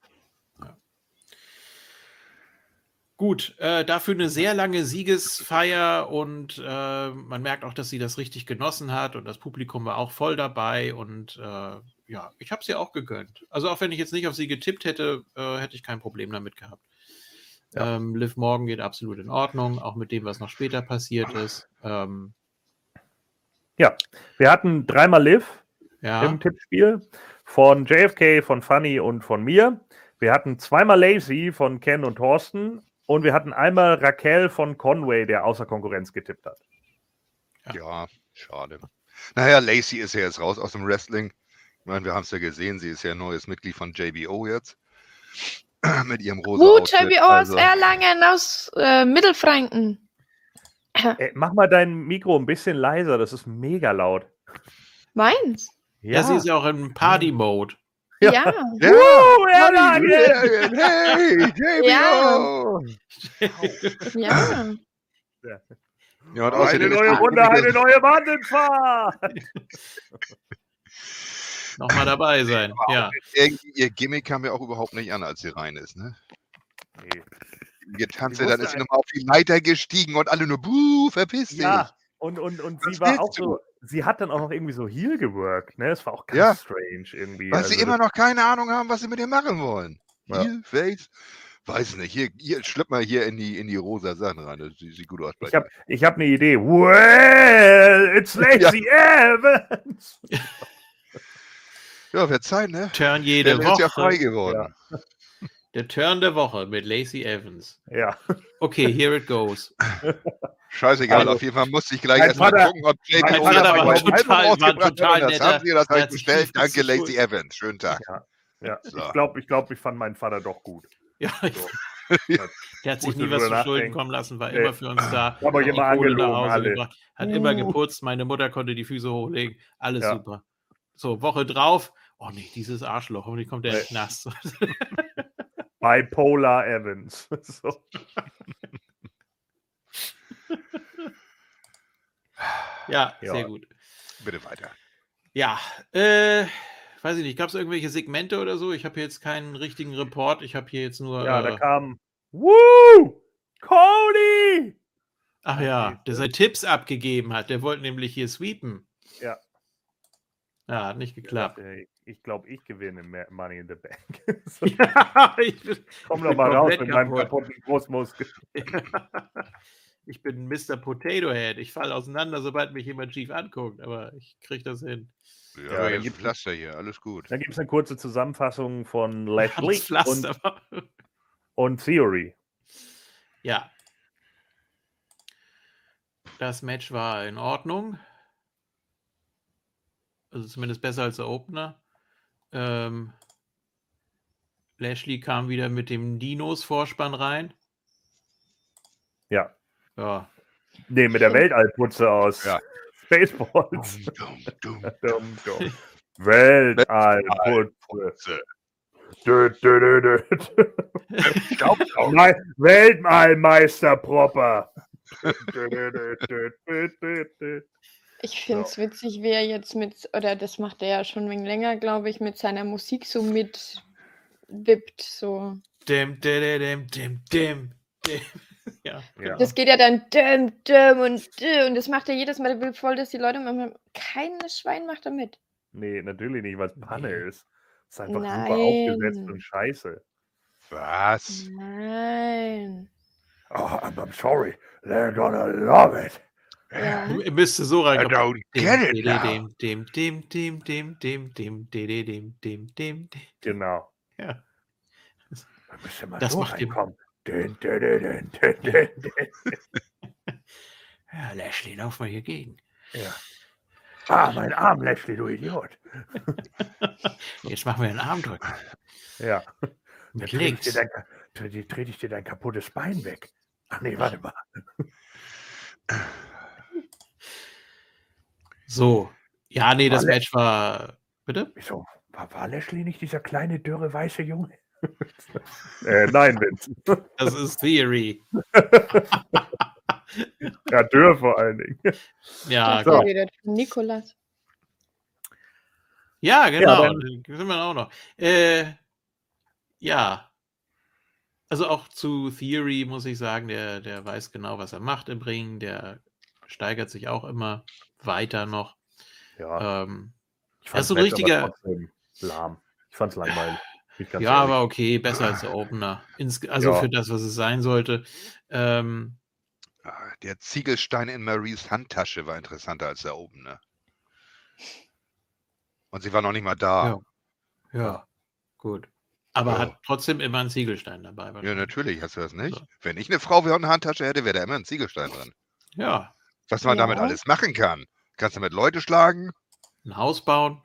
Gut, äh, dafür eine sehr lange Siegesfeier und äh, man merkt auch, dass sie das richtig genossen hat und das Publikum war auch voll dabei und äh, ja, ich habe sie auch gegönnt. Also auch wenn ich jetzt nicht auf sie getippt hätte, äh, hätte ich kein Problem damit gehabt. Ja. Ähm, Liv Morgan geht absolut in Ordnung, auch mit dem, was noch später passiert ist. Ähm, Ja, wir hatten dreimal Liv ja, im Tippspiel von JFK, von Funny und von mir. Wir hatten zweimal Lacey von Ken und Thorsten und wir hatten einmal Raquel von Conway, der außer Konkurrenz getippt hat. Ja, schade. Naja, Lacey ist ja jetzt raus aus dem Wrestling. Ich meine, wir haben es ja gesehen, sie ist ja ein neues Mitglied von JBO jetzt. Mit ihrem rosa Uh, Outfit. JBO aus Also, Erlangen, aus äh, Mittelfranken. Ey, mach mal dein Mikro ein bisschen leiser, das ist mega laut. Meins? ja. sie ist ja auch im Party-Mode. Ja. Ja. Ja, Uh, Erlangen! hey, JBO! Ja. Ja, und Eine neue Runde, eine neue Wandelfahrt! Nochmal dabei sein. Ja. Ihr Gimmick kam mir auch überhaupt nicht an, als sie rein ist. Ne? Nee. Getanzt, dann ist sie nochmal auf die Leiter gestiegen und alle nur, buh, verpiss dich. Ja, und, und, und sie war auch so, sie hat dann auch noch irgendwie so Heel geworkt, ne? Es war auch ganz Ja. strange irgendwie. Weil also sie das- immer noch keine Ahnung haben, was sie mit ihr machen wollen. Ja. Hier, Face, weiß nicht. Hier, hier schlipp mal hier in die, in die rosa Sachen rein. Das sieht, sieht gut aus. bei Ich habe ich hab eine Idee. Well, it's Lacey Evans. dir. ja, wird Zeit, ne? Turn jede Der ist ja Woche. frei geworden. Der Turn der Woche mit Lacey Evans. Ja. Okay, here it goes. Scheißegal, Also, auf jeden Fall musste ich gleich erstmal gucken, ob JBO mein Vater war total- war total Das netter- haben sie das halt netter bestellt. Danke, Lacey. Evans. Schönen Tag. ja. So. Ich glaube, ich, glaub, ich fand meinen Vater doch gut. Ja, ich, So. der hat sich nie was zu Schulden kommen lassen, war Nee. immer für uns da. Hat immer angelogen, nach Hause alle. gebracht, Hat immer Uh. geputzt, meine Mutter konnte die Füße hochlegen, alles Ja. super. So, Woche drauf, oh nee, dieses Arschloch, hoffentlich kommt der in den Nee. Knast. Bipolar Evans. So. ja, Ja. sehr gut. Bitte weiter. Ja, äh, weiß ich nicht, gab es irgendwelche Segmente oder so? Ich habe hier jetzt keinen richtigen Report, ich habe hier jetzt nur. Ja, äh, da kam. Woo! Cody! ach ja, der seine Tipps abgegeben hat, der wollte nämlich hier sweepen. Ja. Ja, hat nicht geklappt. Äh, Ich glaube, ich gewinne mehr Money in the Bank. So, ja, ich bin, Komm doch mal raus mit meinem kaputt. kaputten Großmuskel. ich bin Mr. Potato Head. Ich falle auseinander, sobald mich jemand schief anguckt, aber ich kriege das hin. Ja, Ja, gibt's- Pflaster hier, alles gut. Dann gibt es eine kurze Zusammenfassung von Lashley und, und Theory. Ja. Das Match war in Ordnung. Also zumindest besser als der Opener. Ähm, Lashley kam wieder mit dem Dinos-Vorspann rein. Ja. Ja. Nee, mit der Weltallputze aus Ja. Spaceballs. Dum, dum, dumm. Weltallputze. Dö, dö, dö, Weltallmeister Proper. Ich finde es witzig, wie er jetzt mit, oder das macht er ja schon ein wenig länger, glaube ich, mit seiner Musik so mit wippt. So. Dim, dim, dim, dim, dim, dim. Ja. Ja. Das geht ja dann düm, düm und düm, und das macht er jedes Mal, der will voll, dass die Leute machen. Kein Schwein macht da mit. Nee, natürlich nicht, weil es Panne Nee. ist. Es ist einfach super aufgesetzt Nein. und scheiße. Was? Nein. Oh, I'm, I'm sorry. They're gonna love it. Ja. Du müsste so I reinkommen. don't get it now. Dem, dem, dem, dem, dem, dem, dem, dem, dem, dem, dem, dem. Genau. Ja. Da müsst ihr mal Das so macht reinkommen. Dün, dün, dün. Ja, Lashley, lauf mal hier gegen. Ja. Ah, mein Arm, Lashley, du Idiot. Jetzt machen wir einen Armdrücken. Ja. Mit Dann trete ich, dir links. dein, tre- trete ich dir dein kaputtes Bein weg. Ach nee, warte mal. So. Ja, nee, das Alle- Match war. Bitte? Wieso? War, war Lashley nicht dieser kleine, dürre, weiße Junge? äh, nein, Vince. Das ist Theory. Ja, dürr vor allen Dingen. Ja, So. Nikolas. ja genau. Ja, sind wir auch noch. Äh, ja. Also auch zu Theory muss ich sagen, der, der weiß genau, was er macht im Ring. Der steigert sich auch immer weiter noch. Ja, Ähm, ich das ist so nett, richtiger- lahm. Ich fand's langweilig. Ja, ehrlich. aber okay, besser als der Opener. Ins, also Ja. für das, was es sein sollte. Ähm, Ah, Der Ziegelstein in Maries Handtasche war interessanter als der oben, ne? Und sie war noch nicht mal da. Ja. ja, gut. Aber Ja. hat trotzdem immer einen Ziegelstein dabei. Ja, natürlich, hast du das nicht? So. Wenn ich eine Frau wie eine Handtasche hätte, wäre da immer ein Ziegelstein drin. Ja, Was man damit alles machen kann. Kannst damit Leute schlagen, ein Haus bauen.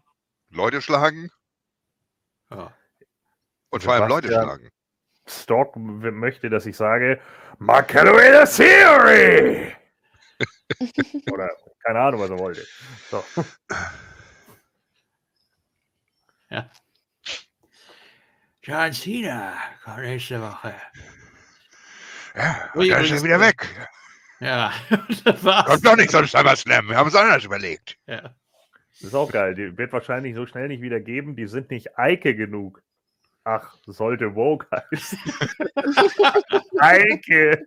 Leute schlagen Ja. Und vor allem Leute schlagen. Stock möchte, dass ich sage, Marcello Theory! Oder keine Ahnung, was er wollte. So. John Cena kommt nächste Woche. Ja, und dann ist er wieder weg. Ja, das war's. Kommt doch nicht so ein SummerSlam. Wir haben es anders überlegt. Ja. Das ist auch geil. Die wird wahrscheinlich so schnell nicht wieder geben. Die sind nicht Eike genug. Ach, sollte Vogue heißen. Eike.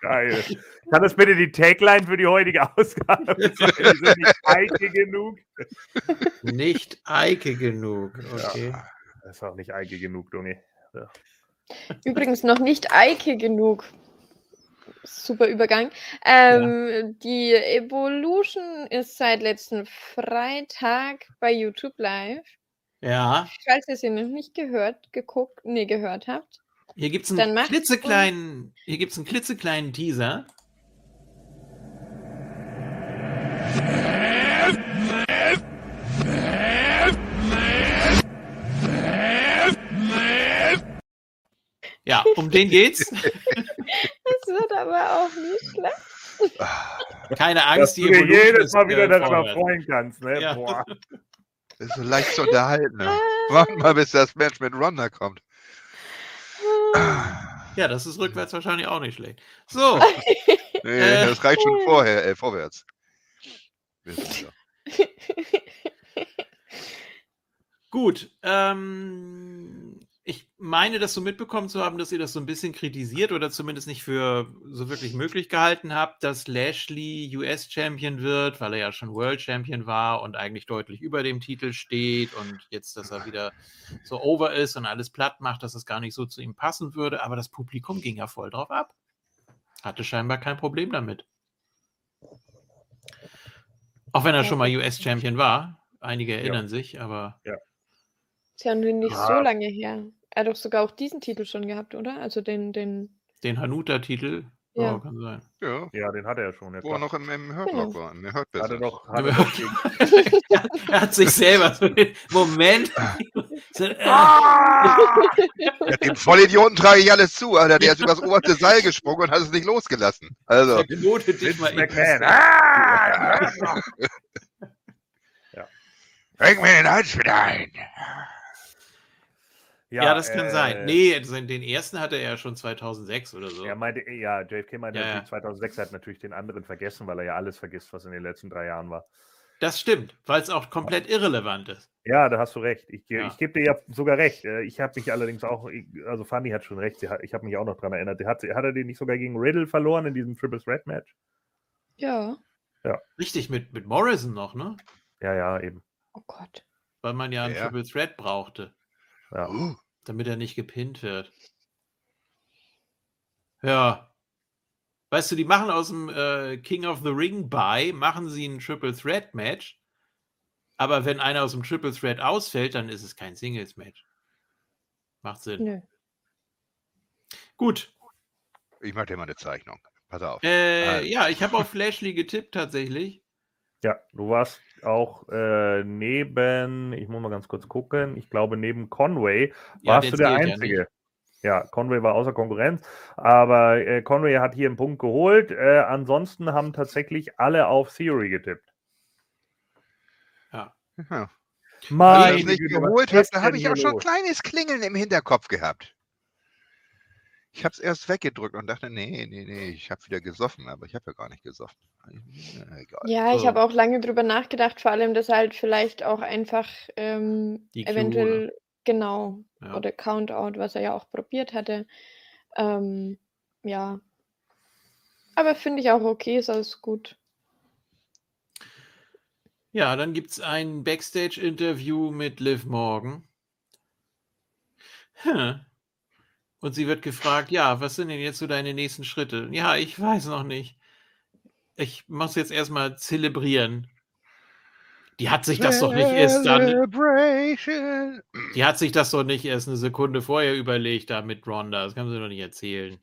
Geil. Kann das bitte die Tagline für die heutige Ausgabe sein? Die sind nicht Eike genug. Nicht Eike genug. Okay. Das ist auch nicht Eike genug, Junge. Übrigens noch nicht Eike genug. Super Übergang. Ähm, Die Evolution ist seit letzten Freitag bei YouTube live. Ja, Falls ihr sie noch nicht gehört, geguckt, nee, gehört habt. hier gibt es einen klitzekleinen, hier gibt's einen klitzekleinen Teaser. Ja, um den geht's. Das wird aber auch nicht schlecht. Keine Dass Angst, du die dir Evolution jedes Mal wieder äh, darüber freuen kannst. Ne? Ja. Boah. Das ist so leicht zu unterhalten. Ne? Warten mal, bis das Match mit Ronda kommt. Ja, das ist rückwärts wahrscheinlich auch nicht schlecht. So, Nee, Äh. das reicht schon vorher, äh, vorwärts. Gut. Ähm, Ich meine, das so mitbekommen zu haben, dass ihr das so ein bisschen kritisiert oder zumindest nicht für so wirklich möglich gehalten habt, dass Lashley US-Champion wird, weil er ja schon World Champion war und eigentlich deutlich über dem Titel steht und jetzt, dass er wieder so over ist und alles platt macht, dass es gar nicht so zu ihm passen würde. Aber das Publikum ging ja voll drauf ab. Hatte scheinbar kein Problem damit. Auch wenn er schon mal US-Champion war. Einige erinnern sich, aber Ist ja nun nicht Ja. so lange her. Er hat doch sogar auch diesen Titel schon gehabt, oder? Also den, den. den Hanuta-Titel, ja. Ja. kann sein. Ja, Ja, den hat er ja schon. Ja, wo er noch im, im Hurt Genau. War. Im Hurt Hat er doch, hat er doch er hat sich selber so den Moment. äh, Ja, dem Vollidioten trage ich alles zu, Alter. Der ist übers oberste Seil gesprungen und hat es nicht losgelassen. Also, knotet dich mal McMahon. Ah! bring mir den Hals wieder ein. Ja, das kann äh, sein. Nee, den ersten hatte er ja schon 2006 oder so. Er meinte, ja, JFK meinte Ja, natürlich ja. 2006, er hat natürlich den anderen vergessen, weil er ja alles vergisst, was in den letzten drei Jahren war. Das stimmt, weil es auch komplett irrelevant ist. Ja, da hast du recht. Ich, Ja. ich gebe dir ja sogar recht. Äh, Ich habe mich allerdings auch, also Fanny hat schon recht, ich habe mich auch noch dran erinnert. Hat, hat er den nicht sogar gegen Riddle verloren in diesem Triple Threat Match? Ja. Richtig, mit, mit Morrison noch, ne? Ja, ja, eben. Oh Gott. Weil man ja einen Ja. Triple Threat brauchte, Ja. Uh, damit er nicht gepinnt wird. Ja. Weißt du, die machen aus dem äh, King of the Ring bei, machen sie ein Triple Threat Match. Aber wenn einer aus dem Triple Threat ausfällt, dann ist es kein Singles Match. Macht Sinn. Nö. Gut. ich mache dir mal eine Zeichnung. Pass auf. Äh, Also. ja, ich habe auf Lashley getippt tatsächlich. Ja, du warst auch äh, neben, ich muss mal ganz kurz gucken, ich glaube neben Conway Ja, warst du der ja Einzige. nicht. Ja, Conway war außer Konkurrenz, aber äh, Conway hat hier einen Punkt geholt. Äh, ansonsten haben tatsächlich alle auf Theory getippt. Ja. Ja. Ich Meine das nicht geholt habe, da habe ich auch schon ein kleines Klingeln im Hinterkopf gehabt. Ich habe es erst weggedrückt und dachte, nee, nee, nee, ich habe wieder gesoffen, aber ich habe ja gar nicht gesoffen. Ja, egal. Ja, ich habe auch lange drüber nachgedacht, vor allem, dass er halt vielleicht auch einfach ähm, Die Q, eventuell, genau, Ja. oder Countout, was er ja auch probiert hatte. Ähm, ja. Aber finde ich auch okay, ist alles gut. Ja, dann gibt es ein Backstage-Interview mit Liv Morgan. Hm. Und sie wird gefragt, ja, was sind denn jetzt so deine nächsten Schritte? Ja, ich weiß noch nicht. Ich muss jetzt erstmal zelebrieren. Die hat sich das doch nicht erst dann, die hat sich das doch nicht erst eine Sekunde vorher überlegt, da mit Ronda. Das kann sie doch nicht erzählen.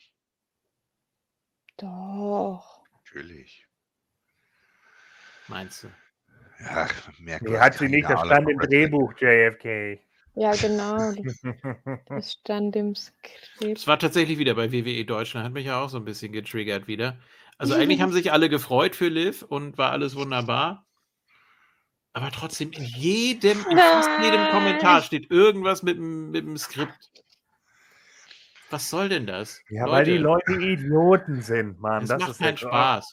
Doch. Natürlich. Meinst du? Ach, merkt Nee, hat sie nicht, das stand im Drehbuch, JFK. Ja, genau. Das, das stand im Skript. Es war tatsächlich wieder bei WWE Deutschland, hat mich ja auch so ein bisschen getriggert wieder. Also eigentlich haben sich alle gefreut für Liv und war alles wunderbar. Aber trotzdem, in jedem, in fast jedem Kommentar steht irgendwas mit, dem- mit dem Skript. Was soll denn das? Ja, weil die Leute Idioten sind, Mann. das, Das, macht ist keinen Spaß.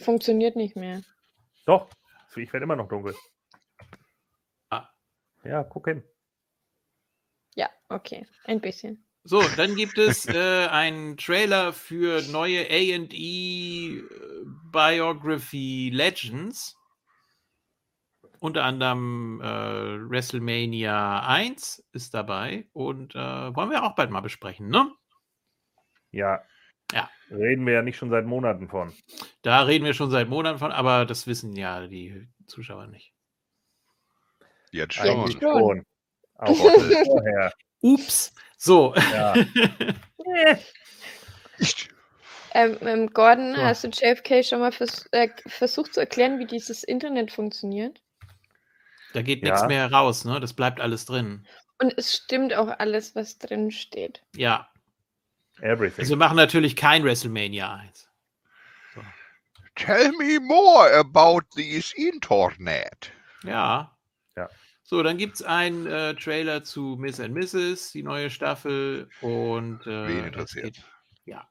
Funktioniert nicht mehr. Doch, ich werde immer noch dunkel. Ja, guck hin. Ja, okay. Ein bisschen. so, dann gibt es äh, einen Trailer für neue AE äh, Biography Legends. Unter anderem äh, WrestleMania 1 ist dabei und äh, wollen wir auch bald mal besprechen, ne? Ja. Ja. Reden wir ja nicht schon seit Monaten von. Da reden wir schon seit Monaten von, aber das wissen ja die Zuschauer nicht. Jetzt Eigentlich schon. schon. schon. Auch vorher. Ups. So. Ja. Ähm, ähm, Gordon, So. hast du JFK schon mal vers äh, versucht zu erklären, wie dieses Internet funktioniert? Da geht Ja. nichts mehr raus, ne? Das bleibt alles drin. Und es stimmt auch alles, was drin steht. Ja. Everything. Also wir machen natürlich kein WrestleMania 1. Tell me more about this Internet. Ja. So, dann gibt es einen äh, Trailer zu Miss and Mrs., die neue Staffel. Und äh, Wen interessiert? geht- Ja.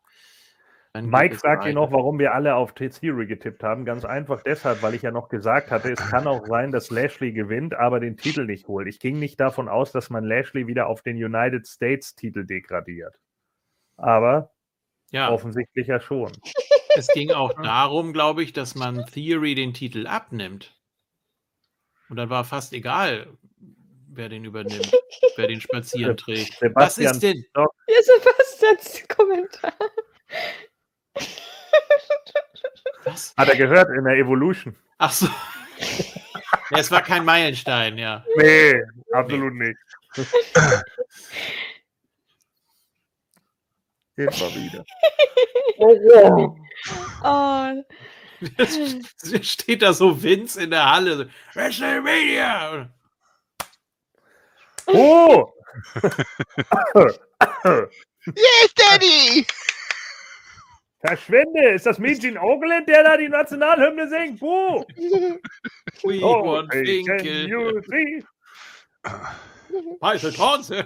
Dann Mike fragt hier noch, warum wir alle auf Theory getippt haben. Ganz einfach deshalb, weil ich ja noch gesagt hatte, es kann auch sein, dass Lashley gewinnt, aber den Titel nicht holt. Ich ging nicht davon aus, dass man Lashley wieder auf den United States Titel degradiert. Aber Ja, offensichtlich ja schon. es ging auch darum, glaube ich, dass man Theory den Titel abnimmt. Und dann war fast egal, wer den übernimmt, wer den spazieren trägt. Was ist denn? Ja, Sebastians Kommentar. Was? Hat er gehört in der Evolution? Ach so. Ja, es war kein Meilenstein, ja. Nee, absolut nicht. Immer wieder. Oh, wow. Oh, Steht da so Vince in der Halle. So, WrestleMania! oh! Yes, Daddy! Verschwinde! Ist das Mean Oakland, der da die Nationalhymne singt? Buh! We Oh, want Finkel. you see? Michael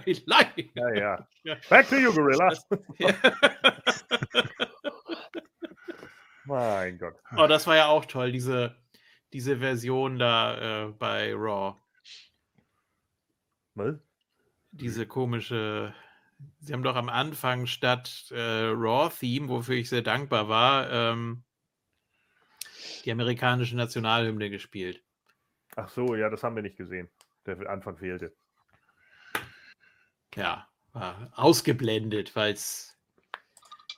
ich like. Ja, ja. Ja. Back to you, Gorilla. Ja. Mein Gott. Oh, das war ja auch toll, diese, diese Version da äh, bei Raw. Was? Diese komische. Sie haben doch am Anfang statt äh, Raw-Theme, wofür ich sehr dankbar war, ähm, die amerikanische Nationalhymne gespielt. Ach so, ja, das haben wir nicht gesehen. Der Anfang fehlte. Ja, war ausgeblendet, weil es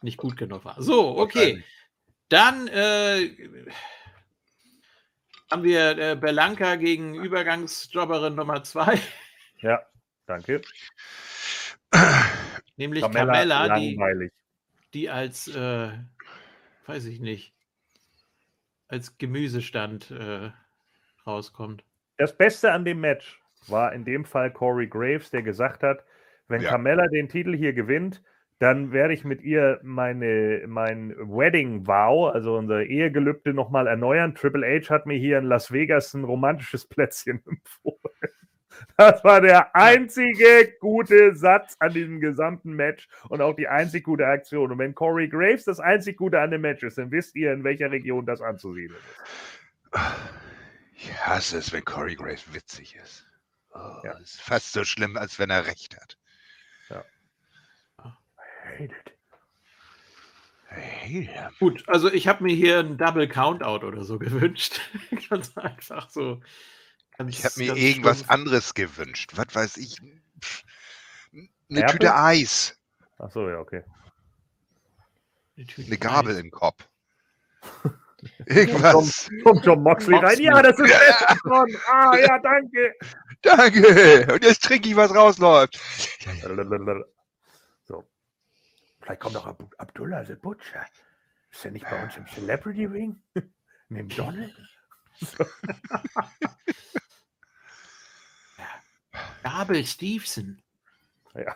nicht gut genug war. So, okay. Dann äh, haben wir äh, Belanca gegen Übergangsjobberin Nummer zwei, Ja, danke. nämlich Carmella, Carmella, die, die als, äh, weiß ich nicht, als Gemüsestand äh, rauskommt. Das Beste an dem Match war in dem Fall Corey Graves, der gesagt hat, wenn Ja. Carmella den Titel hier gewinnt, dann werde ich mit ihr meine, mein Wedding Vow, also unser Ehegelübde, nochmal erneuern. Triple H hat mir hier in Las Vegas ein romantisches Plätzchen empfohlen. Das war der einzige gute Satz an diesem gesamten Match und auch die einzig gute Aktion. Und wenn Corey Graves das einzig Gute an dem Match ist, dann wisst ihr, in welcher Region das anzusiedeln ist. Ich hasse es, wenn Corey Graves witzig ist. Oh, Ja. Das ist fast so schlimm, als wenn er recht hat. Hate it. Hey, ja. Gut, also ich habe mir hier ein Double Countout oder so gewünscht. ganz einfach so. Ganz, Ich habe mir irgendwas stumpf. anderes gewünscht. Was weiß ich? Eine Erbe? Tüte Eis, Ach so, ja, okay. Tüte eine Gabel Eis. im Kopf. Irgendwas. Kommt John Moxley rein. Ja, das ist Ja. Ah, ja, danke. Danke. Und jetzt trinke ich, was rausläuft. Vielleicht kommt auch Ab Abdullah the Butcher. Ist er nicht bei uns im Celebrity Ring? Neben Donald? Gabel Stevenson. Ja.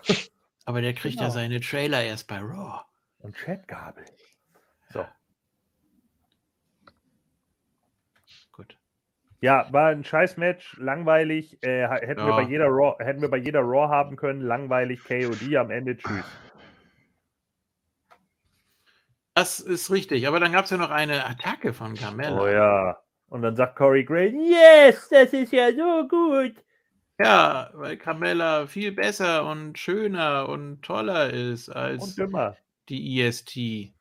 Aber der kriegt ja Genau. seine Trailer erst bei Raw. Und Chad Gabel. So. Gut. Ja, war ein scheiß Match, langweilig. Äh, hätten, wir Ja. bei jeder Raw, hätten wir bei jeder Raw haben können, langweilig, KOD am Ende, tschüss. Das ist richtig. Aber dann gab es ja noch eine Attacke von Carmella. Oh ja. Und dann sagt Corey Gray, yes, das ist ja so gut. Ja, weil Carmella viel besser und schöner und toller ist als die E EST.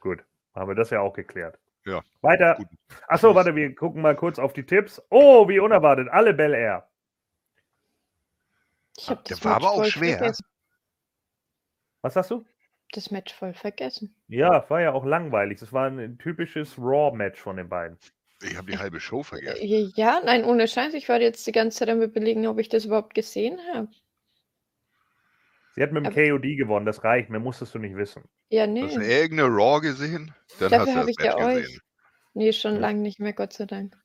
Gut, haben wir das ja auch geklärt. Ja, Weiter. Achso, warte, wir gucken mal kurz auf die Tipps. Oh, wie unerwartet, alle Bel Air. Ich Der das war Match aber auch schwer. vergessen. Was sagst du? Das Match voll vergessen. Ja, war ja auch langweilig. Das war ein typisches Raw-Match von den beiden. Ich habe die halbe Show vergessen. Äh, Ja, nein, ohne Scheiß. Ich war jetzt die ganze Zeit am überlegen, ob ich das überhaupt gesehen habe. Sie hat mit dem Aber- KOD gewonnen, das reicht. Mehr musstest du nicht wissen. Ja, Hast du nee. irgendeine Raw gesehen? Dann Dafür hast du hab das ich ja euch. gesehen. Nee, schon Ja. lange nicht mehr, Gott sei Dank.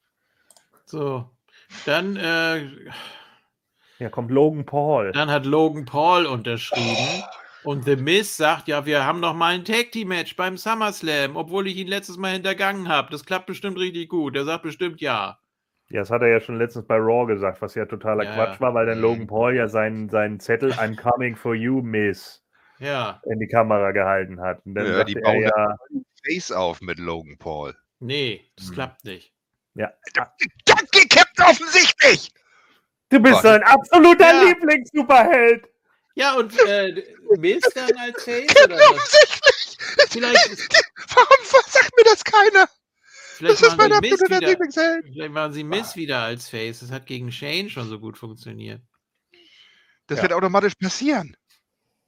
So. Dann, äh, Ja, kommt Logan Paul. dann hat Logan Paul unterschrieben. Und The Miz sagt, ja, wir haben noch mal ein Tag Team Match beim SummerSlam, obwohl ich ihn letztes Mal hintergangen habe. Das klappt bestimmt richtig gut. Der sagt bestimmt ja. Ja, das hat er ja schon letztens bei Raw gesagt, was ja totaler Ja, Quatsch ja. war, weil dann Mhm. Logan Paul ja seinen, seinen Zettel I'm coming for you, Miss Ja. in die Kamera gehalten hat. Und dann Ja, die er bauen ja, Face auf mit Logan Paul. Nee, das Hm. klappt nicht. ja, Danke, Captain, offensichtlich! du bist Gott. sein absoluter Ja. Lieblings-Superheld. Ja, und äh, Miz dann als Face? Captain, Oder was? offensichtlich! Vielleicht, ist- Warum sagt mir das keiner? vielleicht, Das ist mein machen sie Miz absoluter wieder, Lieblingsheld. vielleicht machen sie Miz wieder als Face. Das hat gegen Shane schon so gut funktioniert. Das Ja. wird automatisch passieren.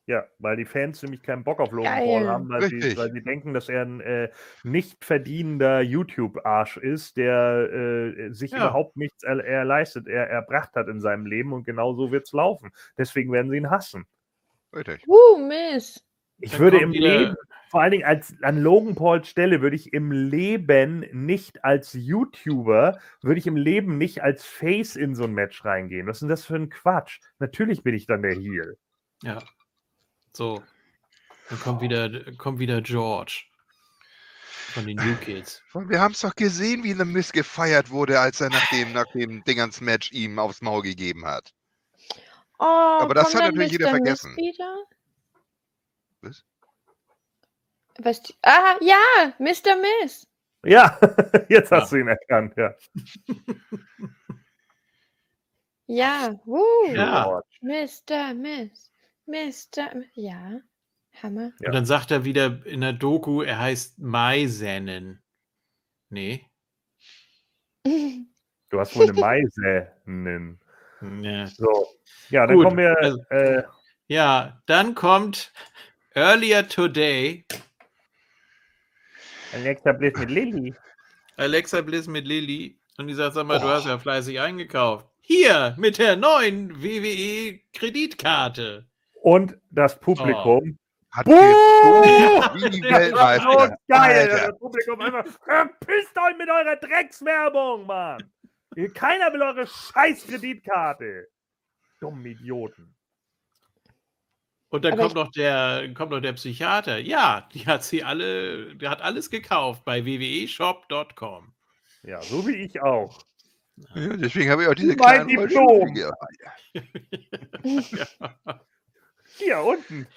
Ja, weil die Fans nämlich keinen Bock auf Logan Geil. Paul haben, weil sie, weil sie denken, dass er ein äh, nicht verdienender YouTube-Arsch ist, der äh, sich Ja. überhaupt nichts er, er leistet, er erbracht hat in seinem Leben und genau so wird es laufen. Deswegen werden sie ihn hassen. Richtig. Uh, Miss. Ich Dann würde im wieder- Leben, vor allen Dingen als, an Logan Pauls Stelle, würde ich im Leben nicht als YouTuber, würde ich im Leben nicht als Face in so ein Match reingehen. Was ist denn das für ein Quatsch? Natürlich bin ich dann der Heel. Ja. So. Dann kommt wieder, kommt wieder George. Von den New Kids. Wir haben es doch gesehen, wie The Miz gefeiert wurde, als er nach dem, nach dem Dingens Match ihm aufs Maul gegeben hat. Oh, Aber das hat natürlich jeder Mr. Miss vergessen. Wieder? Was? Was die, ah, ja, Mr. Miss. Ja, jetzt Ja. hast du ihn erkannt, ja. Ja, uh, Ja. Mr. Miss. Mr. Ja, Hammer. Ja. Und dann sagt er wieder in der Doku, er heißt Maisennen. Nee. Du hast wohl eine Meise. nennen. Ja. So. Ja, dann Gut, kommen wir. also- äh, ja, dann kommt Earlier Today Alexa Bliss mit Lilly. Alexa Bliss mit Lilly und die sagt, sag mal, du Oh. hast ja fleißig eingekauft. Hier, mit der neuen WWE-Kreditkarte. Und das Publikum. Hat Buh! getobt wie die Das war so Weltmeister. geil. Alter. Das Publikum einfach. Verpisst euch mit eurer Dreckswerbung, Mann. Keiner will eure scheiß Kreditkarte. Dummen Idioten. Und dann Aber kommt noch der kommt noch der Psychiater. Ja, die hat sie alle, der hat alles gekauft bei E www.shop.com. Ja, so wie ich auch. Ja, deswegen habe ich auch diese Mein kleinen Diplom. Rollstuhlflieger. Hier unten.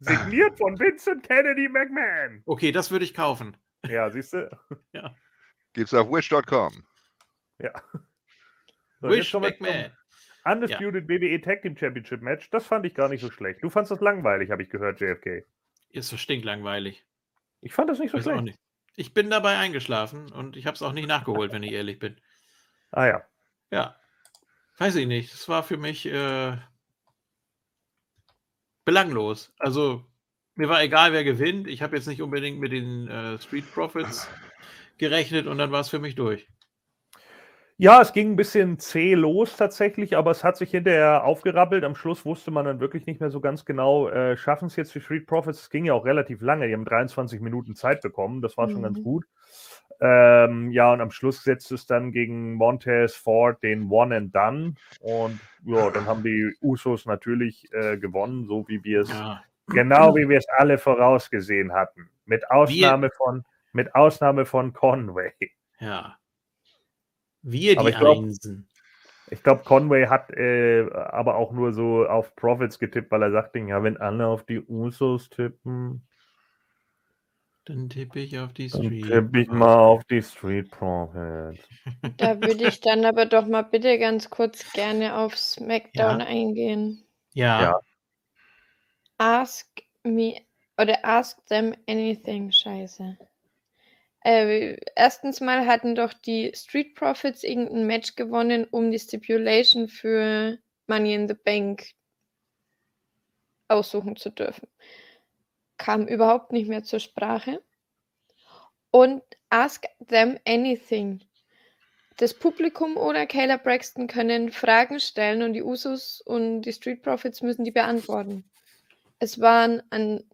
Signiert von Vincent Kennedy McMahon. Okay, das würde ich kaufen. Ja, siehst du? Gibt's auf wish.com. Ja. So, Wish McMahon. Undisputed WWE Tag Team Championship Match. Das fand ich gar nicht so schlecht. Du fandst das langweilig, habe ich gehört, JFK. Ist so stinklangweilig. Ich fand das nicht so Weiß schlecht. nicht. Ich bin dabei eingeschlafen und ich habe es auch nicht nachgeholt, wenn ich ehrlich bin. Ah ja. Ja. Weiß ich nicht. Das war für mich äh, belanglos. Also, mir war egal, wer gewinnt. Ich habe jetzt nicht unbedingt mit den äh, Street Profits gerechnet und dann war es für mich durch. Ja, es ging ein bisschen zäh los tatsächlich, aber es hat sich hinterher aufgerappelt. Am Schluss wusste man dann wirklich nicht mehr so ganz genau, äh, schaffen es jetzt die Street Profits? Es ging ja auch relativ lange. Die haben 23 Minuten Zeit bekommen. Das war schon ganz Mhm. gut. Ähm, ja, und am Schluss setzt es dann gegen Montez Ford den One and Done. Und ja, dann haben die Usos natürlich äh, gewonnen, so wie wir es Ja. Genau wie wir es alle vorausgesehen hatten. Mit Ausnahme von, mit Ausnahme von Conway. ja. Wir Aber die ich glaub- Einsen. Ich glaube, Conway hat äh, aber auch nur so auf Profits getippt, weil er sagte, ja, wenn alle auf die Usos tippen, Dann tippe ich auf die dann Street. tippe ich mal auf die Street Profits. Da würde ich dann aber doch mal bitte ganz kurz gerne auf SmackDown eingehen. Ja. Ja. Ask me oder ask them anything, scheiße. Äh, erstens mal hatten doch die Street Profits irgendein Match gewonnen, um die Stipulation für Money in the Bank aussuchen zu dürfen. Kam überhaupt nicht mehr zur Sprache. Und ask them anything. Das Publikum oder Kayla Braxton können Fragen stellen und die Usos und die Street Profits müssen die beantworten. Es waren an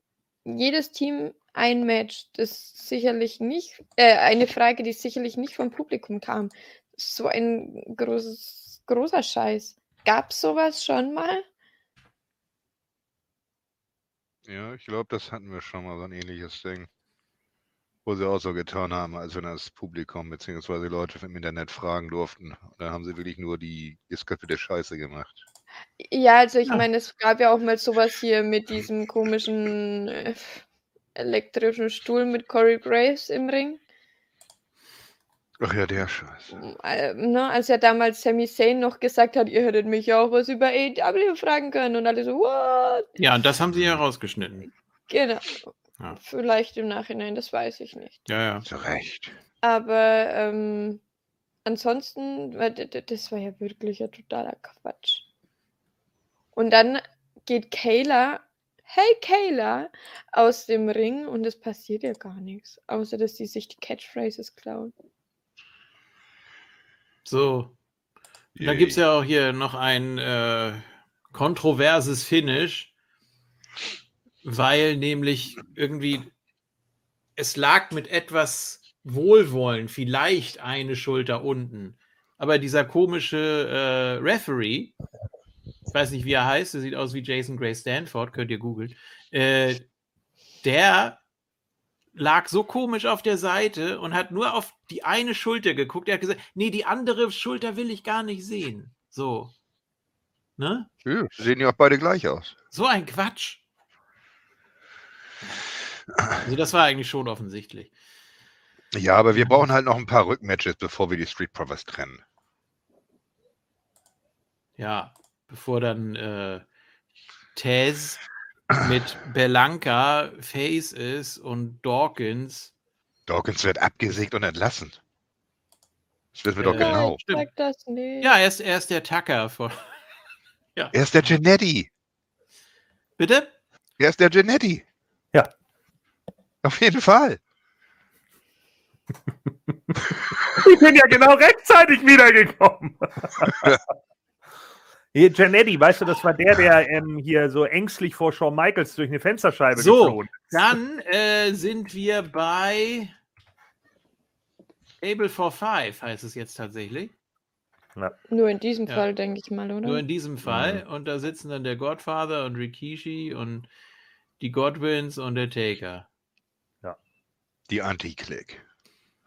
jedes Team ein Match, das sicherlich nicht, äh, eine Frage, die sicherlich nicht vom Publikum kam. So ein großes, großer Scheiß. Gab's sowas schon mal? Ja, ich glaube, das hatten wir schon mal, so ein ähnliches Ding. Wo sie auch so getan haben, als wenn das Publikum bzw. Leute im Internet fragen durften. Da haben sie wirklich nur die geskriptete Scheiße gemacht. Ja, also ich Ja. meine, es gab ja auch mal sowas hier mit diesem komischen äh, elektrischen Stuhl mit Corey Graves im Ring. Ach ja, der Scheiß. Äh, ne, als ja damals Sami Zayn noch gesagt hat, ihr hättet mich ja auch was über AEW fragen können und alle so, what? Ja, und das haben sie ja rausgeschnitten. Genau. Ja. Vielleicht im Nachhinein, das weiß ich nicht. Ja, ja. Zu Recht. Aber ähm, ansonsten, das war ja wirklich ein totaler Quatsch. Und dann geht Kayla, hey Kayla, aus dem Ring und es passiert ja gar nichts, außer dass sie sich die Catchphrases klauen. So. Und dann gibt es ja auch hier noch ein äh, kontroverses Finish, weil nämlich irgendwie es lag mit etwas Wohlwollen vielleicht eine Schulter unten. Aber dieser komische äh, Referee, ich weiß nicht, wie er heißt, der sieht aus wie Jason Gray Stanford, könnt ihr googeln, äh, der lag so komisch auf der Seite und hat nur auf die eine Schulter geguckt. Er hat gesagt, nee, die andere Schulter will ich gar nicht sehen. So. Ne? Ja, sehen ja auch beide gleich aus. So ein Quatsch. Also das war eigentlich schon offensichtlich. Ja, aber wir brauchen halt noch ein paar Rückmatches, bevor wir die Street Profits trennen. Ja, bevor dann äh, Taz mit Belanca Face ist und Dawkins. Dawkins wird abgesägt und entlassen. Das wissen wir doch Äh, genau. Das nicht. Ja, er ist, er ist der Tucker von. Ja. Er ist der Genetti. Bitte? Er ist der Genetti. Ja. Auf jeden Fall. Ich bin ja genau rechtzeitig wiedergekommen. Hier, Janetti, weißt du, das war der, der ähm, hier so ängstlich vor Shawn Michaels durch eine Fensterscheibe So. geflohen ist. Dann äh, sind wir bei Able for Five, heißt es jetzt tatsächlich. Nur in diesem Ja. Fall, denke ich mal, oder? Nur in diesem Fall. Und da sitzen dann der Godfather und Rikishi und die Godwins und der Taker. Die Anti-Click.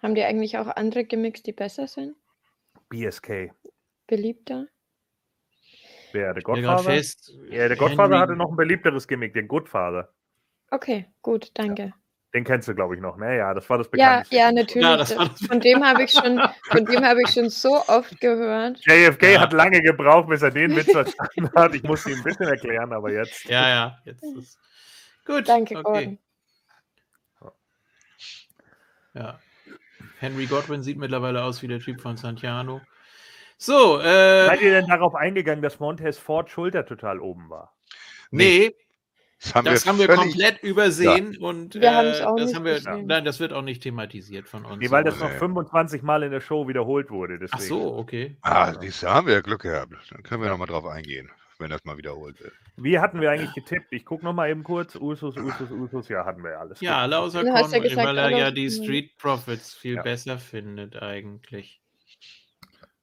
Haben die eigentlich auch andere Gimmicks, die besser sind? BSK. Beliebter? Wer, der Godfather? fest, Ja, der Godfather Henry- hatte noch ein beliebteres Gimmick, den Goodfather. Okay, gut, danke. Den kennst du, glaube ich, noch, ne? Ja, das war das Ja, bekannteste. ja, natürlich. Ja, das das war das von dem habe ich schon, von dem habe ich schon so oft gehört. JFK Ja. hat lange gebraucht, bis er den Witz verstanden hat. Ich musste ihm ein bisschen erklären, aber jetzt. Ja, ja. Jetzt ist gut. Danke, okay. Gordon. Ja. Henry Godwin sieht mittlerweile aus wie der Typ von Santiano. So, äh, Seid ihr denn darauf eingegangen, dass Montez Ford Schulter total oben war? nee, Das haben das wir, haben wir komplett übersehen und Wir haben äh, es auch das nicht haben wir, gesehen. nein, das wird auch nicht thematisiert von uns. Nee, weil das noch Nee. 25 Mal in der Show wiederholt wurde. Deswegen. Ach so, okay. Ah, siehst du, haben wir ja Glück gehabt. Dann können wir nochmal drauf eingehen, wenn das mal wiederholt wird. Wie hatten wir eigentlich getippt? Ich gucke nochmal eben kurz. Usus, Usus, Usus. Ja, hatten wir ja alles. Ja, alle außer hast ja weil er ja die. Street Profits viel Ja. besser findet eigentlich.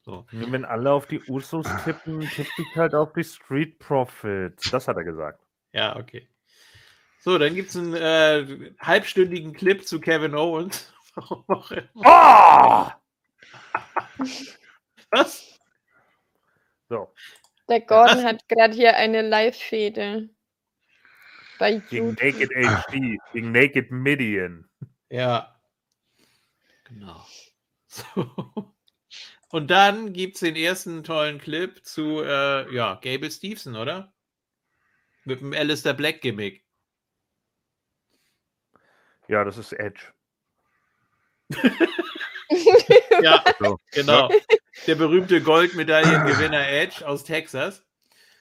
So. Wenn alle auf die Usos tippen, tippe ich halt auf die Street Profits. Das hat er gesagt. Ja, okay. So, dann gibt es einen äh, halbstündigen Clip zu Kevin Owens. Warum auch immer. Oh! Was? So, Der Gordon hat gerade hier eine Live-Fehde. Bei gegen YouTube. Naked HD, gegen Naked Midian. Ja. Genau. So. Und dann gibt es den ersten tollen Clip zu, äh, ja, Gable Stevenson, oder? Mit dem Alistair Black Gimmick. Ja, das ist Edge. Ja, So. genau. Der berühmte Goldmedaillengewinner Edge aus Texas.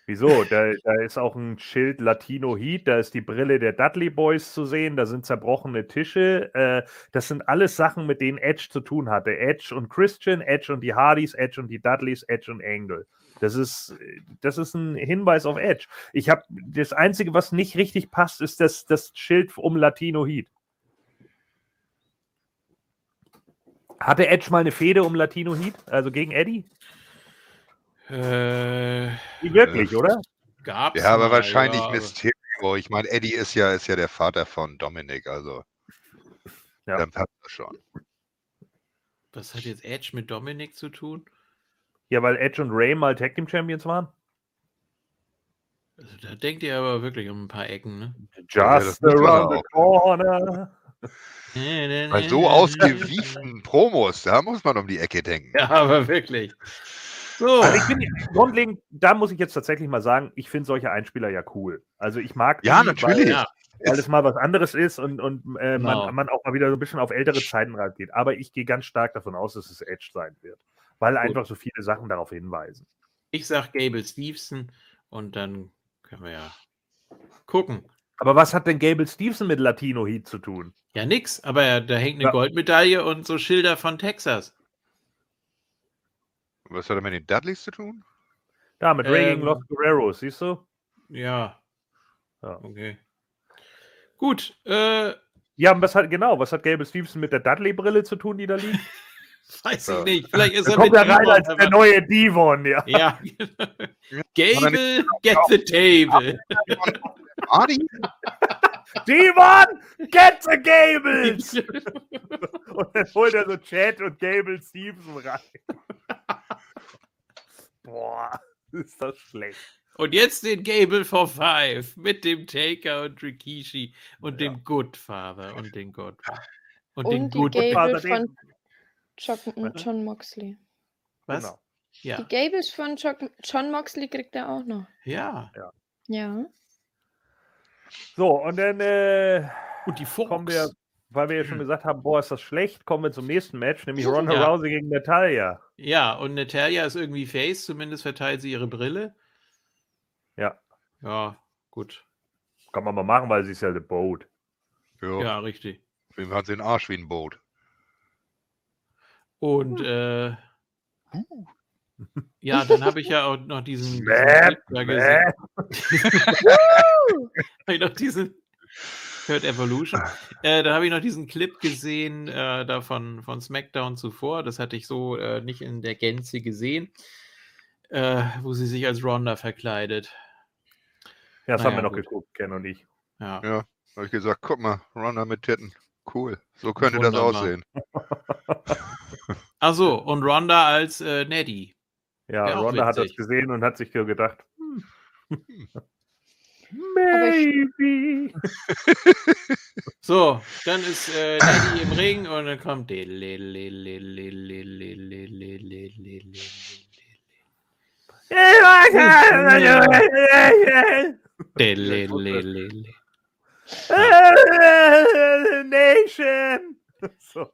Wieso? Da, da ist auch ein Schild Latino Heat, da ist die Brille der Dudley Boys zu sehen, da sind zerbrochene Tische. Äh, das sind alles Sachen, mit denen Edge zu tun hatte. Edge und Christian, Edge und die Hardys, Edge und die Dudleys, Edge und Angle. Das ist, das ist ein Hinweis auf Edge. Ich habe das Einzige, was nicht richtig passt, ist das, das Schild um Latino Heat. Hatte Edge mal eine Fehde um Latino Heat, also gegen Eddie? Äh, Nicht wirklich, oder? gab's Ja, aber mal, wahrscheinlich ja, Mysterio. Ich meine, Eddie ist ja, ist ja der Vater von Dominik, also Ja. dann passt das schon. Was hat jetzt Edge mit Dominik zu tun? Ja, weil Edge und Ray mal Tag Team Champions waren. Also, da denkt ihr aber wirklich um ein paar Ecken, ne? Just man around the corner. Bei so ausgewieften Promos, da muss man um die Ecke denken. Ja, aber wirklich. So. Also ich bin grundlegend, da muss ich jetzt tatsächlich mal sagen, ich finde solche Einspieler ja cool. Also ich mag Ja, die, natürlich. ja. weil, weil es mal was anderes ist und, und äh, Genau. man, man auch mal wieder so ein bisschen auf ältere Zeiten rangeht. Aber ich gehe ganz stark davon aus, dass es Edge sein wird, weil einfach so viele Sachen darauf hinweisen. Ich sag Gable Stevenson und dann können wir ja gucken. Aber was hat denn Gable Stevenson mit Latino Heat zu tun? Ja, nix, aber da hängt eine Ja. Goldmedaille und so Schilder von Texas. Was hat er mit den Dudleys zu tun? Da, mit Ray gegen Ähm. Los Guerreros, siehst du? Ja. Ja. Okay. Gut, äh, Ja, und was hat, genau, was hat Gable Stevenson mit der Dudley-Brille zu tun, die da liegt? weiß ich nicht. Vielleicht ist Er er kommt mit ja rein Devon als der neue Devon, ja. Ja. Gable, get the table. Adi? Devon, get the Gables! Und dann holt er so Chad und Gable Stevenson rein. Boah, ist das schlecht. Und jetzt den Gable for Five mit dem Taker und Rikishi und Ja. dem Goodfather und den Godfather. Und, Und den die Good Gable Father von John? John Moxley. Was? Genau. Ja. Die Gables von Jo- John Moxley kriegt er auch noch. Ja. Ja. So, und dann äh, Und die Fox. kommen wir, weil wir ja schon gesagt haben, boah, ist das schlecht, kommen wir zum nächsten Match, nämlich Ronda Ja. Rousey gegen Natalia. Ja, und Natalia ist irgendwie Face, zumindest verteilt sie ihre Brille. Ja. Ja, gut. Kann man mal machen, weil sie ist ja the Boat. Ja, Ja, richtig. wem hat sie den Arsch wie ein Boot? Und äh, ja, dann habe ich ja auch noch diesen, diesen Clip da gesehen. Mäh. Hab ich noch diesen Hurt Evolution. Äh, da habe ich noch diesen Clip gesehen, äh, da von, von SmackDown zuvor. Das hatte ich so äh, nicht in der Gänze gesehen, äh, wo sie sich als Ronda verkleidet. Ja, das Naja, haben wir noch gut. geguckt, Ken und ich. Ja. Ja, habe ich gesagt, guck mal, Ronda mit Titten. Cool. So könnte das Wunderbar. aussehen. Ach so, und Ronda als äh, Neddy. Ja, Ronda hat das gesehen und hat sich gedacht, hm. Aber ich- maybe. So, dann ist äh, Neddy im Ring und dann kommt. Nation. So.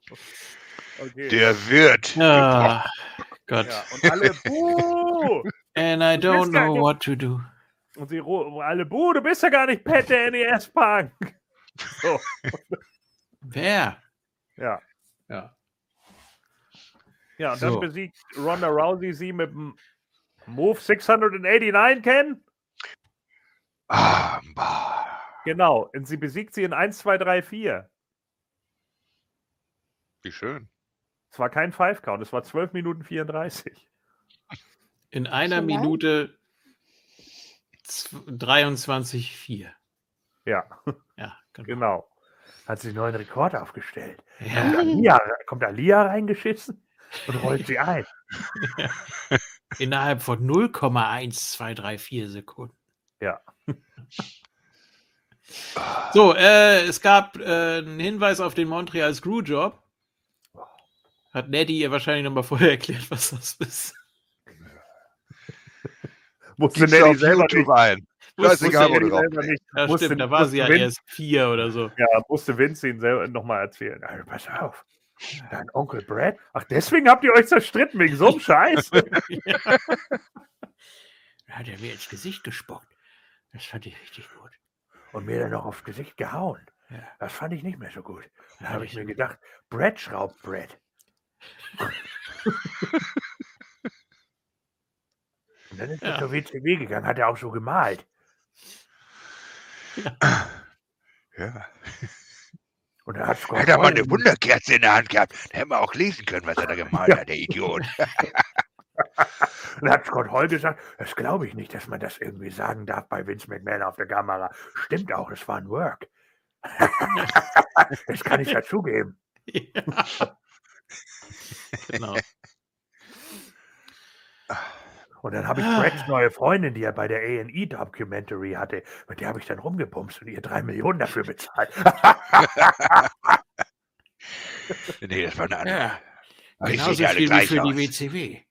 Okay. Der wird. Ah, Gott. ja, und alle Buh! And I don't know what to do. Und sie alle Buh, du bist ja gar nicht Pat der NES Punk. So, Wer? ja. Ja. Ja, und dann So. besiegt Ronda Rousey sie mit dem Move 689 kennen. Ah, bah. Genau. Und sie besiegt sie in 1, 2, 3, 4. Wie schön. Es war kein Five Count, es war 12 Minuten 34. In einer So? Minute 23,4. Ja, Ja, genau. genau. Hat sie einen neuen Rekord aufgestellt. Ja, Kommt Alia, kommt Alia reingeschissen und rollt sie ein. innerhalb von 0,1234 Sekunden. Ja. So, äh, es gab äh, einen Hinweis auf den Montreal Screwjob. Hat Neddy ihr wahrscheinlich nochmal vorher erklärt, was das ist. Musste Nelly auf selber YouTube nicht. ein. Scheißegal, wo du drauf selber nicht. Ja, musste, stimmt, da war sie ja Vince, erst vier oder so. Ja, musste Vince ihn selber nochmal erzählen. Also, pass auf. Dein Onkel Brad? Ach, deswegen habt ihr euch zerstritten wegen so einem Scheiß? Da hat er mir ins Gesicht gespuckt. Das fand ich richtig gut. Und mir dann noch aufs Gesicht gehauen. Ja. Das fand ich nicht mehr so gut. Dann Ja, habe ich mir gedacht, Brad schraubt Brad. Und dann ist er Ja. zur WCW gegangen, hat er auch so gemalt. Ja. Und er hat Scott Hätte er mal eine Wunderkerze in der Hand gehabt, dann hätten wir auch lesen können, was er da gemalt hat, der Idiot. Und dann hat Scott Hall gesagt, das glaube ich nicht, dass man das irgendwie sagen darf bei Vince McMahon auf der Kamera. Stimmt auch, es war ein Work. das kann ich dazugeben. Ja. genau. Und dann habe ich Gregs neue Freundin, die er bei der A&E-Documentary hatte, mit der habe ich dann rumgebumst und ihr drei Millionen dafür bezahlt. Nee, das war eine andere. Ja, Aber die genauso viel wie für die aus. WCW.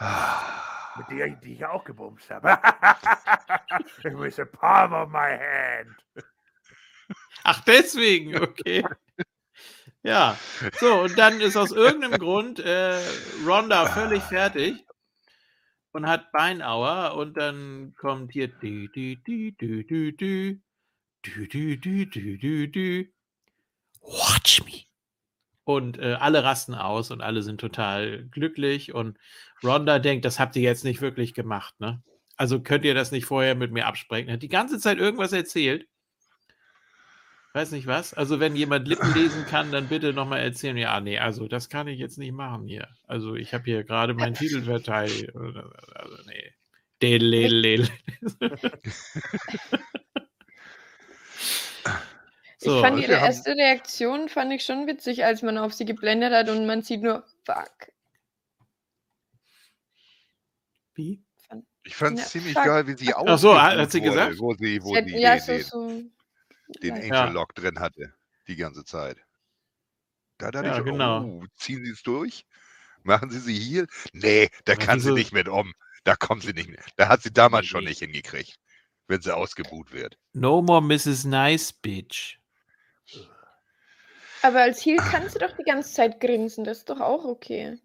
mit der, die ich auch gebumst habe. It was a palm of my hand. Ach, deswegen, okay. Ja, so, und dann ist aus irgendeinem Grund äh, Ronda völlig fertig und hat Beinauer und dann kommt hier dü, dü, dü, dü, dü, dü, dü, dü, dü, dü, dü, dü. Watch me. Und äh, alle rasten aus und alle sind total glücklich und Ronda denkt, das habt ihr jetzt nicht wirklich gemacht, ne? Also könnt ihr das nicht vorher mit mir absprechen. Hat die ganze Zeit irgendwas erzählt. Weiß nicht was. Also wenn jemand Lippen lesen kann, dann bitte nochmal erzählen. Ja, nee, also das kann ich jetzt nicht machen hier. Also ich habe hier gerade meinen Titel verteidigt. Also nee. Delelel. Ich So, fand und ihre wir haben- erste Reaktion fand ich schon witzig, als man auf sie geblendet hat und man sieht nur Fuck. Wie? Ich fand es Ja, ziemlich fuck. geil, wie sie Ach so, hat- sie wurde, gesagt? Wo sie, wo Sie hat, sie ja, so, so. Den. Angel Ja. Lock drin hatte. Die ganze Zeit. Da dachte Ja, ich, genau. oh, ziehen Sie es durch? Machen Sie sie hier? Nee, da kann sie nicht mit um. Da kommt sie nicht mehr. Da hat sie damals schon nicht hingekriegt, wenn sie ausgebuht wird. No more Mrs. Nice Bitch. Aber als Heel kannst du doch die ganze Zeit grinsen, das ist doch auch okay.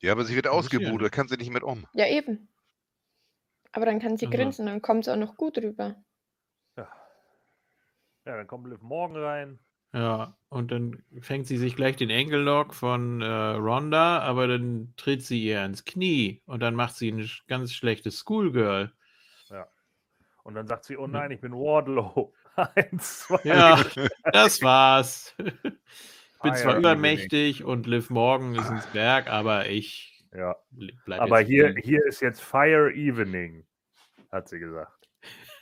Ja, aber sie wird ausgebuht, da kann sie nicht mit um. Ja, eben. Aber dann kann sie Also. grinsen, dann kommt es auch noch gut rüber. Ja. ja, dann kommt Liv morgen rein. Ja, und dann fängt sie sich gleich den Enkellock von äh, Ronda, aber dann tritt sie ihr ins Knie und dann macht sie ein sch- ganz schlechtes Schoolgirl. Und dann sagt sie, oh Mhm. nein, ich bin Wardlow. Eins, zwei. Ja, das war's. Ich bin Ah, zwar ja, übermächtig und Liv Morgan ist ins Berg, aber ich ja. bleib Aber hier. hier ist jetzt Fire Evening, hat sie gesagt.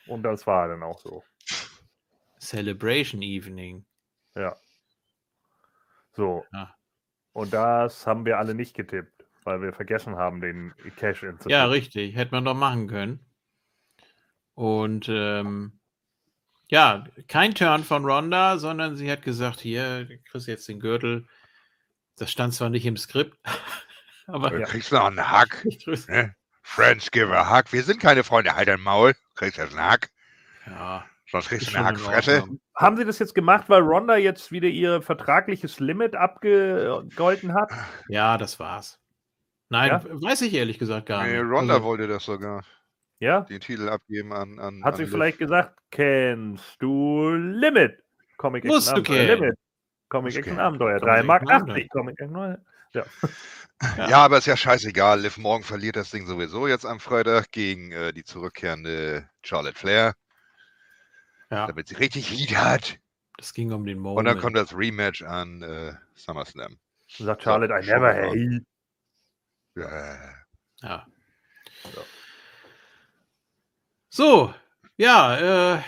Und das war dann auch so. Celebration Evening. Ja. So. Ja. Und das haben wir alle nicht getippt, weil wir vergessen haben, den Cash-In zu Ja, richtig. Hätte man doch machen können. Und ähm, ja, kein Turn von Ronda, sondern sie hat gesagt, hier, du kriegst jetzt den Gürtel. Das stand zwar nicht im Skript, aber Du Ja. kriegst noch einen Hack. Ne? Friends give a Hack. Wir sind keine Freunde. Halt dein Maul. Kriegst jetzt einen Hack. ja, Sonst kriegst ist du eine in Hackfresse. Haben sie das jetzt gemacht, weil Ronda jetzt wieder ihr vertragliches Limit abgegolten hat? Ja, das war's. Nein, Ja? weiß ich ehrlich gesagt gar Nee, nicht. Ronda Also, wollte das sogar. Ja? Den Titel abgeben an. an Hat an sie Liv. vielleicht gesagt, kennst du Limit? Comic Musst Action du Abenteuer. kennen. Limit. Comic Action. Abenteuer. Comic 3 Mark Action 80. Abenteuer. Comic Action. Ja. Ja. Ja, aber ist ja scheißegal. Liv Morgan verliert das Ding sowieso jetzt am Freitag gegen äh, die zurückkehrende Charlotte Flair, ja, damit sie richtig Heat hat. das ging um den Moment. Und dann kommt das Rematch an äh, SummerSlam. Sagt Charlotte, I schon never hate. Ja. Ja. So, ja, äh,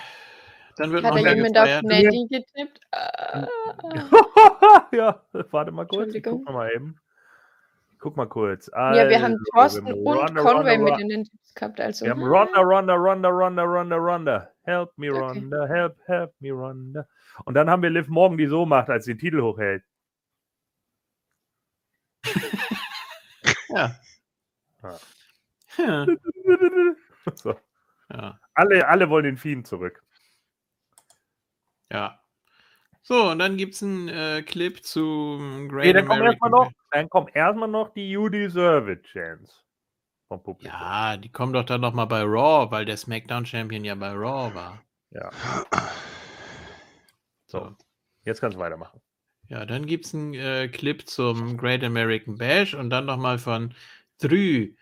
dann wird Hat noch da mehr jemand auf. Natty getippt? Ah. ja, warte mal kurz. Ich Entschuldigung. guck noch mal eben. Guck mal kurz. Ja, wir haben Also, Thorsten wir haben und Ronda, Conway Ronda, mit Ronda. in den Tipps gehabt. Also, Wir haben hm, Ronda, Ronda, Ronda, Ronda, Ronda, Ronda. Help me, Okay. Ronda, help, help me, Ronda. Und dann haben wir Liv Morgan, die so macht, als sie den Titel hochhält. Ja. Ja. Ja. so. Ja. alle, alle wollen den Fiend zurück. ja. So, und dann gibt es einen äh, Clip zum Great Nee, dann kommt erstmal noch, dann kommt erstmal noch die You Deserve It Chance vom Publikum. Ja, die kommen doch dann nochmal bei Raw, weil der SmackDown-Champion ja bei Raw war. ja. So. Jetzt kannst du weitermachen. Ja, dann gibt es einen äh, Clip zum Great American Bash und dann nochmal von Drü,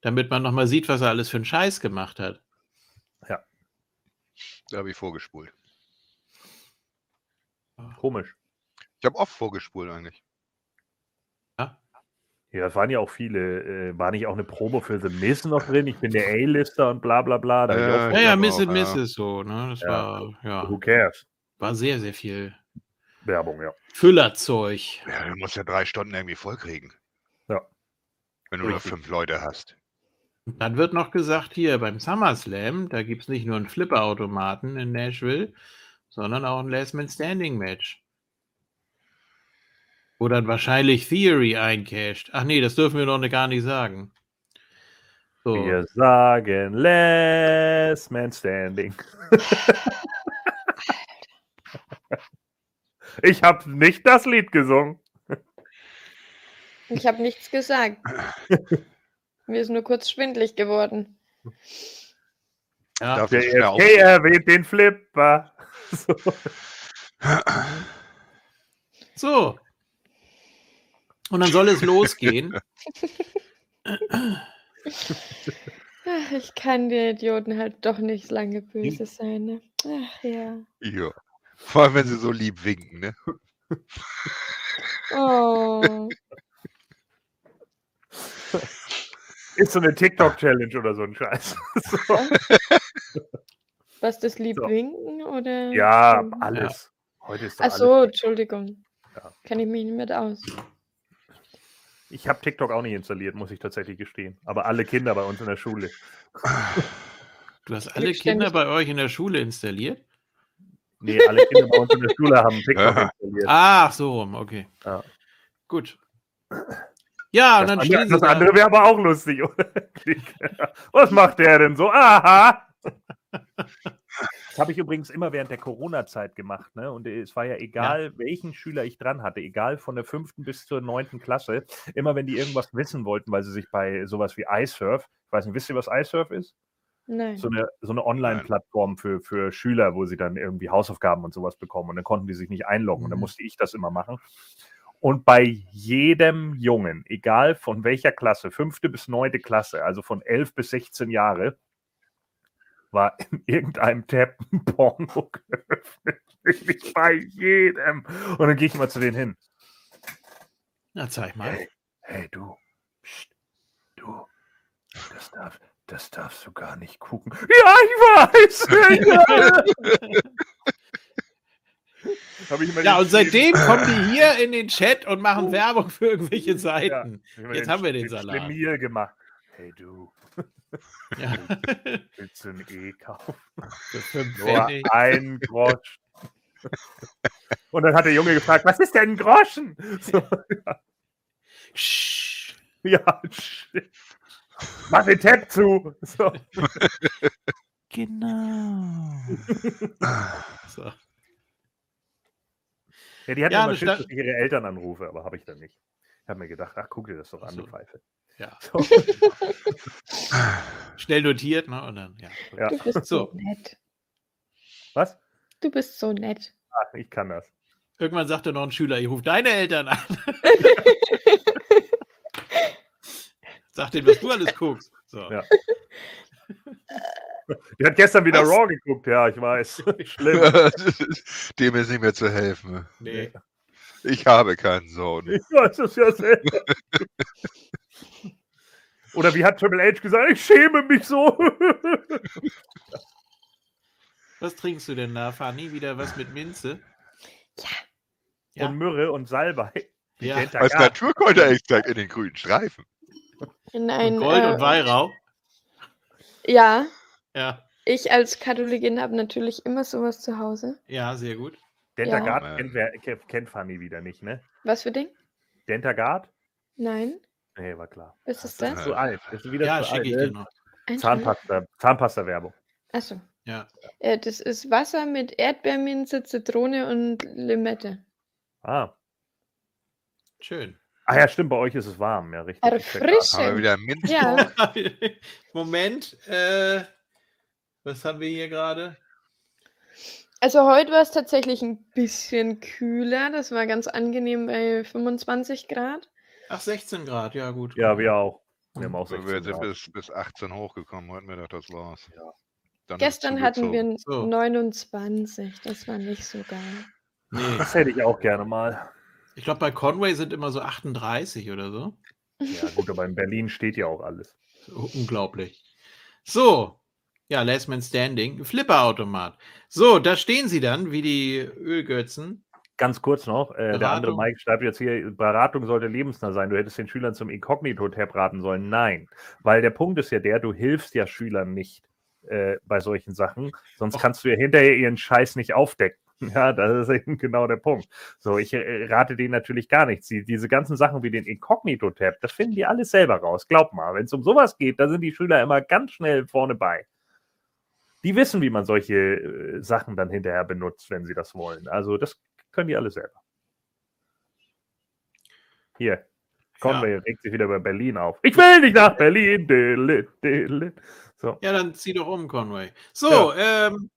damit man nochmal sieht, was er alles für einen Scheiß gemacht hat. Da habe ich vorgespult. Komisch. Ich habe oft vorgespult eigentlich. Ja, das waren ja auch viele. Äh, war nicht auch eine Promo für The Miz noch drin? Ich bin der A-Lister und bla bla bla. Da Ja, ja, glaub Miss and ja. Mrs. so, ne? Das Ja. war, ja, Who cares? war sehr, sehr viel. Werbung, ja. Füllerzeug. Ja, du musst ja drei Stunden irgendwie vollkriegen. Ja. Wenn du nur fünf Leute hast. Dann wird noch gesagt, hier beim SummerSlam, da gibt es nicht nur einen Flipperautomaten in Nashville, sondern auch ein Last Man Standing Match. Wo dann wahrscheinlich Theory eincasht. Ach nee, das dürfen wir noch gar nicht sagen. So. Wir sagen Last Man Standing. ich habe nicht das Lied gesungen. Ich habe nichts gesagt. Mir ist nur kurz schwindlig geworden. Ja, Darf Der EFK erwähnt den Flipper. So. so. Und dann soll es losgehen. Ach, ich kann den Idioten halt doch nicht lange böse sein. Ne? Ach ja. Ja. Vor allem, wenn sie so lieb winken, ne? Oh. Ist so eine TikTok-Challenge oder so ein Scheiß. So. Was das lieb So. winken oder? Ja, alles. Heute ist doch Ach so, alles. Entschuldigung. Ja. Kenne ich mich nicht mit aus. Ich habe TikTok auch nicht installiert, muss ich tatsächlich gestehen. Aber alle Kinder bei uns in der Schule. Du hast alle. Kinder bei euch in der Schule installiert? Nee, alle Kinder bei uns in der Schule haben TikTok installiert. Ach so, okay. Ja. Gut. Ja, und Das, dann andere, stehen sie das da. andere wäre aber auch lustig, oder? Was macht der denn so? Aha! Das habe ich übrigens immer während der Corona-Zeit gemacht. Ne? Und es war ja egal, welchen Schüler ich dran hatte, egal von der fünften bis zur neunten Klasse, immer wenn die irgendwas wissen wollten, weil sie sich bei sowas wie iSurf, ich weiß nicht, wisst ihr, was iSurf ist? Nein. So eine, so eine Online-Plattform für, für Schüler, wo sie dann irgendwie Hausaufgaben und sowas bekommen. Und dann konnten die sich nicht einloggen. Und dann Mhm. musste ich das immer machen. Und bei jedem Jungen, egal von welcher Klasse, fünfte bis neunte Klasse, also von elf bis 16 Jahre, war in irgendeinem Tab ein Porno geöffnet. Wirklich bei jedem. Und dann gehe ich mal zu denen hin. Na, zeig mal. Hey, hey du, Psst, du, das, darf, das darfst du gar nicht gucken. Ja, ich weiß. Immer Ja, und seitdem kommen die hier in den Chat und machen Werbung für irgendwelche Seiten. Immer Jetzt haben wir den Salat. Schlemiel gemacht. Hey du, Ja. willst du ein E kaufen? Nur ein Grosch. Und dann hat der Junge gefragt, was ist denn ein Groschen? So, Sch- ja, mach den Tab zu. So. Genau. So. Ja, die hatten Ja, immer Schiss, dass ich ihre Eltern anrufe, aber habe ich dann nicht. Ich habe mir gedacht, ach, guck dir das doch an, so. du Pfeife. Ja. So. Schnell notiert, ne? Und dann, ja. Ja. Du bist so, So. nett. Was? Du bist so nett. Ach, ich kann das. Irgendwann sagte noch ein Schüler, ich rufe deine Eltern an. Sag denen, was du alles guckst. So. Ja. Die hat gestern wieder Was? Raw geguckt, ja, ich weiß. Schlimm. Dem ist nicht mehr zu helfen. Nee. Ich habe keinen Sohn. Ich weiß es ja selber. Oder wie hat Triple H gesagt, ich schäme mich so. Was trinkst du denn da, Fanny? Wieder was mit Minze? Ja. Und Myrrhe und Salbei. Ja. er Als. Naturkräuterextrakt in den grünen Streifen. In ein, Gold äh, und Weihrauch? Ja, Ja. ich als Katholikin habe natürlich immer sowas zu Hause. Ja, sehr gut. Dentagard Ja. kennt, wer, kennt Fanny wieder nicht, ne? Was für Ding? Dentagard? Nein, Nee, war klar. was ist Das das? ist zu alt. Das ist wieder Ja, zu schicke alt. ich ne? dir noch. Zahnpasta, Zahnpasta-Werbung. Achso. Ja. Äh, das ist Wasser mit Erdbeerminze, Zitrone und Limette. Ah. Schön. ah, ja, stimmt, bei euch ist es warm, ja, richtig. Grad. Haben wir Erfrischend. wieder. Ja, Moment. Äh, was haben wir hier gerade? Also heute war es tatsächlich ein bisschen kühler. Das war ganz angenehm bei 25 Grad. Ach, 16 Grad. Ja, gut. Ja, wir auch. Wir haben auch Wir 16 sind Grad. bis, bis 18 hochgekommen heute Mittag, das war's. Ja. Dann Gestern hatten wir. So. 29. Das war nicht so geil. Nee. Das hätte ich auch gerne mal. Ich glaube, bei Conway sind immer so 38 oder so. Ja, gut, aber in Berlin steht ja auch alles. Unglaublich. So. Ja, Last Man Standing. Flipperautomat. So, da stehen sie dann, wie die Ölgötzen. Ganz kurz noch, äh, der andere? Mike schreibt jetzt hier, Beratung sollte lebensnah sein. Du hättest den Schülern zum Inkognito-Tab raten sollen. Nein, weil der Punkt ist ja der, du hilfst ja Schülern nicht äh, bei solchen Sachen, sonst Och. kannst du ja hinterher ihren Scheiß nicht aufdecken. Ja, das ist eben genau der Punkt. So, ich äh, rate denen natürlich gar nichts. Die, diese ganzen Sachen wie den Inkognito-Tab, das finden die alles selber raus. Glaub mal, wenn es um sowas geht, da sind die Schüler immer ganz schnell vorne bei. Die wissen, wie man solche äh, Sachen dann hinterher benutzt, wenn sie das wollen. Also, das können die alle selber. Hier, Conway regt sich wieder bei Berlin auf. Ich will nicht nach Berlin. Dillit, dillit. So. Ja, dann zieh doch um, Conway. So, ähm,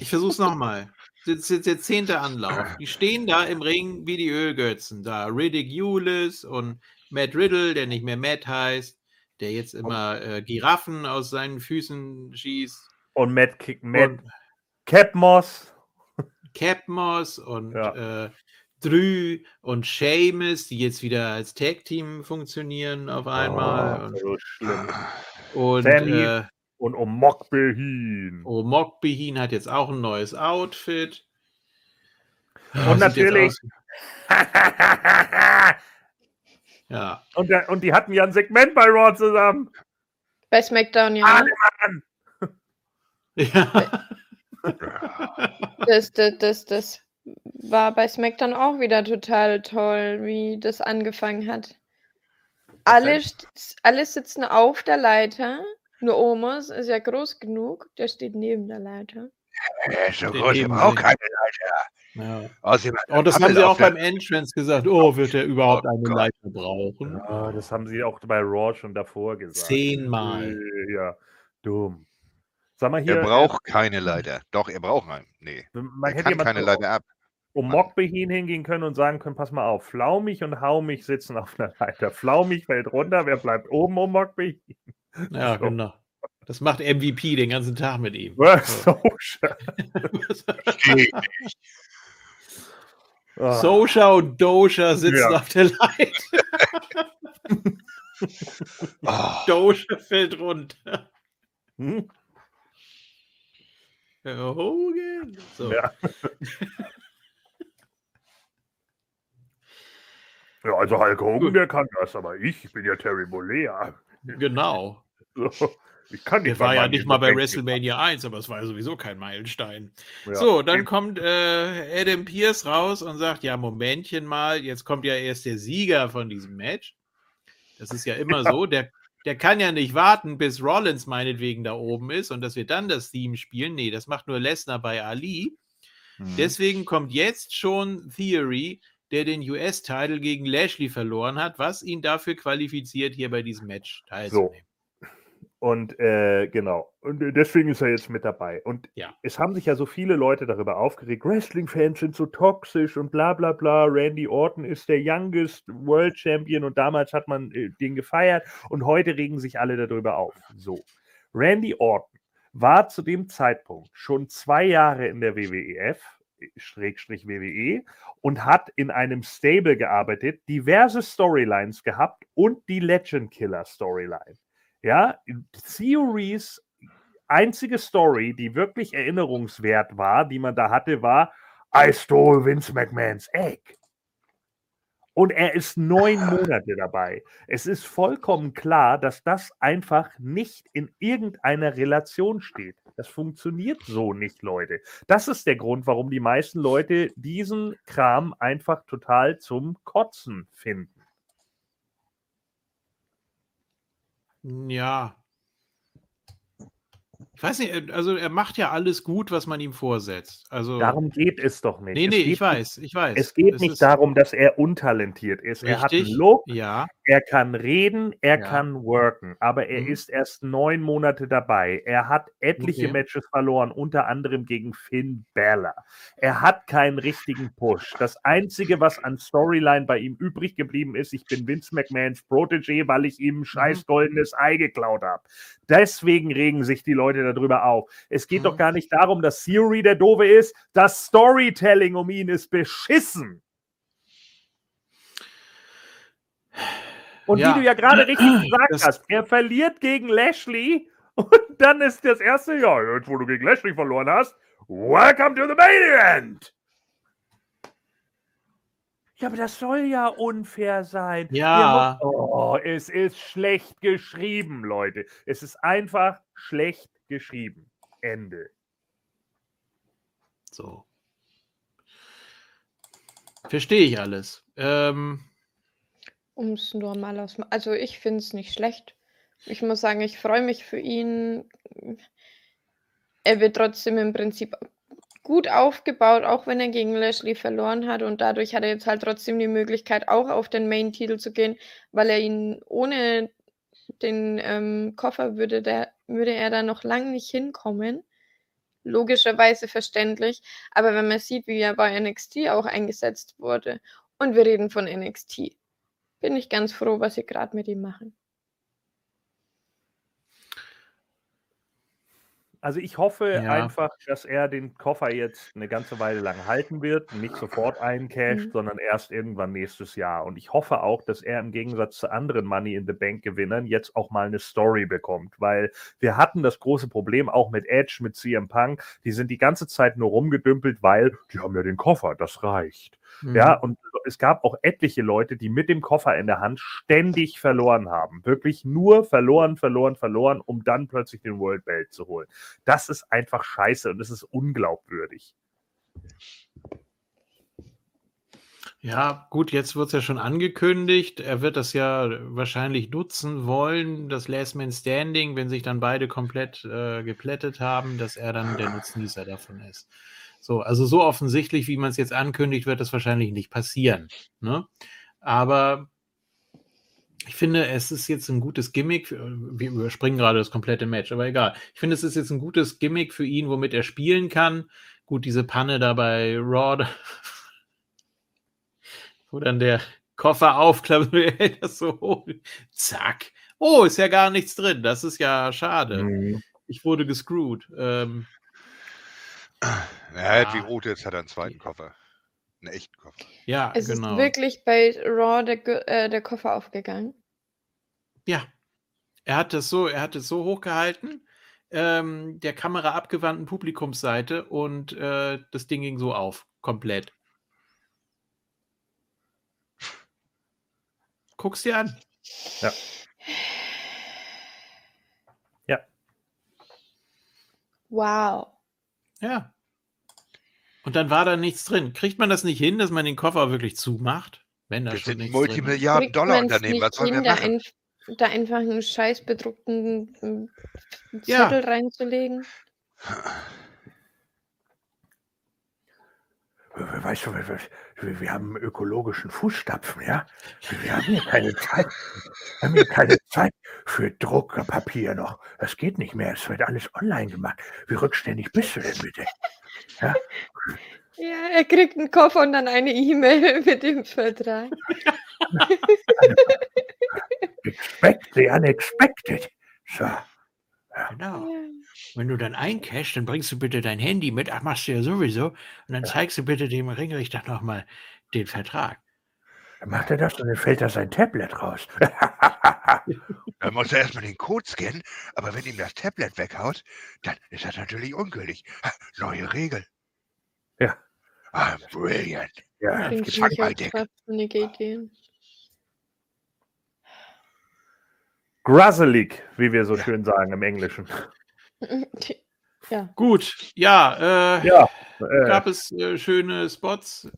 ich versuch's nochmal. Das ist jetzt der zehnte Anlauf. Die stehen da im Ring wie die Ölgötzen. Da Riddick Eulis und Matt Riddle, der nicht mehr Matt heißt, der jetzt immer äh, Giraffen aus seinen Füßen schießt. Und Matt, Kick, Matt Und Capmoss. Capmos und Ja. äh, Drü und Seamus, die jetzt wieder als Tag-Team funktionieren auf einmal. Oh, so schlimm. und Sammy. äh, Und Omok Behin. Oh, Mokbehin hat jetzt auch ein neues Outfit. Und jetzt natürlich- Ja, und, der, und die hatten ja ein Segment bei Raw zusammen. Bei SmackDown, ja. Ah, ja. Das, das, das, das war bei SmackDown auch wieder total toll, wie das angefangen hat. Alle, alle sitzen auf der Leiter. Nur Omos ist ja groß genug, der steht neben der Leiter. Er ist so Den groß, brauche sie. keine Leiter. Ja. Außerdem Und das haben sie auch beim Entrance gesagt. Oh, wird er überhaupt Oh eine Gott. Leiter brauchen? Ja, das haben sie auch bei Raw schon davor gesagt. Zehnmal. Äh, Ja, dumm. Sag mal hier, Er braucht keine Leiter. Doch, er braucht einen. Nee, man er hätte kann jemand keine so Leiter ab. um Mockbehin hingehen können und sagen können, pass mal auf, Flaumig und Haumig sitzen auf einer Leiter. Flaumig fällt runter, wer bleibt oben um Mockbehin? Ja, So. genau. Das macht MVP den ganzen Tag mit ihm. So, Ah, Sosha und Dosha sitzen Ja. auf der Leiter. Oh, Dosha fällt runter. hm? Herr Hogan. So. Ja. Ja, also Hulk Hogan, Gut. der kann das, aber ich, ich bin ja Terry Bollea. Genau. So, ich kann nicht war ja nicht mal bei WrestleMania 1, aber es war ja sowieso kein Meilenstein. Ja. So, dann kommt äh, Adam Pierce raus und sagt, ja, Momentchen mal, jetzt kommt ja erst der Sieger von diesem Match. Das ist ja immer so, der, der kann ja nicht warten, bis Rollins meinetwegen da oben ist und dass wir dann das Theme spielen. Nee, das macht nur Lesnar bei Ali. Mhm. Deswegen kommt jetzt schon Theory, der den US-Title gegen Lashley verloren hat, was ihn dafür qualifiziert, hier bei diesem Match teilzunehmen. Und äh, genau. Und äh, deswegen ist er jetzt mit dabei. Und Ja. es haben sich ja so viele Leute darüber aufgeregt, Wrestling-Fans sind so toxisch und bla bla bla. Randy Orton ist der Youngest World Champion und damals hat man äh, den gefeiert und heute regen sich alle darüber auf. So. Randy Orton war zu dem Zeitpunkt schon zwei Jahre in der WWF, Schrägstrich WWE, und hat in einem Stable gearbeitet, diverse Storylines gehabt und die Legend Killer Storyline. Ja, Theories einzige Story, die wirklich erinnerungswert war, die man da hatte, war I stole Vince McMahons egg. Und er ist neun Monate dabei. Es ist vollkommen klar, dass das einfach nicht in irgendeiner Relation steht. Das funktioniert so nicht, Leute. Das ist der Grund, warum die meisten Leute diesen Kram einfach total zum Kotzen finden. Ja. Ich weiß nicht, äh, also er macht ja alles gut, was man ihm vorsetzt. Also, Darum geht es doch nicht. nee, nee, ich weiß, ich weiß. Es geht Es nicht darum, dass er untalentiert ist. Er hat richtig. Look, Ja, er kann reden, er Ja. kann worken, aber er Mhm. ist erst neun Monate dabei. Er hat etliche Okay. Matches verloren, unter anderem gegen Finn Balor. Er hat keinen richtigen Push. Das Einzige, was an Storyline bei ihm übrig geblieben ist, ich bin Vince McMahons Protégé, weil ich ihm ein scheiß goldenes Ei geklaut habe. Deswegen regen sich die Leute darüber auf. Es geht doch Mhm. gar nicht darum, dass Theory der Doofe ist. Das Storytelling um ihn ist beschissen. Und Ja. wie du ja gerade richtig gesagt Das- hast, er verliert gegen Lashley und dann ist das erste, ja, jetzt wo du gegen Lashley verloren hast, welcome to the main event. Ja, aber das soll ja unfair sein. Ja. Mu- Oh, es ist schlecht geschrieben, Leute. Es ist einfach schlecht geschrieben. Ende. So. Verstehe ich alles. Ähm, Um es nur mal aus. Also ich finde es nicht schlecht. Ich muss sagen, ich freue mich für ihn. Er wird trotzdem im Prinzip gut aufgebaut, auch wenn er gegen Lashley verloren hat. Und dadurch hat er jetzt halt trotzdem die Möglichkeit, auch auf den Main-Titel zu gehen, weil er ihn ohne den ähm, Koffer würde, der, würde er da noch lang nicht hinkommen. Logischerweise verständlich. Aber wenn man sieht, wie er bei NXT auch eingesetzt wurde, und wir reden von NXT, bin ich ganz froh, was sie gerade mit ihm machen. Also ich hoffe Ja. einfach, dass er den Koffer jetzt eine ganze Weile lang halten wird, nicht sofort eincasht, Mhm. sondern erst irgendwann nächstes Jahr. Und ich hoffe auch, dass er im Gegensatz zu anderen Money in the Bank Gewinnern jetzt auch mal eine Story bekommt, weil wir hatten das große Problem auch mit Edge, mit CM Punk, die sind die ganze Zeit nur rumgedümpelt, weil die haben ja den Koffer, das reicht. Mhm. Ja, und es gab auch etliche Leute, die mit dem Koffer in der Hand ständig verloren haben. Wirklich nur verloren, verloren, verloren, um dann plötzlich den World Belt zu holen. Das ist einfach scheiße und es ist unglaubwürdig. Ja, gut, jetzt wird es ja schon angekündigt. Er wird das ja wahrscheinlich nutzen wollen, das Last Man Standing, wenn sich dann beide komplett äh, geplättet haben, dass er dann der Nutznießer davon ist. So, also so offensichtlich, wie man es jetzt ankündigt, wird das wahrscheinlich nicht passieren. Ne? Aber ich finde, es ist jetzt ein gutes Gimmick. Wir überspringen gerade das komplette Match, aber egal. Ich finde, es ist jetzt ein gutes Gimmick für ihn, womit er spielen kann. Gut, diese Panne da bei Raw, wo dann der Koffer aufklappt, er hält das so hoch. Zack. Oh, ist ja gar nichts drin. Das ist ja schade. Mhm. Ich wurde gescrewt. Ähm, Er hat wie Ja. Rote, jetzt hat er einen zweiten Koffer. Einen echten Koffer. ja, Es genau. ist wirklich bei Raw der, äh, der Koffer aufgegangen. Ja. Er hat es so, er hat es so hochgehalten, ähm, der Kamera abgewandten Publikumsseite und äh, das Ding ging so auf. Komplett. Guck's dir an. Ja. Ja. Wow. Ja. Und dann war da nichts drin. Kriegt man das nicht hin, dass man den Koffer wirklich zumacht? Wenn da Wir schon sind ein nichts drin ist? Kriegt Multimilliarden-Dollar-Unternehmen. Was sollen wir da, machen? da einfach einen scheiß bedruckten Ja. Zettel reinzulegen? Weißt du, wir, wir, wir haben ökologischen Fußstapfen, ja? Wir haben hier keine Zeit. Wir haben hier keine Zeit für Druckpapier noch. Das geht nicht mehr. Es wird alles online gemacht. Wie rückständig bist du denn bitte? Ja, er kriegt einen Koffer und dann eine E-Mail mit dem Vertrag. Expect the unexpected. So. Genau. Ja. Wenn du dann eincashst, dann bringst du bitte dein Handy mit. Ach, machst du ja sowieso. Und dann zeigst du bitte dem Ringrichter nochmal den Vertrag. Dann macht er das und dann fällt da sein Tablet raus. Dann muss er erstmal den Code scannen, aber wenn ihm das Tablet weghaut, dann ist das natürlich ungültig. Neue Regel. Ja. Ah, brilliant. ja, mich auf Handballdeck. schwachsinnige Ideen. Wie wir so schön sagen im Englischen. Ja. Gut, ja, äh, Ja, äh, gab es äh, schöne Spots.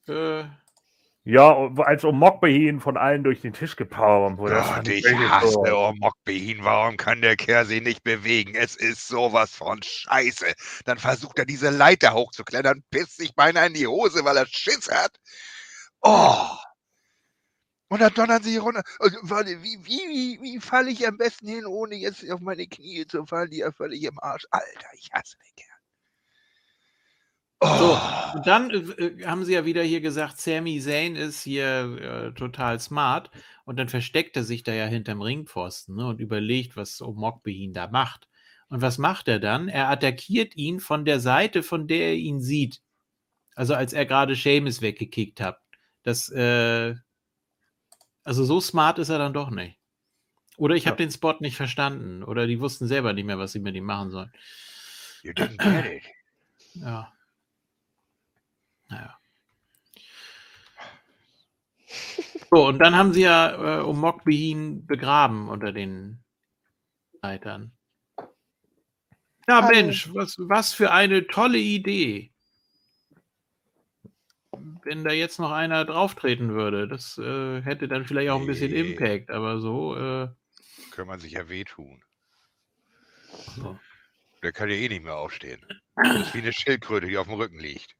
Ja, als Omokbehin von allen durch den Tisch gepowert wurde. Gott, fand ich hasse so- Omokbehin. Warum kann der Kerl sich nicht bewegen? Es ist sowas von Scheiße. Dann versucht er diese Leiter hochzuklettern, pisst sich beinahe in die Hose, weil er Schiss hat. Oh! Und dann donnern sie runter. Und warte, Wie, wie, wie, wie falle ich am besten hin, ohne jetzt auf meine Knie zu fallen? Die ja völlig im Arsch. Alter, ich hasse den Kerl. So, Oh. und dann äh, haben sie ja wieder hier gesagt, Sami Zayn ist hier äh, total smart. Und dann versteckt er sich da ja hinterm Ringpfosten ne, und überlegt, was Omokbehin da macht. Und was macht er dann? Er attackiert ihn von der Seite, von der er ihn sieht. Also als er gerade Seamus weggekickt hat. Das, äh, also so smart ist er dann doch nicht. Oder ich habe den Spot nicht verstanden. Oder die wussten selber nicht mehr, was sie mit ihm machen sollen. You didn't get it. Ja. Naja. So, und dann haben sie ja äh, um Mokbehin begraben unter den Leitern. Ja. Mensch, was, was für eine tolle Idee. Wenn da jetzt noch einer drauftreten würde, das äh, hätte dann vielleicht auch ein bisschen Nee. Impact, aber so, äh, Kann man sich ja wehtun. so. Der kann ja eh nicht mehr aufstehen. Das ist wie eine Schildkröte, die auf dem Rücken liegt.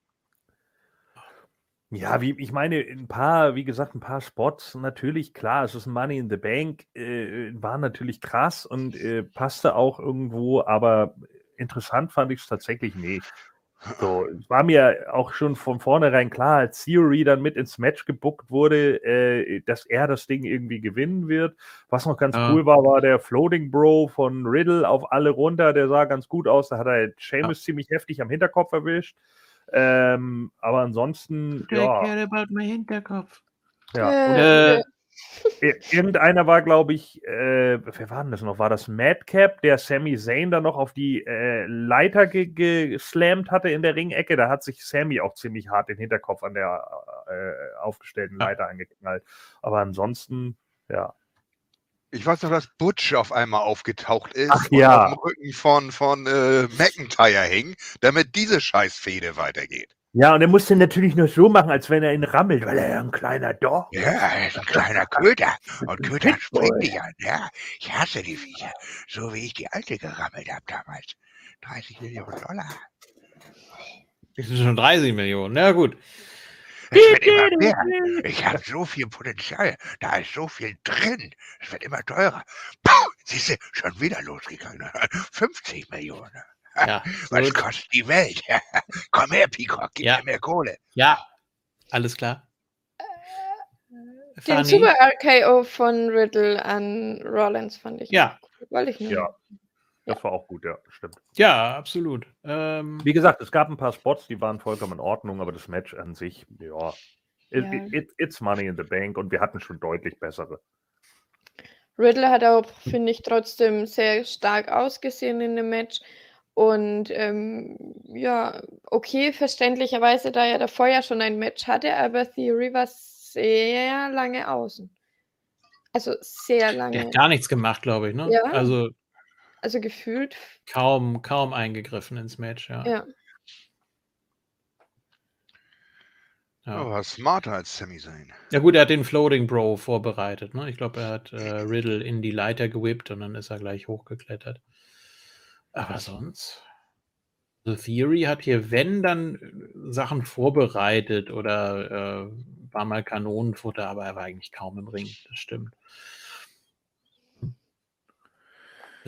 Ja, wie, ich meine, ein paar, wie gesagt, ein paar Spots, natürlich, klar, es ist ein Money in the Bank, äh, war natürlich krass und äh, passte auch irgendwo, aber interessant fand ich es tatsächlich nicht. So, es war mir auch schon von vornherein klar, als Theory dann mit ins Match gebuckt wurde, äh, dass er das Ding irgendwie gewinnen wird. Was noch ganz Ja. cool war, war der Floating Bro von Riddle auf alle runter. Der sah ganz gut aus. Da hat er Seamus ziemlich heftig am Hinterkopf erwischt. Ähm, aber ansonsten, Take ja, care about my Hinterkopf. ja. Äh, Äh, Ir- Irgendeiner war, glaube ich, äh, wer war denn das noch? War das Madcap, der Sami Zayn dann noch auf die äh, Leiter ge geslammt hatte in der Ringecke? Da hat sich Sammy auch ziemlich hart den Hinterkopf an der äh, aufgestellten Ja. Leiter angeknallt. Aber ansonsten, ja. Ich weiß noch, dass Butch auf einmal aufgetaucht ist Ach und ja. auf dem Rücken von, von äh, McIntyre hing, damit diese Scheißfehde weitergeht. Ja, und er musste natürlich nur so machen, als wenn er ihn rammelt, weil er ja ein kleiner Dog Ja, er ist ein kleiner Köter. Und Köter springen dich an. Ja, ich hasse die Viecher. So wie ich die alte gerammelt habe damals. 30 Millionen Dollar. das sind schon 30 Millionen. Na gut. Es wird immer mehr. Ich habe so viel Potenzial. Da ist so viel drin. Es wird immer teurer. Puh, siehst du, schon wieder losgegangen. 50 Millionen. Ja, Was gut. kostet die Welt? Komm her, Peacock, gib Ja. mir mehr Kohle. ja alles klar. Den Fanny? Super RKO von Riddle an Rollins fand ich. Ja. cool, Wollte ich nur. Ja, das war auch gut, ja, stimmt. Ja, absolut. Ähm, Wie gesagt, es gab ein paar Spots, die waren vollkommen in Ordnung, aber das Match an sich, ja. It, Ja. it, it's money in the bank und wir hatten schon deutlich bessere. Riddle hat auch, finde ich, trotzdem sehr stark ausgesehen in dem Match. Und ähm, ja, okay, verständlicherweise, da er davor ja schon ein Match hatte, aber Theory war sehr lange außen. Also sehr der lange. hat gar nichts gemacht, glaube ich. Ne? Ja. Also Also gefühlt, kaum, kaum eingegriffen ins Match. Ja. ja. Ja. Aber smarter als Sami Zayn. ja gut, er hat den Floating Bro vorbereitet. Ne? Ich glaube, er hat äh, Riddle in die Leiter gewippt und dann ist er gleich hochgeklettert. Aber sonst. The Theory hat hier, wenn, dann äh, Sachen vorbereitet oder äh, war mal Kanonenfutter, aber er war eigentlich kaum im Ring. Das stimmt.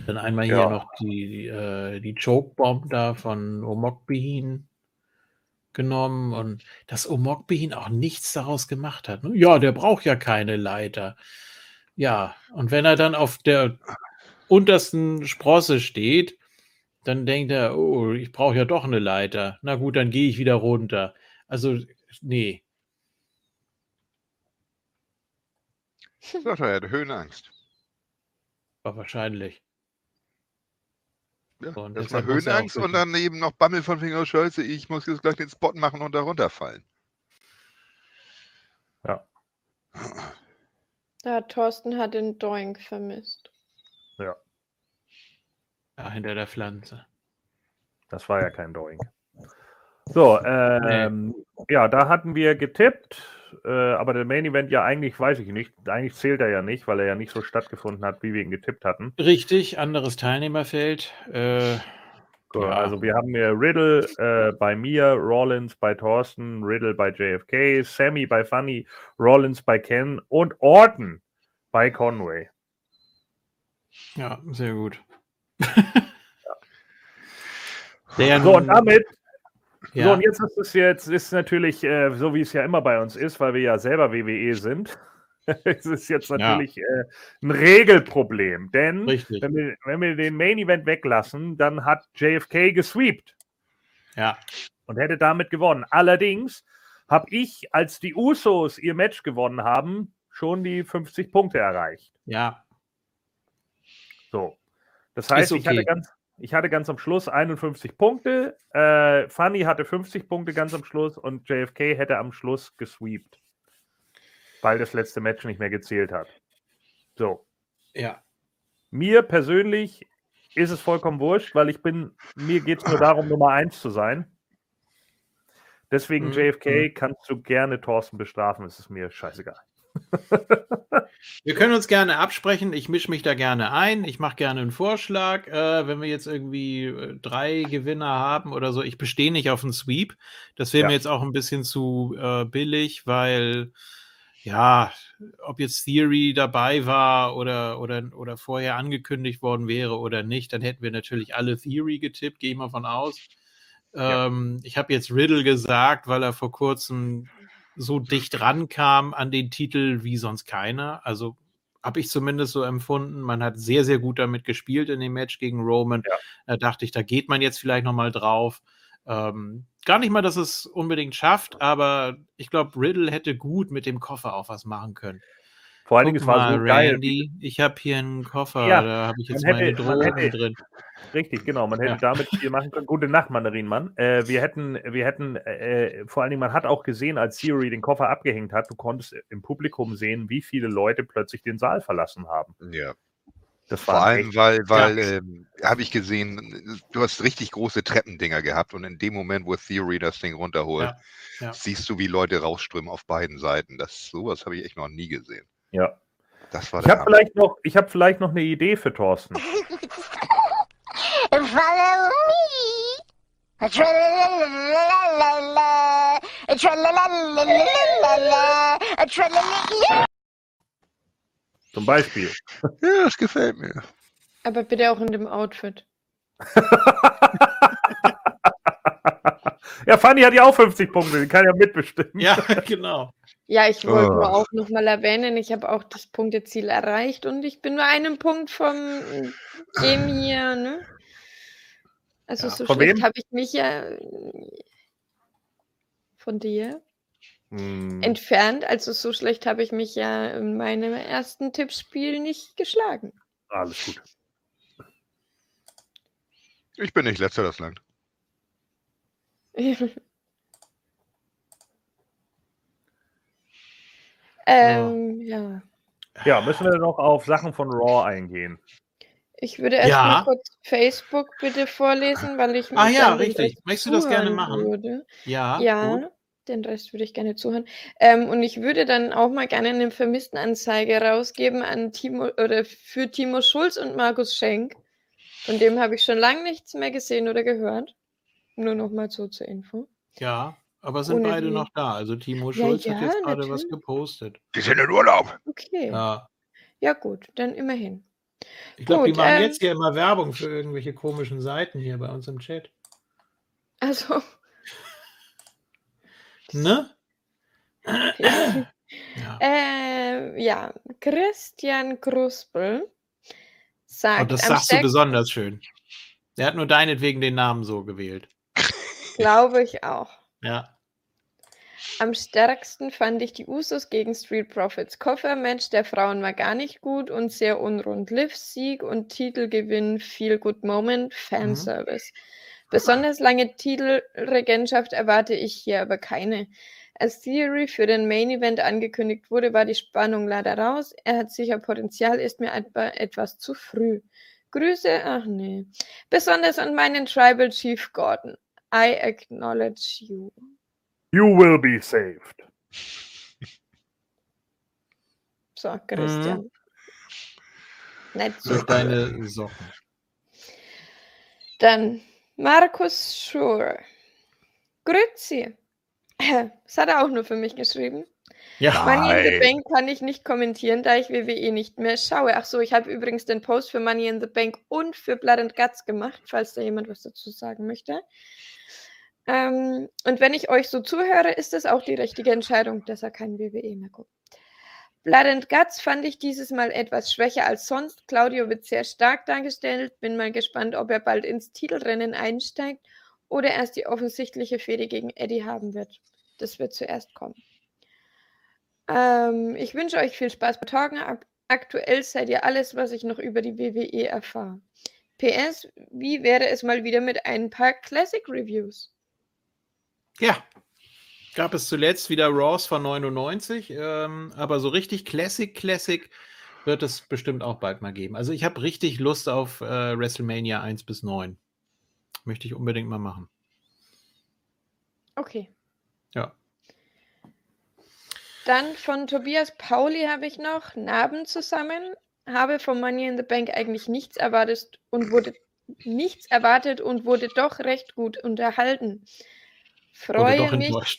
Dann einmal hier Ja. noch die, die, äh, die Choke-Bomb da von Omokbehin genommen und dass Omokbehin auch nichts daraus gemacht hat. Ne? Ja, der braucht ja keine Leiter. Ja, und wenn er dann auf der untersten Sprosse steht, dann denkt er, oh, ich brauche ja doch eine Leiter. Na gut, dann gehe ich wieder runter. Also, nee. Sagt er, er hat Höhenangst. War wahrscheinlich. Ja, und erstmal er Höhenangst und dann eben noch Bammel von Finger, scheiße, ich muss jetzt gleich den Spot machen und da runterfallen. Ja, Thorsten hat den Doink vermisst. Ja, hinter der Pflanze. Das war ja kein Doing. So, ähm, ja, da hatten wir getippt, äh, aber der Main Event ja eigentlich, weiß ich nicht, eigentlich zählt er ja nicht, weil er ja nicht so stattgefunden hat, wie wir ihn getippt hatten. Richtig, anderes Teilnehmerfeld. Äh, Gut, Ja. Also wir haben hier Riddle äh, bei mir, Rollins bei Thorsten, Riddle bei JFK, Sammy bei Funny, Rollins bei Ken und Orton bei Conway. ja, sehr gut. Der So, und nun- damit So, ja, und jetzt ist es jetzt ist natürlich, äh, so wie es ja immer bei uns ist, weil wir ja selber WWE sind, es ist jetzt Ja. natürlich äh, ein Regelproblem. Denn wenn wir, wenn wir den Main Event weglassen, dann hat JFK gesweept Ja, und hätte damit gewonnen. Allerdings habe ich, als die Usos ihr Match gewonnen haben, schon die 50 Punkte erreicht. ja, So. Das heißt, Ist ich, hatte okay. ganz, ich hatte ganz am Schluss 51 Punkte, äh, Funny hatte 50 Punkte ganz am Schluss und JFK hätte am Schluss gesweept. weil das letzte Match nicht mehr gezählt hat. So. Ja. Mir persönlich ist es vollkommen wurscht, weil ich bin, mir geht es nur darum, Nummer eins zu sein. Deswegen Mhm, JFK kannst du gerne Thorsten bestrafen, es ist mir scheißegal. Wir können uns gerne absprechen. Ich mische mich da gerne ein. Ich mache gerne einen Vorschlag. Äh, wenn wir jetzt irgendwie äh, drei Gewinner haben oder so, ich bestehe nicht auf einen Sweep. Das wäre Ja. mir jetzt auch ein bisschen zu äh, billig, weil ja, ob jetzt Theory dabei war oder, oder, oder vorher angekündigt worden wäre oder nicht, dann hätten wir natürlich alle Theory getippt, gehe ich mal von aus. Ja. Ähm, ich habe jetzt Riddle gesagt, weil er vor kurzem so dicht rankam an den Titel wie sonst keiner. Also habe ich zumindest so empfunden. Man hat sehr, sehr gut damit gespielt in dem Match gegen Roman. Ja. Da dachte ich, da geht man jetzt vielleicht nochmal drauf. Ähm, gar nicht mal, dass es unbedingt schafft, aber ich glaube, Riddle hätte gut mit dem Koffer auch was machen können. Vor allen Dingen, es war so geil. Randy, ich habe hier einen Koffer, Ja, da habe ich jetzt meine Drogen hätte- drin. Richtig, genau. Man hätte Ja. damit viel machen können. Gute Nacht, Mandarinmann. Äh, wir hätten, wir hätten, äh, vor allen Dingen, man hat auch gesehen, als Theory den Koffer abgehängt hat, du konntest im Publikum sehen, wie viele Leute plötzlich den Saal verlassen haben. Ja. Das Vor allem, weil, weil ähm, habe ich gesehen, du hast richtig große Treppendinger gehabt und in dem Moment, wo Theory das Ding runterholt, Ja, ja. siehst du, wie Leute rausströmen auf beiden Seiten. Das, sowas habe ich echt noch nie gesehen. ja. Das war Ich habe vielleicht noch, ich habe vielleicht noch eine Idee für Thorsten. Follow me. Tra-la-la-la. Zum Beispiel. Ja, das gefällt mir. Aber bitte auch in dem Outfit. ja, Fanny hat ja auch 50 Punkte, die kann ja mitbestimmen. Ja, genau. Ja, ich wollte Oh. nur auch nochmal erwähnen, ich habe auch das Punkteziel erreicht und ich bin nur einen Punkt vom dem hier, ne? Also Ja, so von schlecht habe ich mich ja von dir Hm, entfernt. Also so schlecht habe ich mich ja in meinem ersten Tippspiel nicht geschlagen. alles gut. Ich bin nicht letzter, das langt. ähm, ja. Ja, müssen wir noch auf Sachen von Raw eingehen. Ich würde erst Ja. mal kurz Facebook bitte vorlesen, weil ich Ah mich ja, dann den richtig. Möchtest du das gerne machen? Würde. Ja, Ja, gut. den Rest würde ich gerne zuhören. Ähm, und ich würde dann auch mal gerne eine Vermisstenanzeige rausgeben an Timo oder für Timo Schulz und Markus Schenk. Von dem habe ich schon lange nichts mehr gesehen oder gehört. Nur noch mal so zur Info. Ja, aber sind Ohne beide die- noch da. Also Timo Ja, Schulz hat ja, jetzt gerade was gepostet. Die sind in Urlaub. Okay. Ja, Ja. gut, dann immerhin. Ich glaube, die machen ähm, jetzt hier immer Werbung für irgendwelche komischen Seiten hier bei uns im Chat. Also, Ne? ja. Äh, ja, Christian Kruspel sagt, Und das am sagst du besonders schön. Er hat nur deinetwegen den Namen so gewählt. glaube ich auch. Ja. Am stärksten fand ich die Usos gegen Street Profits. Koffermatch der Frauen war gar nicht gut und sehr unrund. Liv-Sieg und Titelgewinn, Feel Good Moment, Fanservice. Besonders lange Titelregentschaft erwarte ich hier aber keine. Als Theory für den Main Event angekündigt wurde, war die Spannung leider raus. Er hat sicher Potenzial, ist mir etwa etwas zu früh. Grüße, ach nee. Besonders an meinen Tribal Chief Gordon. I acknowledge you. You will be saved. So, Christian. Nicht so. Durch deine Socken. Dann Markus Schur. Grüezi. Das hat er auch nur für mich geschrieben. Ja. Money in the. Bank kann ich nicht kommentieren, da ich WWE nicht mehr schaue. Ach so, ich habe übrigens den Post für Money in the Bank und für Blood and Guts gemacht, falls da jemand was dazu sagen möchte. Ähm, und wenn ich euch so zuhöre, ist das auch die richtige Entscheidung, dass er kein WWE mehr guckt. Blood and Guts fand ich dieses Mal etwas schwächer als sonst. Claudio wird sehr stark dargestellt. Bin mal gespannt, ob er bald ins Titelrennen einsteigt oder erst die offensichtliche Fehde gegen Eddie haben wird. Das wird zuerst kommen. Ähm, ich wünsche euch viel Spaß bei Talken. Ak aktuell seid ihr alles, was ich noch über die WWE erfahre. PS, wie wäre es mal wieder mit ein paar Classic Reviews? Ja. gab es zuletzt wieder Raws von 99, ähm, aber so richtig Classic, Classic wird es bestimmt auch bald mal geben. Also ich habe richtig Lust auf äh, WrestleMania 1 bis 9. Möchte ich unbedingt mal machen. Okay. Ja. Dann von Tobias Pauli habe ich noch Narben zusammen. Habe von Money in the Bank eigentlich nichts erwartet und wurde nichts erwartet und wurde doch recht gut unterhalten. Freue mich.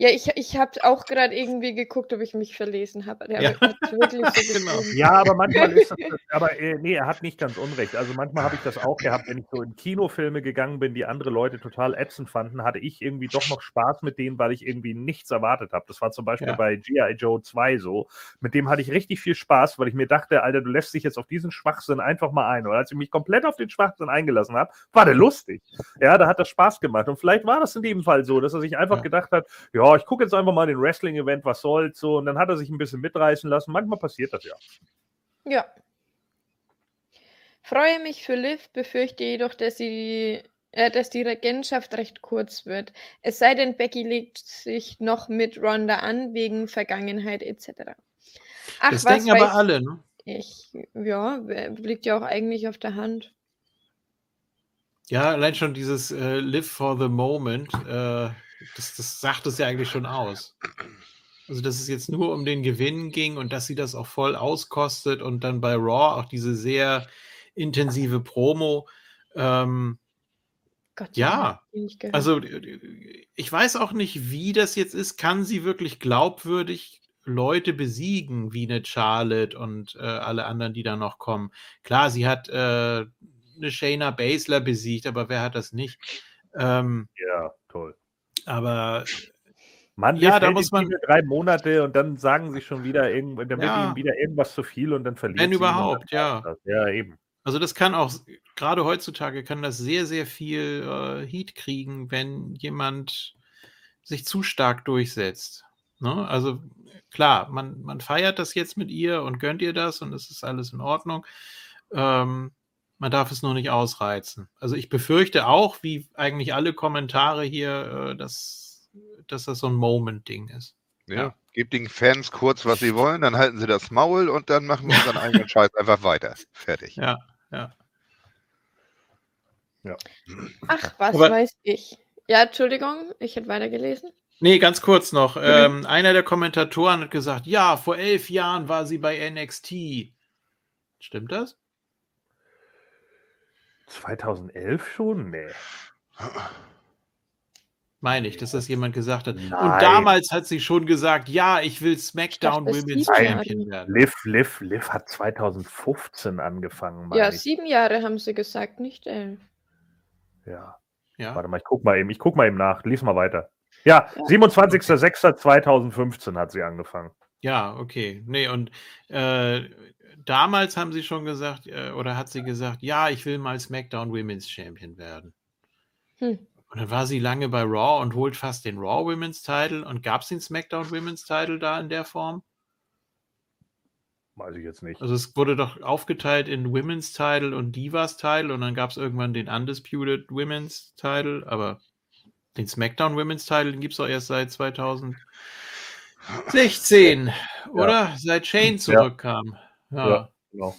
Ja, ich, ich habe auch gerade irgendwie geguckt, ob ich mich verlesen habe. Der Ja. so Genau. Ja, aber manchmal ist das, aber äh, nee, er hat nicht ganz unrecht. Also manchmal habe ich das auch gehabt, wenn ich so in Kinofilme gegangen bin, die andere Leute total ätzend fanden, hatte ich irgendwie doch noch Spaß mit denen, weil ich irgendwie nichts erwartet habe. Das war zum Beispiel Ja. bei G.I. Joe 2 so. Mit dem hatte ich richtig viel Spaß, weil ich mir dachte, Alter, du lässt dich jetzt auf diesen Schwachsinn einfach mal ein. Und als ich mich komplett auf den Schwachsinn eingelassen habe, war der lustig. Ja, da hat das Spaß gemacht. Und vielleicht war das in dem Fall so, dass er sich einfach Ja. gedacht hat, ja, ich gucke jetzt einfach mal den Wrestling-Event, was soll's so. Und dann hat er sich ein bisschen mitreißen lassen. Manchmal passiert das ja. Ja. Freue mich für Liv, befürchte jedoch, dass, sie, äh, dass die Regentschaft recht kurz wird. Es sei denn, Becky legt sich noch mit Ronda an, wegen Vergangenheit etc. Ach, Das was denken aber alle, ne? ich? Ja, wer- liegt ja auch eigentlich auf der Hand. Ja, allein schon dieses äh, Live for the Moment, äh, das, das sagt es ja eigentlich schon aus. Also, dass es jetzt nur um den Gewinn ging und dass sie das auch voll auskostet und dann bei Raw auch diese sehr intensive Promo. Ähm, Gott, Ja, ich also, ich weiß auch nicht, wie das jetzt ist. Kann sie wirklich glaubwürdig Leute besiegen, wie eine Charlotte und äh, alle anderen, die da noch kommen? Klar, sie hat äh, eine Shayna Baszler besiegt, aber wer hat das nicht? Ähm, Ja, toll. Aber Mann, Ja, da muss man- drei Monate und dann sagen sie schon wieder irgend, dann wird Ja. ihnen wieder irgendwas zu viel und dann verliert Wenn überhaupt, ja. das. Ja, eben. Also das kann auch, gerade heutzutage kann das sehr, sehr viel äh, Heat kriegen, wenn jemand sich zu stark durchsetzt. Ne? Also klar, man, man feiert das jetzt mit ihr und gönnt ihr das und es ist alles in Ordnung. Ähm, man darf es nur nicht ausreizen. Also ich befürchte auch, wie eigentlich alle Kommentare hier, äh, dass, dass das so ein Moment-Ding ist. Ja. Ja. Gebt den Fans kurz, was sie wollen, dann halten sie das Maul und dann machen wir unseren eigenen Scheiß einfach weiter. Fertig. Ja, ja. Ach, was Aber- weiß ich. Ja, Entschuldigung, ich hätte weitergelesen. Nee, ganz kurz noch. Ähm, einer der Kommentatoren hat gesagt, ja, vor elf Jahren war sie bei NXT. Stimmt das? 2011 schon? Nee. Meine ich, dass das jemand gesagt hat. Und Nein. damals hat sie schon gesagt, ja, ich will SmackDown dachte, Women's. Champion werden. Liv, Liv, Liv hat 2015 angefangen, meine Ja, ich. sieben Jahre haben sie gesagt, nicht elf. Ja. Ja. Warte mal, ich guck mal eben, ich guck mal eben nach. Lies mal weiter. Ja, 27.06.2015 hat sie angefangen. Ja, okay. Nee, und äh, damals haben sie schon gesagt, äh, oder hat sie gesagt, ja, ich will mal SmackDown Women's Champion werden. Hm. Und dann war sie lange bei Raw und holt fast den Raw Women's Title. Und gab es den SmackDown Women's Title da in der Form? Weiß ich jetzt nicht. Also es wurde doch aufgeteilt in Women's Title und Divas Title und dann gab es irgendwann den Undisputed Women's Title, aber den SmackDown Women's Title gibt es doch erst seit 2016, oder? Seit Shane zurückkam. Ja. Ja. Genau.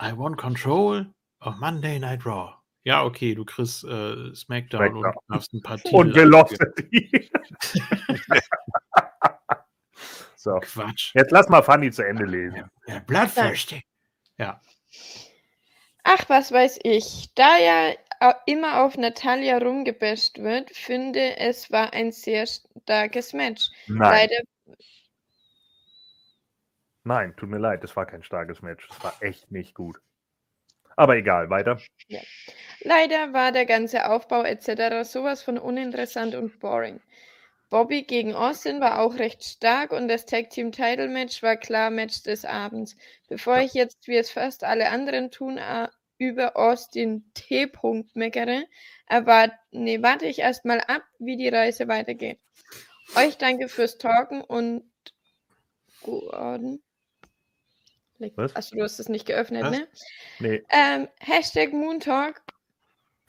I want control of Monday Night Raw. Ja, okay, du kriegst äh, SmackDown, und SmackDown. darfst ein paar Titel. Und gelost die. so, Quatsch. jetzt lass mal Fanny zu Ende lesen. Ja, Bloodthirsty. Ja. Ach, was weiß ich. Da ja au- immer auf Natalia rumgebasht wird, finde es war ein sehr starkes Match. Nein, Leider, nein, tut mir leid, das war kein starkes Match. Das war echt nicht gut. Aber egal, weiter. leider war der ganze Aufbau etc. sowas von uninteressant und boring. Bobby gegen Austin war auch recht stark und das Tag Team Title Match war klar Match des Abends. Bevor ich jetzt, wie es fast alle anderen tun, äh, über Austin T. -Punkt meckere, erwart nee, warte ich erstmal ab, wie die Reise weitergeht. Euch danke fürs Talken und Gordon. Was? Achso, du hast es nicht geöffnet, Was? ne? Nee. Ähm, Hashtag Moon Talk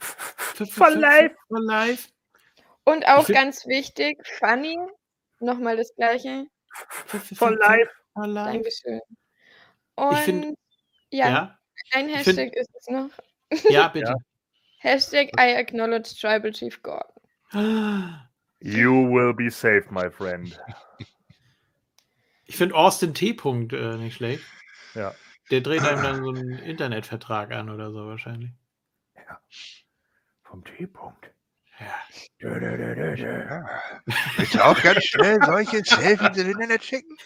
For life. For life. Und auch ganz wichtig, Funny, nochmal das gleiche. Von live. Von live. Dankeschön. Und Ich find- ja, Ja, ein ich find- Hashtag ist es noch. ja, bitte. Hashtag I acknowledge Tribal Chief Gordon. You will be safe, my friend. Ich finde Austin T. -Punkt, äh, nicht schlecht. Ja. Der dreht einem dann so einen Internetvertrag an oder so wahrscheinlich. Vom T-Punkt. Ja. Dö, dö, dö, dö, dö. Willst du auch ganz schnell solche Selfies ins Internet schicken?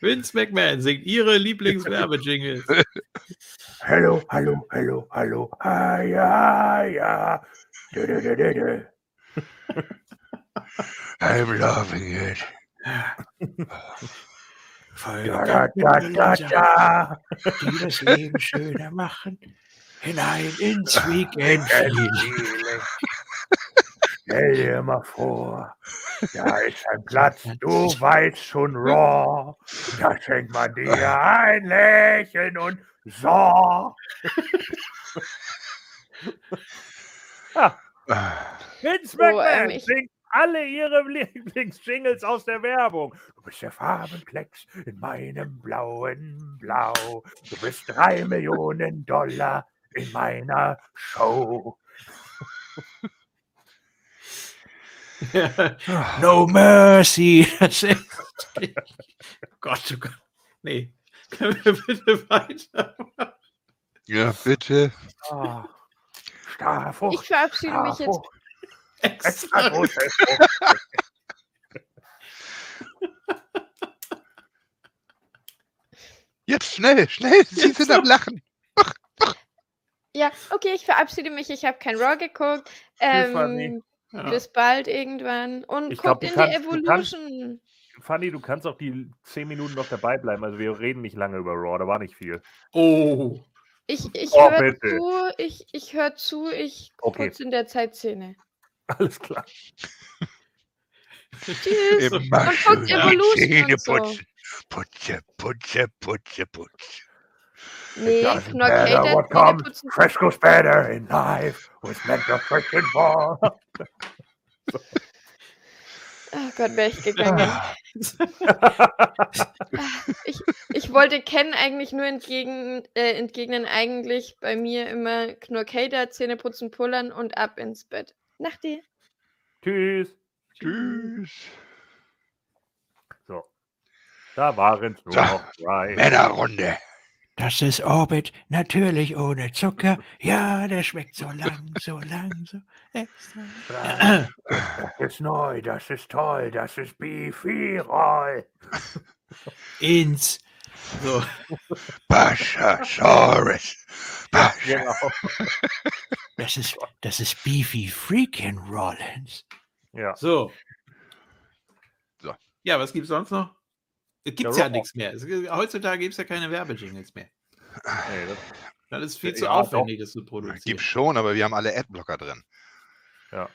Vince McMahon singt ihre Lieblingswerbejingles. Hallo, hallo, hallo, hallo. Ah, ja, ja. Dö, dö, dö, dö, dö. I'm loving it. Da, da, da, da, die das Leben schöner machen. Hinein ins Weekend. Feeling. Stell dir mal vor, da ist ein Platz, du weißt schon Raw. Da schenkt man dir ein Lächeln und so. ah, Vince Oh, ähm, McMahon ich- singt alle ihre Lieblingsjingles aus der Werbung. Du bist der Farbenklecks in meinem blauen Blau. Du bist drei Millionen Dollar in meiner Show. No mercy. Das ist Gott, oh Gott. Nee. Können wir bitte weiter? Ja, bitte. Ah, Starfucht. Ich verabschiede mich jetzt. Extra Extra. große Frucht. Jetzt schnell, schnell. Sie sind am Lachen. Ja, okay, ich verabschiede mich. Ich habe kein Raw geguckt. Fanny. Ähm, Ja. Bis bald irgendwann. Und Ich glaub, guckt du in die kannst- du kannst- Evolution. Fanny, du kannst auch die zehn Minuten noch dabei bleiben. Also wir reden nicht lange über Raw, da war nicht viel. Oh. Ich, ich Oh, höre zu, ich, ich höre zu, ich Okay. putze in der Zeit Zähne. Alles klar. Tschüss. Und guckt Evolution so. putzen. Putze, putze, putze, putze. Nee, Knorr matter Cater what comes, fresh goes better in life with mental friction ball. Oh Gott, wäre ich gegangen. Ich, ich wollte Ken eigentlich nur entgegen, äh, entgegnen, eigentlich bei mir immer Knorkater, Zähne putzen, pullern und ab ins Bett. Nach dir. Tschüss. Tschüss. So. Da waren es nur So, noch drei. Männerrunde. Das ist Orbit, natürlich ohne Zucker. Ja, der schmeckt so lang, so lang, so extra. Das ist neu, das ist toll, das ist Beefy Roll. Ins. So. Baschasaurus. Bascha. Genau. Das ist, das ist Beefy Freakin' Rollins. Ja. So. So. Ja, was gibt's sonst noch? Es gibt Ja, ja Raw. nichts mehr. Es, heutzutage gibt es ja keine Werbejingles mehr. Nee, das, Das ist viel Ja, zu doch. aufwendig, das zu Gibt produzieren. schon, aber wir haben alle Adblocker drin. ja.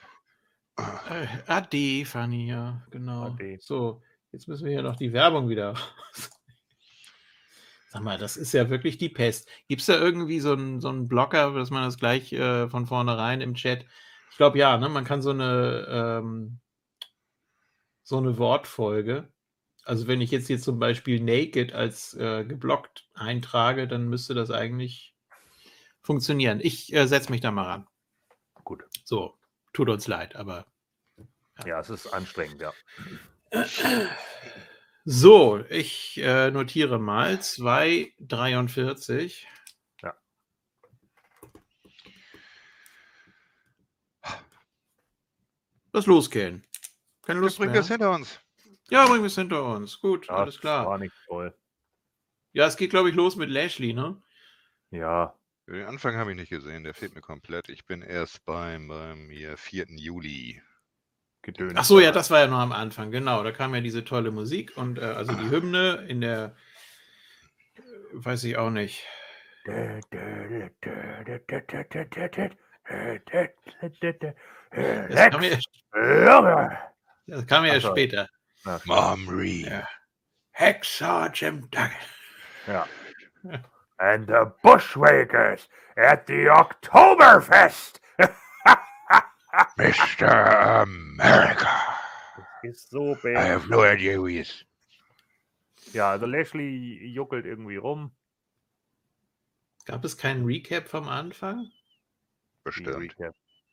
Äh, Ade, Fanny, ja, genau. Ade. So, jetzt müssen wir hier noch die Werbung wieder. Sag mal, das ist ja wirklich die Pest. Gibt es da irgendwie so einen, so einen Blocker, dass man das gleich äh, von vornherein im Chat? Ich glaube ja, ne? Man kann so eine ähm, so eine Wortfolge. Also wenn ich jetzt hier zum Beispiel Naked als äh, geblockt eintrage, dann müsste das eigentlich funktionieren. Ich äh, setze mich da mal ran. Gut. So, tut uns leid, aber ja, es ist anstrengend, ja. So, ich äh, notiere mal 2,43. Ja. Lass losgehen. Keine Lust bringen mehr. das hinter uns. Ja, bringen wir es hinter uns. Gut, ja alles klar. War nicht toll. Ja, es geht, glaube ich, los mit Lashley, ne? Ja. Den Anfang habe ich nicht gesehen, der fehlt mir komplett. Ich bin erst beim, beim hier, 4. Juli. Gedöns. Ach so, ja, das war ja noch am Anfang, genau. Da kam ja diese tolle Musik und äh, also die Hymne in der, äh, weiß ich auch nicht. Das kam ja, das kam ja Ach so. später. Momri. Ja. Hexer Jim Duggan. Ja. And the Bushwakers at the Oktoberfest. Mr. America. Ist so I bad. have no idea who he is. Ja, also Lashley juckelt irgendwie rum. Gab es keinen Recap vom Anfang? Bestimmt.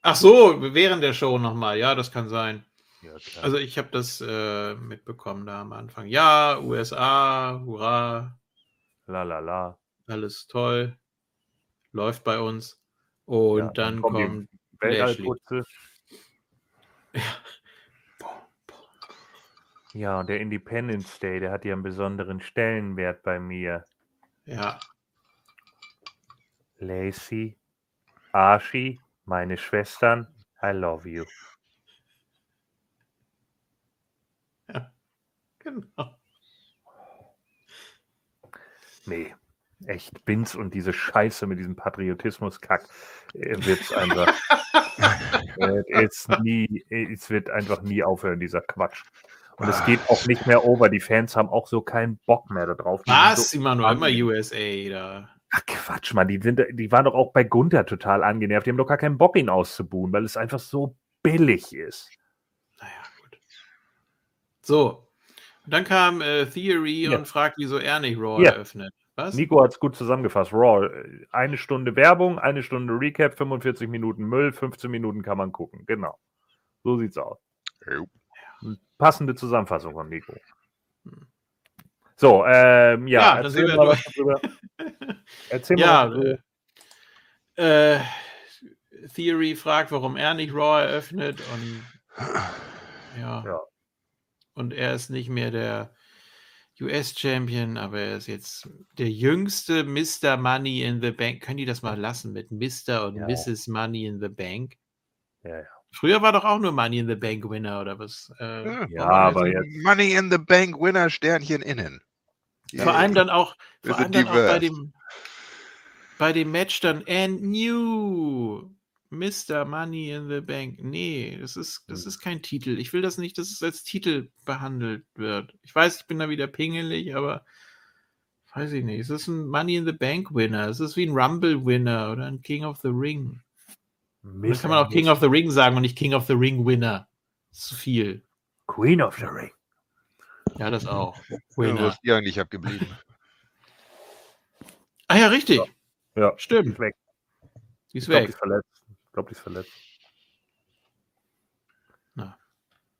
Ach so, während der Show nochmal. Ja, das kann sein. Ja, klar. Also ich habe das äh, mitbekommen da am Anfang. Ja, USA, hurra, la la la. alles toll, läuft bei uns. Und Ja, dann dann kommt Weltallputze. Ja, und der Independence Day, der hat ja einen besonderen Stellenwert bei mir. ja, Lacey, Archie, meine Schwestern, I love you. genau. Nee, echt, Vince und diese Scheiße mit diesem Patriotismus-Kack äh, wird's einfach. äh, es, nie, es wird einfach nie aufhören, dieser Quatsch. Und es geht auch nicht mehr over. Die Fans haben auch so keinen Bock mehr darauf. Die sind Was? So, Immer nur immer angenehm. USA da. ach Quatsch, Mann. Die, sind, die waren doch auch bei Gunther total angenervt. Die haben doch gar keinen Bock, ihn auszubuhen, weil es einfach so billig ist. Naja, gut. So. Und dann kam äh, Theory Ja. und fragt, wieso er nicht Raw Ja. eröffnet. Was? Nico hat es gut zusammengefasst. Raw, eine Stunde Werbung, eine Stunde Recap, 45 Minuten Müll, 15 Minuten kann man gucken. Genau. So sieht's aus. Passende Zusammenfassung von Nico. So, ähm, ja, Ja, erzähl sind wir mal durch. was darüber. Erzähl Ja, mal äh, Theory fragt, warum er nicht Raw eröffnet und ja. Ja. Und er ist nicht mehr der US-Champion, aber er ist jetzt der jüngste Mr. Money in the Bank. Können die das mal lassen mit Mr. und Ja. Mrs. Money in the Bank? Ja, ja. Früher war doch auch nur Money in the Bank Winner oder was? Äh, Ja, war aber also- jetzt- Money in the Bank Winner Sternchen innen. Vor allem dann auch, vor allem dann auch bei dem, bei dem Match dann and new Mr. Money in the Bank. Nee, das ist, das Hm. ist kein Titel. Ich will das nicht, dass es als Titel behandelt wird. Ich weiß, ich bin da wieder pingelig, aber weiß ich nicht. Es ist ein Money in the Bank Winner. Es ist wie ein Rumble Winner oder ein King of the Ring. Da Mist, kann man auch King of the Ring sagen und nicht King of the Ring Winner. Das ist zu viel. Queen of the Ring. Ja, das auch. Ja, Winner. was die eigentlich abgeblieben. Ah ja, richtig. Ja, die Stimmt. ist weg. Die Ich ist glaube, die weg. ist verletzt. Ich glaube, die ist verletzt.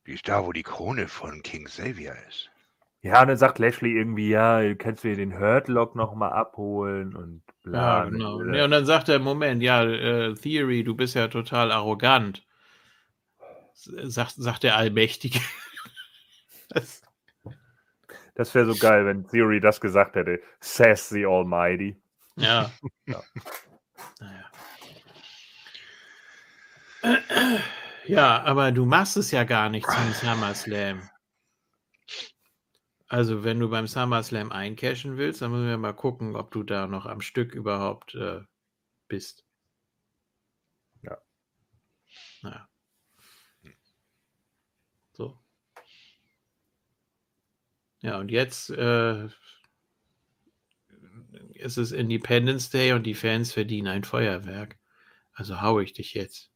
Die ist da, wo die Krone von King Xavier ist. Ja, und dann sagt Lashley irgendwie, ja, kannst du dir den Hurtlock nochmal abholen und bla. Ja, genau. Äh, Ja, und dann sagt er, Moment, ja, äh, Theory, du bist ja total arrogant. S- Sagt, sagt der Allmächtige. Das, Das wäre so geil, wenn Theory das gesagt hätte. Says the Almighty. ja. Ja. Naja. Ja, aber du machst es ja gar nicht zum SummerSlam. Also, wenn du beim SummerSlam eincashen willst, dann müssen wir mal gucken, ob du da noch am Stück überhaupt äh, bist. Ja. Naja. So. Ja, und jetzt äh, ist es Independence Day und die Fans verdienen ein Feuerwerk. Also hau ich dich jetzt.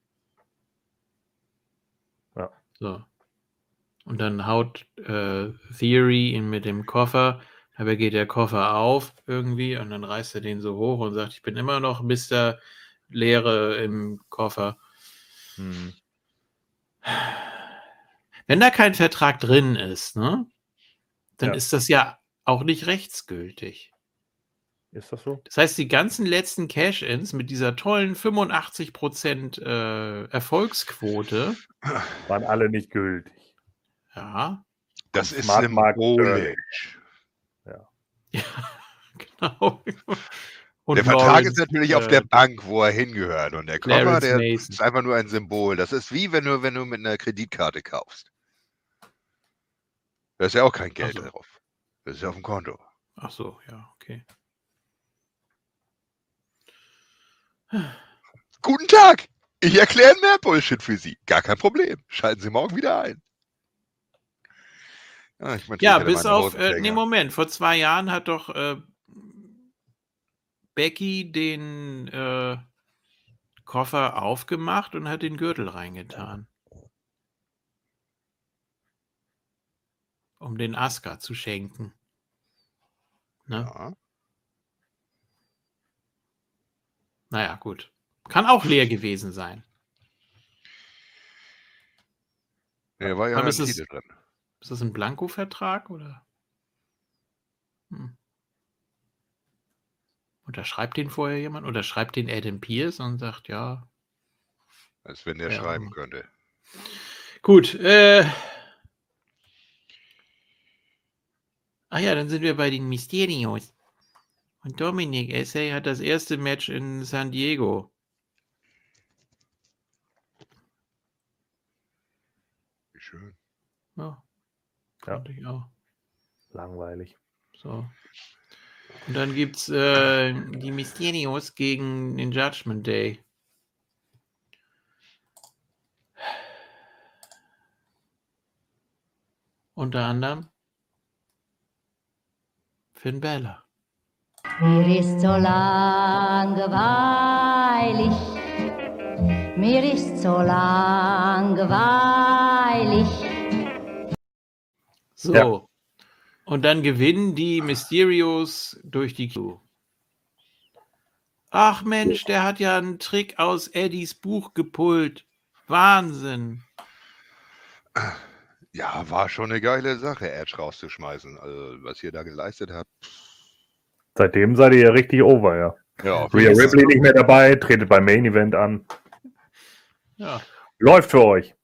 So. Und dann haut äh, Theory ihn mit dem Koffer, aber geht der Koffer auf irgendwie und dann reißt er den so hoch und sagt, ich bin immer noch Mr. Leere im Koffer. Hm. Wenn da kein Vertrag drin ist, ne, dann Ja. ist das ja auch nicht rechtsgültig. Ist das so? Das heißt, die ganzen letzten Cash-Ins mit dieser tollen 85% äh, Erfolgsquote, Waren alle nicht gültig. ja, Das ist Smart Mark symbolisch. genau. Und der Vertrag Lawrence, ist natürlich auf äh, der Bank, wo er hingehört. Und der Koffer, Clarence der Mason. ist einfach nur ein Symbol. Das ist wie wenn du, wenn du mit einer Kreditkarte kaufst. Da ist ja auch kein Geld so. drauf. Das ist ja auf dem Konto. Ach so, ja, okay. Guten Tag! Ich erkläre mehr Bullshit für Sie. Gar kein Problem. Schalten Sie morgen wieder ein. Ja, ich meine, Ja, bis auf, äh, nee, Moment, vor zwei Jahren hat doch äh, Becky den äh, Koffer aufgemacht und hat den Gürtel reingetan. Um den Aska zu schenken. Ne? Ja. Naja, gut. Kann auch leer gewesen sein. Ja, war ja Aber ist es- drin. Ist das ein Blanko-Vertrag oder? Hm. Unterschreibt den vorher jemand? Oder schreibt den Adam Pierce und sagt, ja. Als wenn der Ja. schreiben könnte. Gut, äh. Ach ja, dann sind wir bei den Mysterios. Und Dominic Essay hat das erste Match in San Diego. Wie schön. Ja. Ja. Ich auch. Langweilig. So. Und dann gibt's äh, die Mysterios gegen den Judgment Day. Unter anderem Finn Balor. Mir ist so langweilig, mir ist so langweilig. So. Ja. Und dann gewinnen die Mysterios durch die Q. Ach Mensch, der hat ja einen Trick aus Eddies Buch gepullt. Wahnsinn. Ja, war schon eine geile Sache, Edge rauszuschmeißen. Also, was ihr da geleistet habt. Seitdem seid ihr ja richtig over, ja. Ja, Rhea Ripley nicht mehr dabei, tretet beim Main Event an. Ja. Läuft für euch.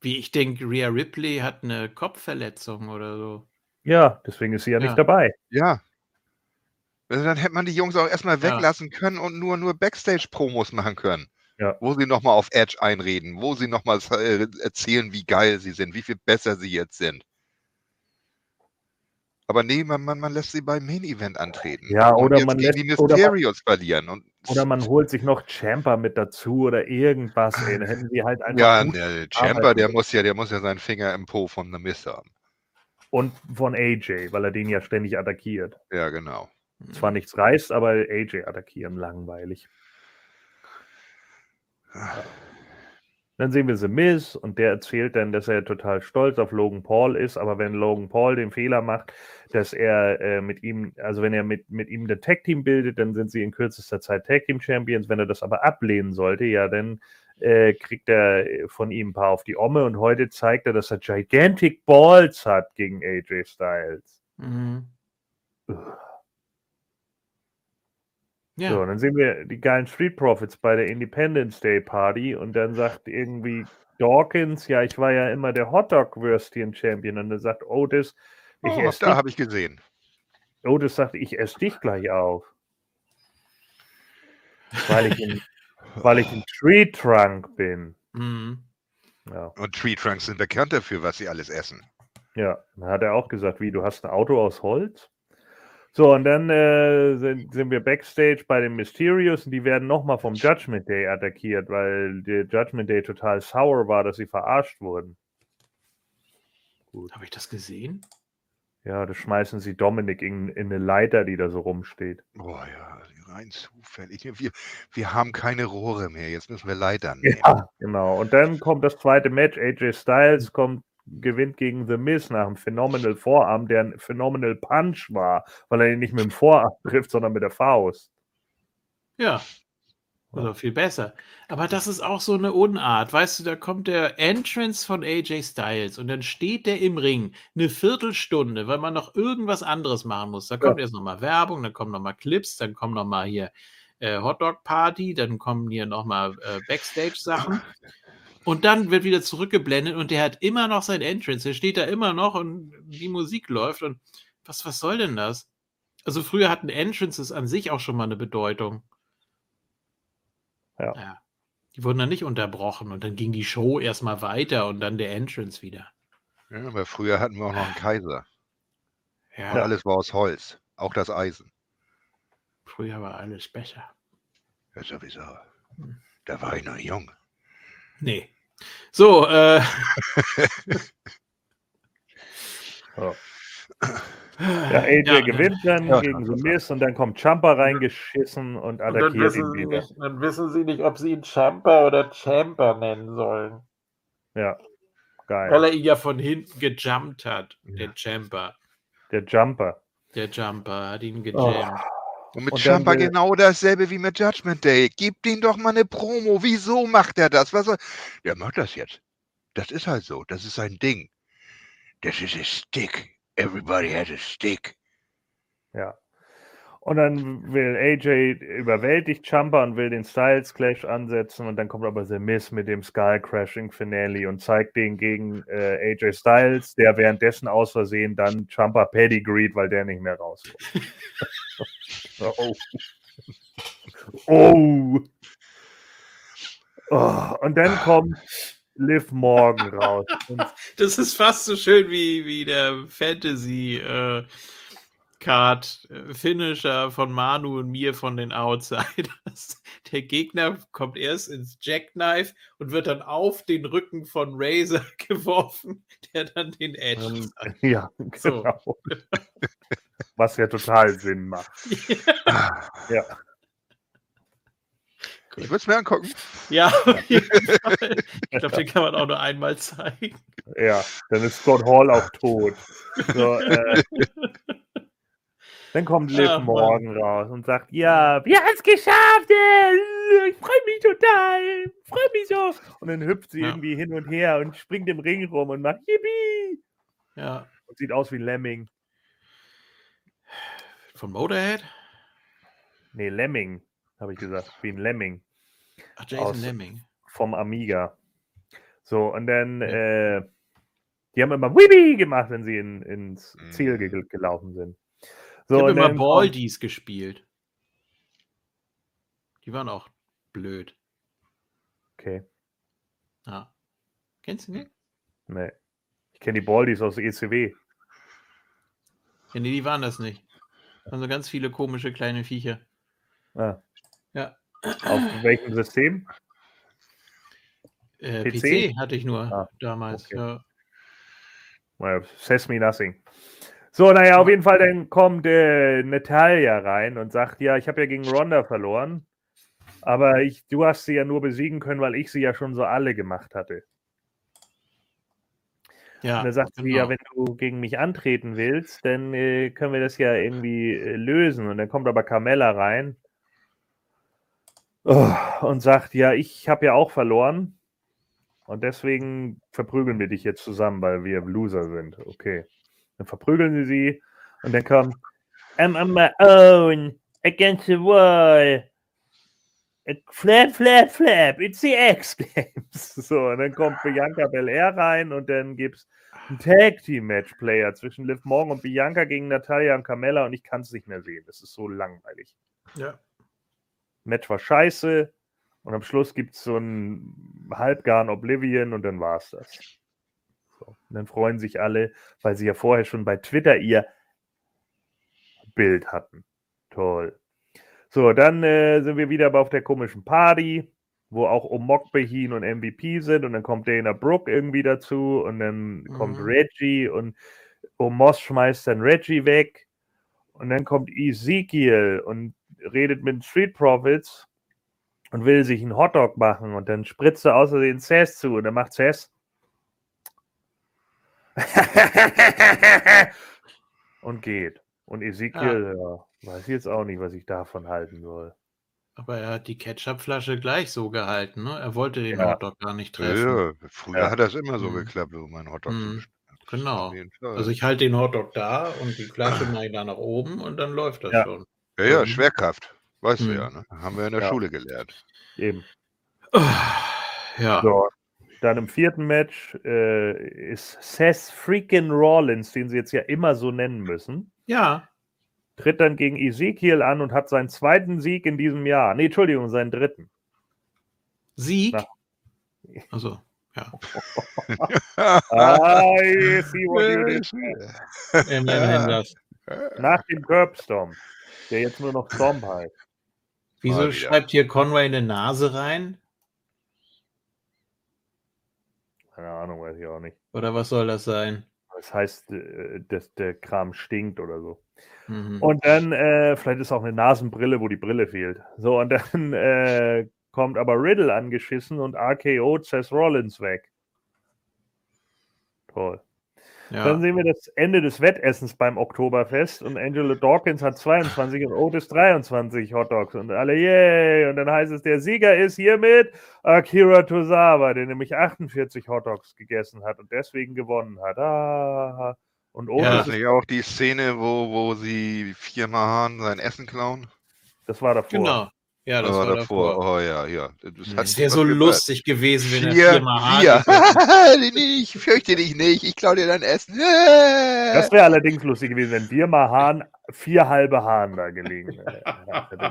Wie ich denke, Rhea Ripley hat eine Kopfverletzung oder so. Ja, deswegen ist sie ja, Ja. nicht dabei. ja. Also, dann hätte man die Jungs auch erstmal Ja. weglassen können und nur, nur Backstage-Promos machen können. Ja. Wo sie nochmal auf Edge einreden, wo sie nochmal äh, erzählen, wie geil sie sind, wie viel besser sie jetzt sind. Aber nee, man, man, man lässt sie beim Main-Event antreten. Ja, Und oder jetzt man lässt- die oder man- Mysterios verlieren. Und Oder man holt sich noch Champa mit dazu oder irgendwas. Ey. Dann hätten sie halt einfach ja, gut der Champa, arbeiten der muss ja, der muss ja seinen Finger im Po von The Mist haben. Und von AJ, weil er den ja ständig attackiert. Ja, genau. Zwar nichts reißt, aber AJ attackieren, langweilig. Dann sehen wir The Miz und der erzählt dann, dass er total stolz auf Logan Paul ist, aber wenn Logan Paul den Fehler macht, dass er äh, mit ihm, also wenn er mit, mit ihm ein Tag Team bildet, dann sind sie in kürzester Zeit Tag Team Champions. Wenn er das aber ablehnen sollte, ja, dann äh, kriegt er von ihm ein paar auf die Omme und heute zeigt er, dass er Gigantic Balls hat gegen AJ Styles. Mhm. Ja. So, und dann sehen wir die geilen Street Profits bei der Independence Day Party und dann sagt irgendwie Dawkins, ja, ich war ja immer der Hotdog-Würstchen-Champion und dann sagt Otis, ich Oh, esse da dich. habe ich gesehen. Otis sagt, ich esse dich gleich auf. Weil ich ein, weil ich ein Tree Trunk bin. Mhm. Ja, Und Tree Trunks sind bekannt dafür, was sie alles essen. ja. Dann hat er auch gesagt, wie, du hast ein Auto aus Holz? So, und dann äh, sind, sind wir backstage bei den Mysterios und die werden nochmal vom Judgment Day attackiert, weil der Judgment Day total sauer war, dass sie verarscht wurden. Habe ich das gesehen? Ja, da schmeißen sie Dominik in, in eine Leiter, die da so rumsteht. Boah, ja, rein zufällig. Wir, wir haben keine Rohre mehr. Jetzt müssen wir Leitern nehmen. Ja, genau. Und dann kommt das zweite Match. AJ Styles kommt, gewinnt gegen The Miz nach einem Phenomenal Vorarm, der ein Phenomenal Punch war, weil er ihn nicht mit dem Vorarm trifft, sondern mit der Faust. Ja. Also viel besser. Aber das ist auch so eine Unart. Weißt du, da kommt der Entrance von AJ Styles und dann steht der im Ring eine Viertelstunde, weil man noch irgendwas anderes machen muss. Da kommt erst nochmal Werbung, dann kommen nochmal Clips, dann kommen nochmal hier äh, Hotdog Party, dann kommen hier nochmal äh, Backstage-Sachen. Und dann wird wieder zurückgeblendet und der hat immer noch sein Entrance. Der steht da immer noch und die Musik läuft. Und was, was soll denn das? Also früher hatten Entrances an sich auch schon mal eine Bedeutung. Ja. Ja. Die wurden dann nicht unterbrochen und dann ging die Show erstmal weiter und dann der Entrance wieder. Ja, aber früher hatten wir auch noch einen Kaiser. Ja, Und alles war aus Holz. Auch das Eisen. früher war alles besser. Ja, sowieso. Da war ich noch jung. Nee. So, äh, Ja. Ja, AJ Ja. gewinnt dann Ja, gegen Miz und dann kommt Champa reingeschissen und Und dann attackiert ihn wissen, sie wieder. nicht, dann wissen sie nicht, ob sie ihn Champa oder Champa nennen sollen. Ja, Weil geil. er ihn ja von hinten gejumpt hat, der Champa. Der Jumper. Der Jumper hat ihn Oh. Und mit Und Champa will- genau dasselbe wie mit Judgment Day. Gib ihm doch mal eine Promo. Wieso macht er das? Was soll... Der macht das jetzt. Das ist halt so. Das ist sein Ding. Das ist a stick. Everybody has a stick. Ja. Und dann will AJ überwältigt Champa und will den Styles Clash ansetzen und dann kommt aber The Miz mit dem Skull Crashing Finale und zeigt den gegen äh, AJ Styles, der währenddessen aus Versehen dann Champa pedigreed, weil der nicht mehr rauskommt. oh. oh. Oh. Und dann kommt Liv Morgan raus. Das ist fast so schön wie, wie der Fantasy äh, Card äh, Finisher von Manu und mir von den Outsiders. Der Gegner kommt erst ins Jackknife und wird dann auf den Rücken von Razor geworfen, der dann den Edge Ähm, zeigt. ja, So. genau. Was ja total Sinn macht. Ja. Ich würde es mir angucken. Ja, auf jeden Fall. Ich glaube, den kann man auch nur einmal zeigen. Ja, dann ist Scott Hall auch tot. So, äh, dann kommt Liv Ach, Mann. Morgan raus und sagt, ja, wir haben es geschafft, äh, ich freue mich total, freue mich so. Und dann hüpft sie Ja. irgendwie hin und her und springt im Ring rum und macht Yippie. Ja, Und sieht aus wie ein Lemming. von Motorhead? Nee, Lemming, habe ich gesagt, wie ein Lemming Ach, Jason Aus- Lemming. vom Amiga. So, und dann, äh, die haben immer Wibi gemacht, wenn sie in, ins Ziel ge gelaufen sind. So, ich habe immer Baldies gespielt. Die waren auch blöd. Okay, Ja. Kennst du nicht? nee. Ich kenne die Baldies aus ECW. Ja, nee, die waren das nicht. Das waren so ganz viele komische kleine Viecher. Ah. Ja. Auf welchem System? Äh, PC? PC? hatte ich nur Ah, damals. okay. Ja. Well, says me nothing. So, naja, auf jeden Fall, dann kommt äh, Natalia rein und sagt, ja, ich habe ja gegen Ronda verloren, aber ich, du hast sie ja nur besiegen können, weil ich sie ja schon so alle gemacht hatte. Ja, Und dann sagt sie, ja, wenn du gegen mich antreten willst, dann äh, können wir das ja irgendwie äh, lösen. Und dann kommt aber Carmella rein oh, und sagt, ja, ich habe ja auch verloren. Und deswegen verprügeln wir dich jetzt zusammen, weil wir Loser sind. Okay. Dann verprügeln sie sie und dann kommt I'm on my own against the wall. It- Flap, flap, flap, it's the X-Games. So, und dann kommt Bianca Belair rein und dann gibt's ein Tag Team Match Player zwischen Liv Morgan und Bianca gegen Natalia und Carmella und ich kann es nicht mehr sehen. Das ist so langweilig. Ja. Match war scheiße und am Schluss gibt es so ein halbgaren Oblivion und dann war es das. So. Und dann freuen sich alle, weil sie ja vorher schon bei Twitter ihr Bild hatten. Toll. So, dann äh, sind wir wieder auf der komischen Party, wo auch Omok Behin und MVP sind und dann kommt Dana Brooke irgendwie dazu und dann kommt Mhm. Reggie und Omos schmeißt dann Reggie weg und dann kommt Ezekiel und redet mit den Street Profits und will sich einen Hotdog machen und dann spritzt er außerdem Cess zu und dann macht Cess und geht. Und Ezekiel, ja, weiß ich jetzt auch nicht, was ich davon halten soll. Aber er hat die Ketchupflasche gleich so gehalten. Ne? Er wollte den Ja. Hotdog gar nicht Ja, treffen. ja, früher Ja. hat das immer so Mhm. geklappt, wo mein Hotdog Mhm. zugeschnitten hat. Genau. Also ich halte den Hotdog da und die Flasche mache ich da nach oben und dann läuft das Ja. schon. ja, ja, Mhm. Schwerkraft. Weißt du Mhm. ja, ne? Haben wir in der Ja. Schule gelernt. Eben. Ja. So. Dann im vierten Match äh, ist Seth freaking Rollins, den sie jetzt ja immer so nennen müssen, Ja. tritt dann gegen Ezekiel an und hat seinen zweiten Sieg in diesem Jahr. Nee, Entschuldigung, seinen dritten. Sieg. Na. Also, ja. I see what you did. Immerhin das. Nach dem Curbstomp, der jetzt nur noch Stomp heißt. Wieso Mal wieder. schreibt hier Conway eine Nase rein? Keine Ahnung, weiß ich auch nicht. Oder was soll das sein? Das heißt, äh, dass der Kram stinkt oder so. Mhm. Und dann, äh, vielleicht ist auch eine Nasenbrille, wo die Brille fehlt. So, und dann äh, kommt aber Riddle angeschissen und RKO Seth Rollins weg. Toll. Dann ja. sehen wir das Ende des Wettessens beim Oktoberfest und Angela Dawkins hat 22 und Otis 23 Hotdogs und alle yay. Und dann heißt es, der Sieger ist hiermit Akira Tozawa, der nämlich 48 Hotdogs gegessen hat und deswegen gewonnen hat. Ah. Und Otis, Ja. Ist nicht auch die Szene, wo, wo sie viermal Hahn sein Essen klauen? das war davor. Genau. Ja, das war davor. Oh ja, ja. Das Es wäre so gehört. lustig gewesen, wenn er Vier, viermal Hahn vier. nee, ich fürchte dich nicht. Ich klau dir dein Essen. Das wäre allerdings lustig gewesen, wenn wir mal Hahn, vier halbe Hahn da gelegen hätte.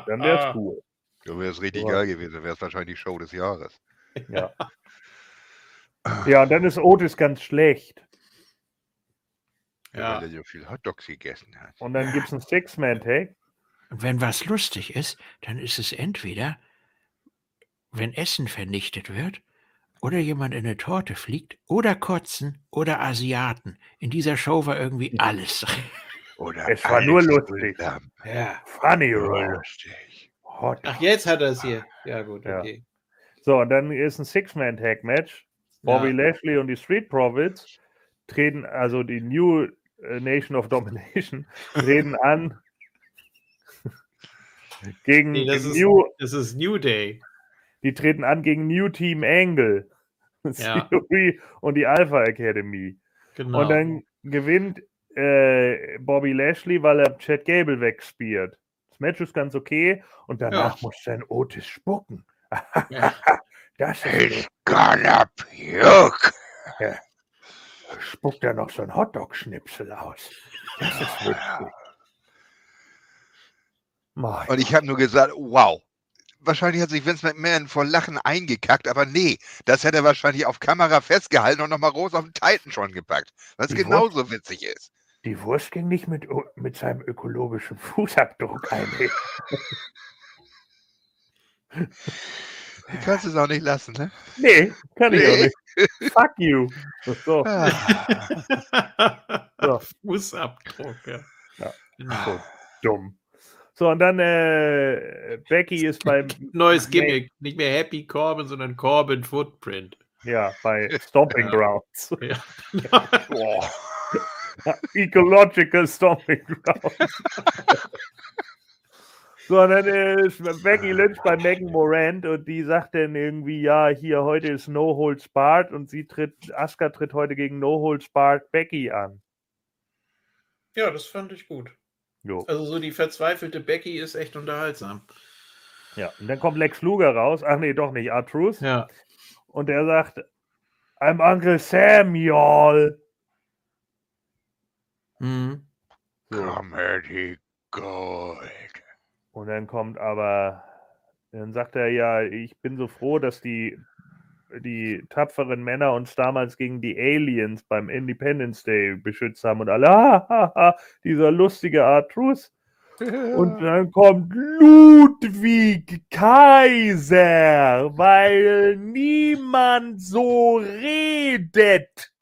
Dann wäre es cool. Da wäre es richtig Ja. geil gewesen. Wäre es wahrscheinlich die Show des Jahres. Ja. ja, und dann ist Otis ganz schlecht. Ja. Weil er so viel Hotdogs gegessen hat. Und dann gibt es einen Six-Man-Tag. Wenn was lustig ist, dann ist es entweder, wenn Essen vernichtet wird, oder jemand in eine Torte fliegt, oder Kotzen, oder Asiaten. In dieser Show war irgendwie alles. Oder Es war nur lustig. zusammen. Ja. Funny Roll. lustig. Hot. Ach, jetzt hat er es hier. Ja, gut, Ja. okay. So, und dann ist ein Six-Man-Tag-Match. Bobby Ja. Lashley und die Street Profits treten, also die New äh, Nation of Domination, treten an gegen Nee, das ist, New, das ist New Day. die treten an gegen New Team Angle. Ja. Theory und die Alpha Academy. Genau. Und dann gewinnt äh, Bobby Lashley, weil er Chad Gable wegspiert. Das Match ist ganz okay und danach Ja. muss dann Otis spucken. ja. Das ist gonna puke. spuckt er noch so ein Hotdog-Schnipsel aus. Das ist witzig. Mein Und ich habe nur gesagt, wow. Wahrscheinlich hat sich Vince McMahon vor Lachen eingekackt, aber nee, das hätte er wahrscheinlich auf Kamera festgehalten und nochmal groß auf den Titan schon gepackt. Was Die genauso witzig ist. Die Wurst ging nicht mit, mit seinem ökologischen Fußabdruck einher. Du kannst es auch nicht lassen, ne? Nee, kann ich Nee. auch nicht. Fuck you. So, Ah, so, Fußabdruck, ja. Ja. So dumm. So, und dann äh, Becky ist beim, Neues. Gimmick. Nicht mehr Happy Corbin, sondern Corbin Footprint. ja, bei Stomping Ja. Grounds. boah. Ecological Stomping Grounds. so, und dann ist Becky Lynch bei Megan Morant und die sagt dann irgendwie, ja, hier heute ist No Holds Barred und sie tritt, Asuka tritt heute gegen No Holds Barred Becky an. ja, das fand ich gut. Jo. Also so die verzweifelte Becky ist echt unterhaltsam. Ja, und dann kommt Lex Luger raus. Ach nee, doch nicht, Artruth. Ja. Und er sagt, I'm Uncle Sam, y'all. Mhm. So. Comedy Gold. Und dann kommt aber, dann sagt er ja, ich bin so froh, dass die, die tapferen Männer uns damals gegen die Aliens beim Independence Day beschützt haben und alle, ha, ha, ha, dieser lustige Artruth. Und dann kommt Ludwig Kaiser, weil niemand so redet.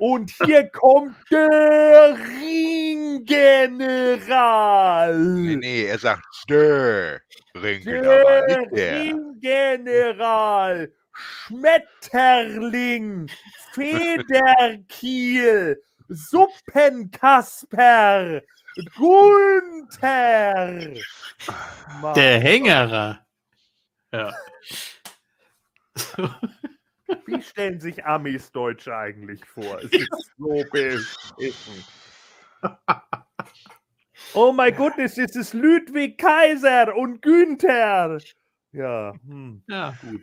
Und hier kommt der Ringgeneral. Nee, nee, er sagt der Ringgeneral, Der nicht der. Ringgeneral, Schmetterling, Federkiel, Suppenkasper, Gunther. Mann. Der Hängerer. Ja. Wie stellen sich Amis Deutsche eigentlich vor? Es ist so beschissen. Oh my goodness, es ist Ludwig Kaiser und Günther. Ja, hm, ja. gut.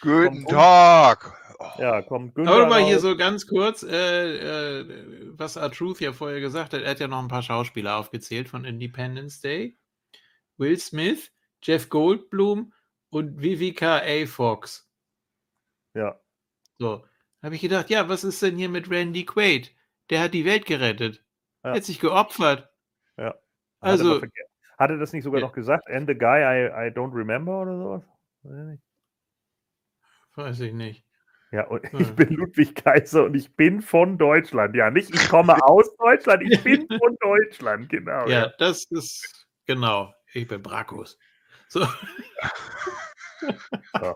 Guten Tag. Oh, Ja, kommt Günther. Aber mal hier so ganz kurz, äh, äh, was R-Truth ja vorher gesagt hat, er hat ja noch ein paar Schauspieler aufgezählt von Independence Day. Will Smith, Jeff Goldblum und Vivica A. Fox. Ja, So, habe ich gedacht, ja, was ist denn hier mit Randy Quaid? Der hat die Welt gerettet. Ja. Hat sich geopfert. Hatte Also, man verge- hatte das nicht sogar Ja. noch gesagt? And the guy I, I don't remember oder sowas? Weiß ich nicht. weiß ich nicht. Ja, und ich Hm. bin Ludwig Kaiser und ich bin von Deutschland. Ja, nicht ich komme aus Deutschland, ich bin von Deutschland, genau. Ja, das ist genau. Ich bin Brakus. So. So.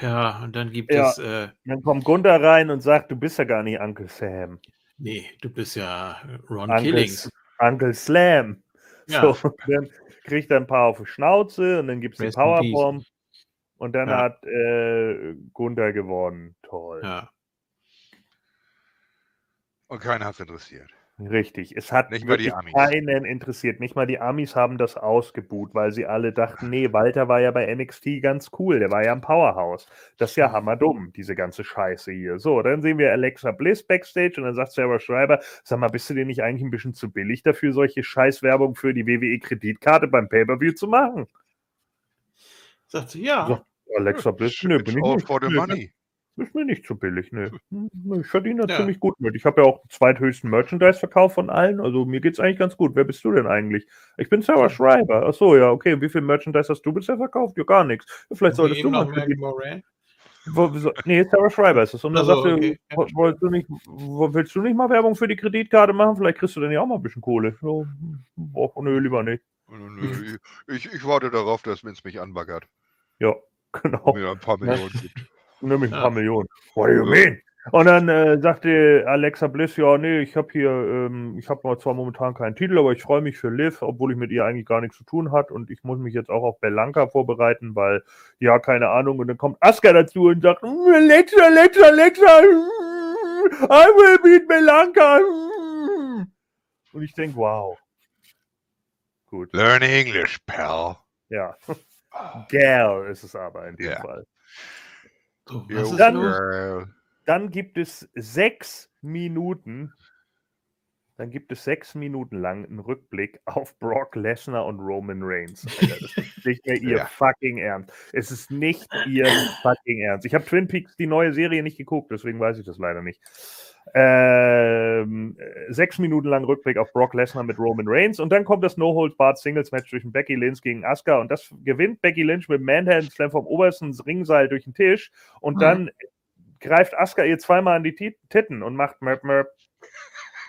Ja, und dann gibt Ja. es, äh, Dann kommt Gunther rein und sagt, du bist ja gar nicht Uncle Sam. nee, du bist ja Ron Uncle, Killings. Uncle Slam. Ja. So, dann kriegt er ein paar auf die Schnauze und dann gibt es peace. Powerbomb. Und dann Ja. hat äh, Gunther gewonnen. Toll. Ja. Und keiner hat es interessiert. Richtig. Es hat Nicht mal die wirklich Amis. keinen interessiert. Nicht mal die Amis haben das ausgebuht, weil sie alle dachten, nee, Walter war ja bei NXT ganz cool. Der war ja im Powerhouse. Das ist ja hammerdumm, diese ganze Scheiße hier. So, dann sehen wir Alexa Bliss backstage und dann sagt Sarah Schreiber, sag mal, bist du dir nicht eigentlich ein bisschen zu billig dafür, solche Scheißwerbung für die WWE-Kreditkarte beim Pay-Per-View zu machen? Sagt sie, ja. So. Alexa Bliss, nö, bin ich nicht. for the Nö, money. Ist mir nicht zu billig, ne. Ich verdiene da Ja. ziemlich gut mit. Ich habe ja auch den zweithöchsten Merchandise-Verkauf von allen. Also mir geht's eigentlich ganz gut. Wer bist du denn eigentlich? Ich bin Sarah Schreiber. Ach so, ja, okay. Und wie viel Merchandise hast du bisher verkauft? Ja, gar nichts. Vielleicht solltest du Eben mal. Wo- wieso- Nee, Sarah Schreiber ist es. Und dann Ach so, sagt sie, okay. Wo- wolltest du nicht, wo- willst du nicht mal Werbung für die Kreditkarte machen? Vielleicht kriegst du dann ja auch mal ein bisschen Kohle. So, oh, nö, lieber nicht. Nö, Ich, ich warte darauf, dass Vince mich anbaggert Ja, und genau. mir ein paar Millionen gibt. Nämlich ein Ja. paar Millionen. What do you mean? Und dann äh, sagte Alexa Bliss, ja, nee, ich habe hier, ähm, ich habe zwar momentan keinen Titel, aber ich freue mich für Liv, obwohl ich mit ihr eigentlich gar nichts zu tun hat und ich muss mich jetzt auch auf Belanca vorbereiten, weil, ja, keine Ahnung. Und dann kommt Asuka dazu und sagt, "Mm, Alexa, Alexa, Alexa, I will beat Belanca. mm." Und ich denke, wow. Gut, Learn English, pal. ja. Gal ist es aber in dem Ja. Fall. So, Dann-. Dann gibt es sechs Minuten. Dann gibt es sechs Minuten lang einen Rückblick auf Brock Lesnar und Roman Reigns. Alter, das ist nicht mehr ihr Ja. fucking Ernst. Es ist nicht ihr fucking Ernst. Ich habe Twin Peaks, die neue Serie, nicht geguckt, deswegen weiß ich das leider nicht. Ähm, äh, sechs Minuten lang Rückblick auf Brock Lesnar mit Roman Reigns und dann kommt das No-Hold-Barred Singles-Match zwischen Becky Lynch gegen Asuka und das gewinnt Becky Lynch mit dem Manhandle Slam vom obersten Ringseil durch den Tisch und Mhm. dann greift Asuka ihr zweimal an die Ti- Titten und macht Möp Möp.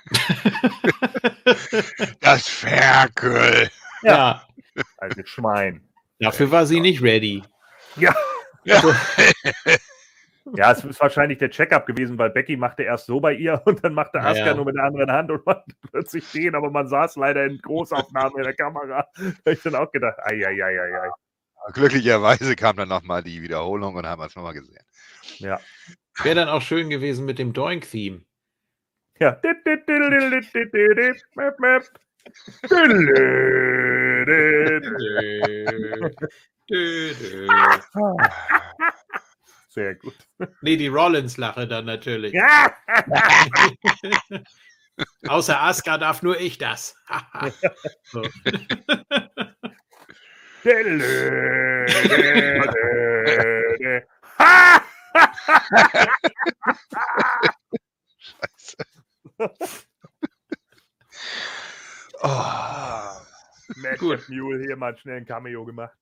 Das Ferkel. ja. Altes Schwein. Dafür war sie nicht ready. Ja. Ja. Ja, es ist wahrscheinlich der Check-up gewesen, weil Becky machte erst so bei ihr und dann machte Asuka ja. nur mit der anderen Hand und machte plötzlich den, aber man saß leider in Großaufnahme in der Kamera. Da hab ich dann auch gedacht, ei, ei, ei, ei, ei. Glücklicherweise kam dann nochmal die Wiederholung und haben wir es nochmal gesehen. Ja. Wäre dann auch schön gewesen mit dem Doink-Theme. Ja. Sehr gut. nee, die Rollins-Lache dann natürlich. Ja. Außer Asuka darf nur ich das. so. Scheiße. Oh. Matt Gut. Mule hier mal schnell ein Cameo gemacht.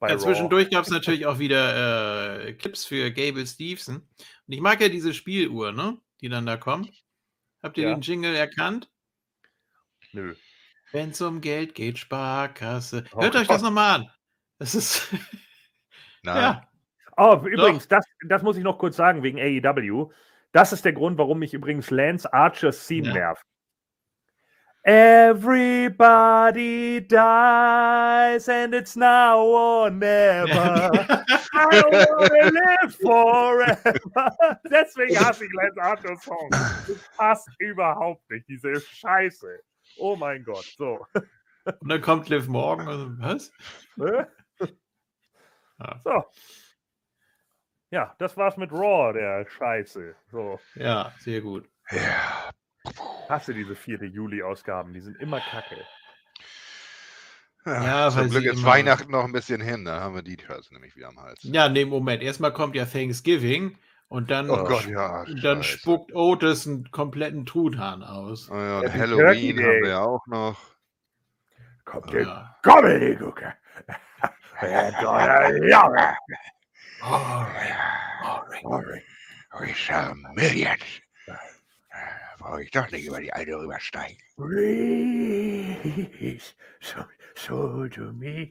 Bei Ja, zwischendurch gab es natürlich auch wieder äh, Clips für Gable Stevenson. Und ich mag ja diese Spieluhr, ne? Die dann da kommt. Habt ihr Ja. den Jingle erkannt? Nö. Wenn es um Geld geht, Sparkasse. Oh Hört euch Gott. das nochmal an. Das ist. Nein. ja. Oh, übrigens, das, das muss ich noch kurz sagen wegen AEW. Das ist der Grund, warum mich übrigens Lance Archers Theme Ja. nervt. Everybody dies and it's now or never. I wanna live forever. Deswegen hasse ich Lance Archers Song. Das passt überhaupt nicht, diese Scheiße. Oh mein Gott, so. Und dann kommt Liv Morgan. Und, was? So. Ja, das war's mit Raw, der Scheiße. So. Ja, sehr gut. Ja. Hasse diese 4. Juli-Ausgaben, die sind immer kacke. Ja, Zum weil Glück ist Weihnachten noch ein bisschen hin, da haben wir die Shirts nämlich wieder am Hals. Ja, nee, Moment. Erstmal kommt ja Thanksgiving und dann, Oh Gott, ja. dann scheiße. spuckt Otis einen kompletten Truthahn aus. Oh ja, und Happy Halloween Turkey haben Day. wir ja auch noch. Kommt Ja. Comedy gucken. We're gonna love it. We sell millions. Brauche ich doch nicht über die alte rübersteigen. Please, so, so to me,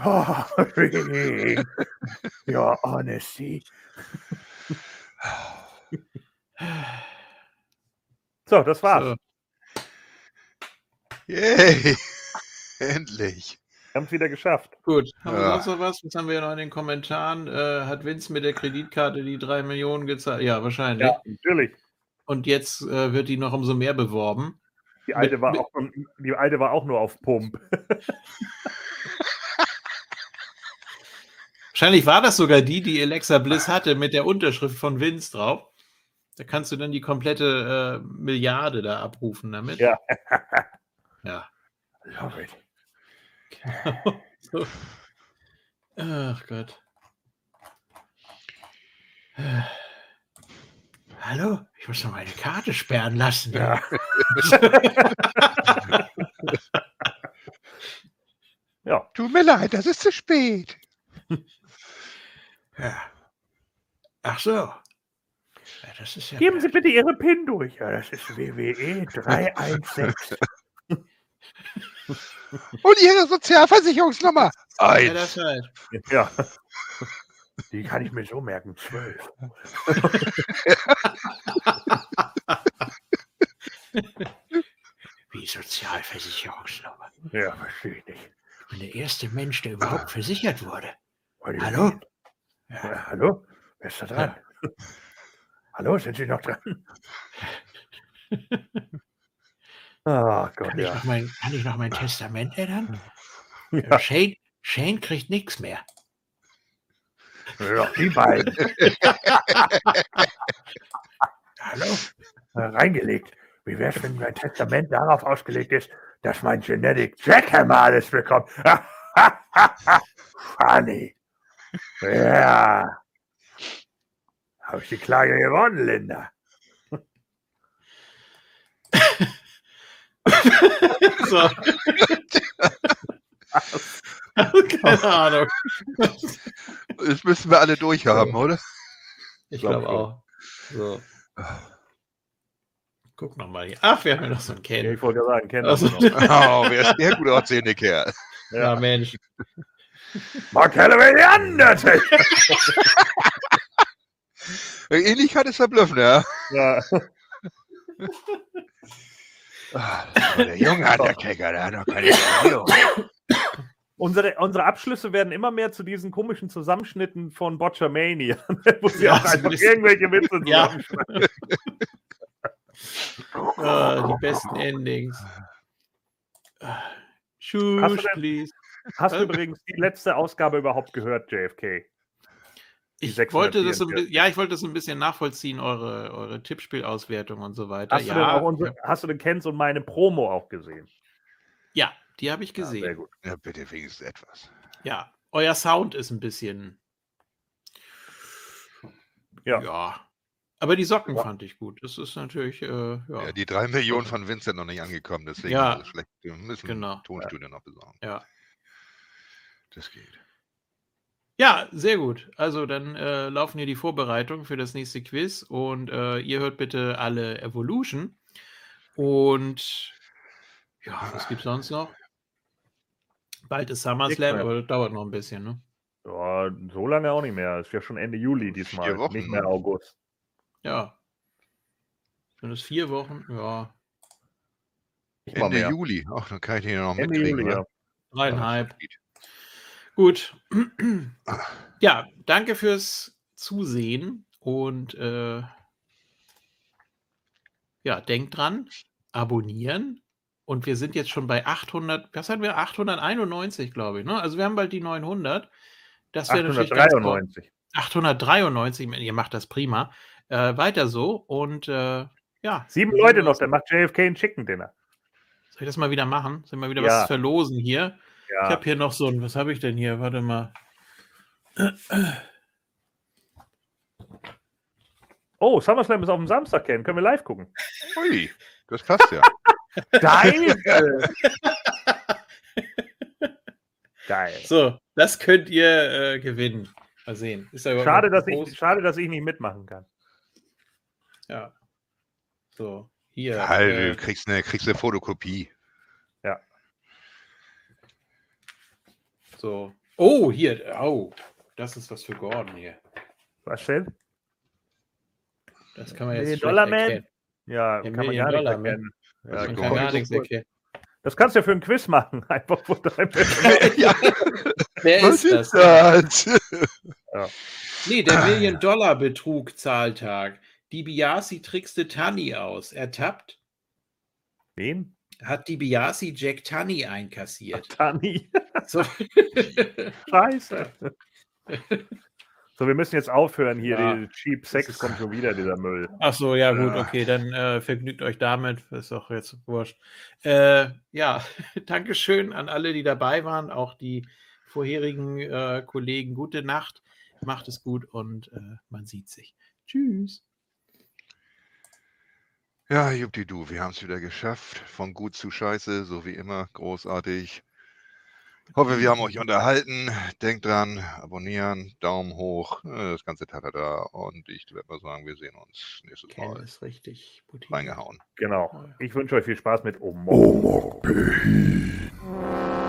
boring, your honesty. So, das war's. So. Yay! Endlich. Wir haben es wieder geschafft. Gut, haben wir Ja. sonst noch was? Was haben wir noch in den Kommentaren? Äh, hat Vince mit der Kreditkarte die drei Millionen gezahlt? Ja, wahrscheinlich. Ja, natürlich. Und jetzt äh, wird die noch umso mehr beworben. Die alte, Mit- war mit- auch, die alte war auch nur auf Pump. Wahrscheinlich war das sogar die, die Alexa Bliss hatte, mit der Unterschrift von Vince drauf. Da kannst du dann die komplette äh, Milliarde da abrufen damit. Ja. Ja. Love it. so. Ach Gott. Hallo? Ich muss noch meine Karte sperren lassen. Ja. Ja, Tut mir leid, das ist zu spät. Ja. Ach so. Ja, das ist ja. geben Sie bitte Ihre PIN durch. Ja, das ist WWE 316. Und Ihre Sozialversicherungsnummer? Ja, Eins. das halt. Ja. Die kann ich mir so merken. 12. Wie Sozialversicherungsnummer. Ja, verstehe ich nicht. Ich bin der erste Mensch, der überhaupt versichert wurde. Hallo? mean? Ja, hallo? Wer ist da dran? Hallo, sind Sie noch dran? Ah Gott, Kann ich, ja. noch mein, kann ich noch mein Testament ändern? Ja, Shane, Shane kriegt nichts mehr. Ja, die beiden. Hallo? Äh, reingelegt. Wie wäre es, wenn mein Testament darauf ausgelegt ist, dass mein Genetic Jackhammer alles bekommt? Funny. Ja. Habe ich die Klage gewonnen, Linda? So. Keine Ahnung. Das müssen wir alle durchhaben, oder? Ich Glaub glaube auch. So. Guck noch mal hier. Ach, wir haben ja noch so einen Ja, Ken. ich wollte ja sagen, kennen Also. Oh, wer ist der gut aussehende Kerl? ja, Mensch. Mark the Undertaker. Ähnlichkeit ist verblüffend, ja. Ja. War der junge Undertaker, der hat noch keine Ahnung. Unsere, unsere Abschlüsse werden immer mehr zu diesen komischen Zusammenschnitten von Botchamania, wo sie Ja, auch einfach irgendwelche Witze Ja. zusammenschneiden. Ah, die besten Endings. Ah, Hast du Schuss, denn- please. Hast du übrigens die letzte Ausgabe überhaupt gehört, JFK? Ich wollte das so ein 644. bisschen, ja, ich wollte das ein bisschen nachvollziehen, eure, eure Tippspielauswertung und so weiter. Hast, du denn ja, auch unsere, hast du den Kens und meine Promo auch gesehen? ja, die habe ich Ja, sehr gesehen. gut. Ja, bitte wenigstens etwas. Ja, euer Sound ist ein bisschen. Ja. Ja. Aber die Socken Ja. fand ich gut. Das ist natürlich, äh, ja. Ja, die drei Millionen von Vincent noch nicht angekommen, deswegen Ja. ist es schlecht. Wir müssen Genau. Tonstudio noch besorgen. ja. Das geht. Ja, sehr gut. Also dann äh, laufen hier die Vorbereitungen für das nächste Quiz und äh, ihr hört bitte alle Evolution. Und ja, was gibt's sonst noch? Bald ist SummerSlam, aber das dauert noch ein bisschen, ne? Ja, so lange auch nicht mehr. Ist ja schon Ende Juli diesmal, Vier Wochen, nicht mehr ne? August. Ja. Sind es vier Wochen? Ja. Ende. Juli. Ach, dann kann ich den ja noch Ende mitkriegen. Juli, oder? ja. Dreieinhalb. Gut. Ja, danke fürs Zusehen und äh, ja, denkt dran, abonnieren. Und wir sind jetzt schon bei 800, was hatten wir? 891, glaube ich. Ne? Also wir haben bald die 900. Das wäre natürlich ganz toll. 893. 893, ihr macht das prima. Äh, weiter so und äh, ja. Sieben Leute noch, dann macht JFK ein Chicken Dinner. Soll ich das mal wieder machen? Soll ich mal wieder Ja. was verlosen hier? Ich Ja, habe hier noch so ein, was habe ich denn hier? Warte mal. Oh, SummerSlam ist auf dem Samstag, Ken. Können wir live gucken? Ui, das passt ja. Geil! Geil. So, das könnt ihr äh, gewinnen. Mal sehen. Ist da Schade dass, groß? ich, schade, dass ich nicht mitmachen kann. Ja. So, hier. Halt, äh, du kriegst eine, kriegst eine Fotokopie. So. Oh, hier. Oh, das ist was für Gordon hier. Was denn? Das kann man jetzt Man? erkennen. Ja, Der kann man gar Dollar nicht Man. erkennen. Ja, Also kann gar nichts erkennen. das kannst du ja für ein Quiz machen. Einfach wo dein ja, Wer was ist das? das? Nee, der Million-Dollar-Betrug-Zahltag. DiBiase trickste Tanni aus. Ertappt Wen? Hat DiBiase Jack Tanni einkassiert. Tani. So. Scheiße. So, wir müssen jetzt aufhören hier. Ja. Die Cheap Sex kommt schon wieder, dieser Müll. Ach so, ja gut, Ja. okay, dann äh, vergnügt euch damit. Ist doch jetzt wurscht. Äh, ja, Dankeschön an alle, die dabei waren, auch die vorherigen äh, Kollegen. Gute Nacht, macht es gut und äh, man sieht sich. Tschüss. Ja, du, wir haben es wieder geschafft. Von gut zu scheiße, so wie immer. Großartig. Hoffe, wir haben euch unterhalten. Denkt dran, abonnieren, Daumen hoch, äh, das ganze Tatata. Und ich werde mal sagen, wir sehen uns nächstes Ken Mal. ist richtig. Putin. Reingehauen. Genau. Ich wünsche euch viel Spaß mit Omo. Omapehi.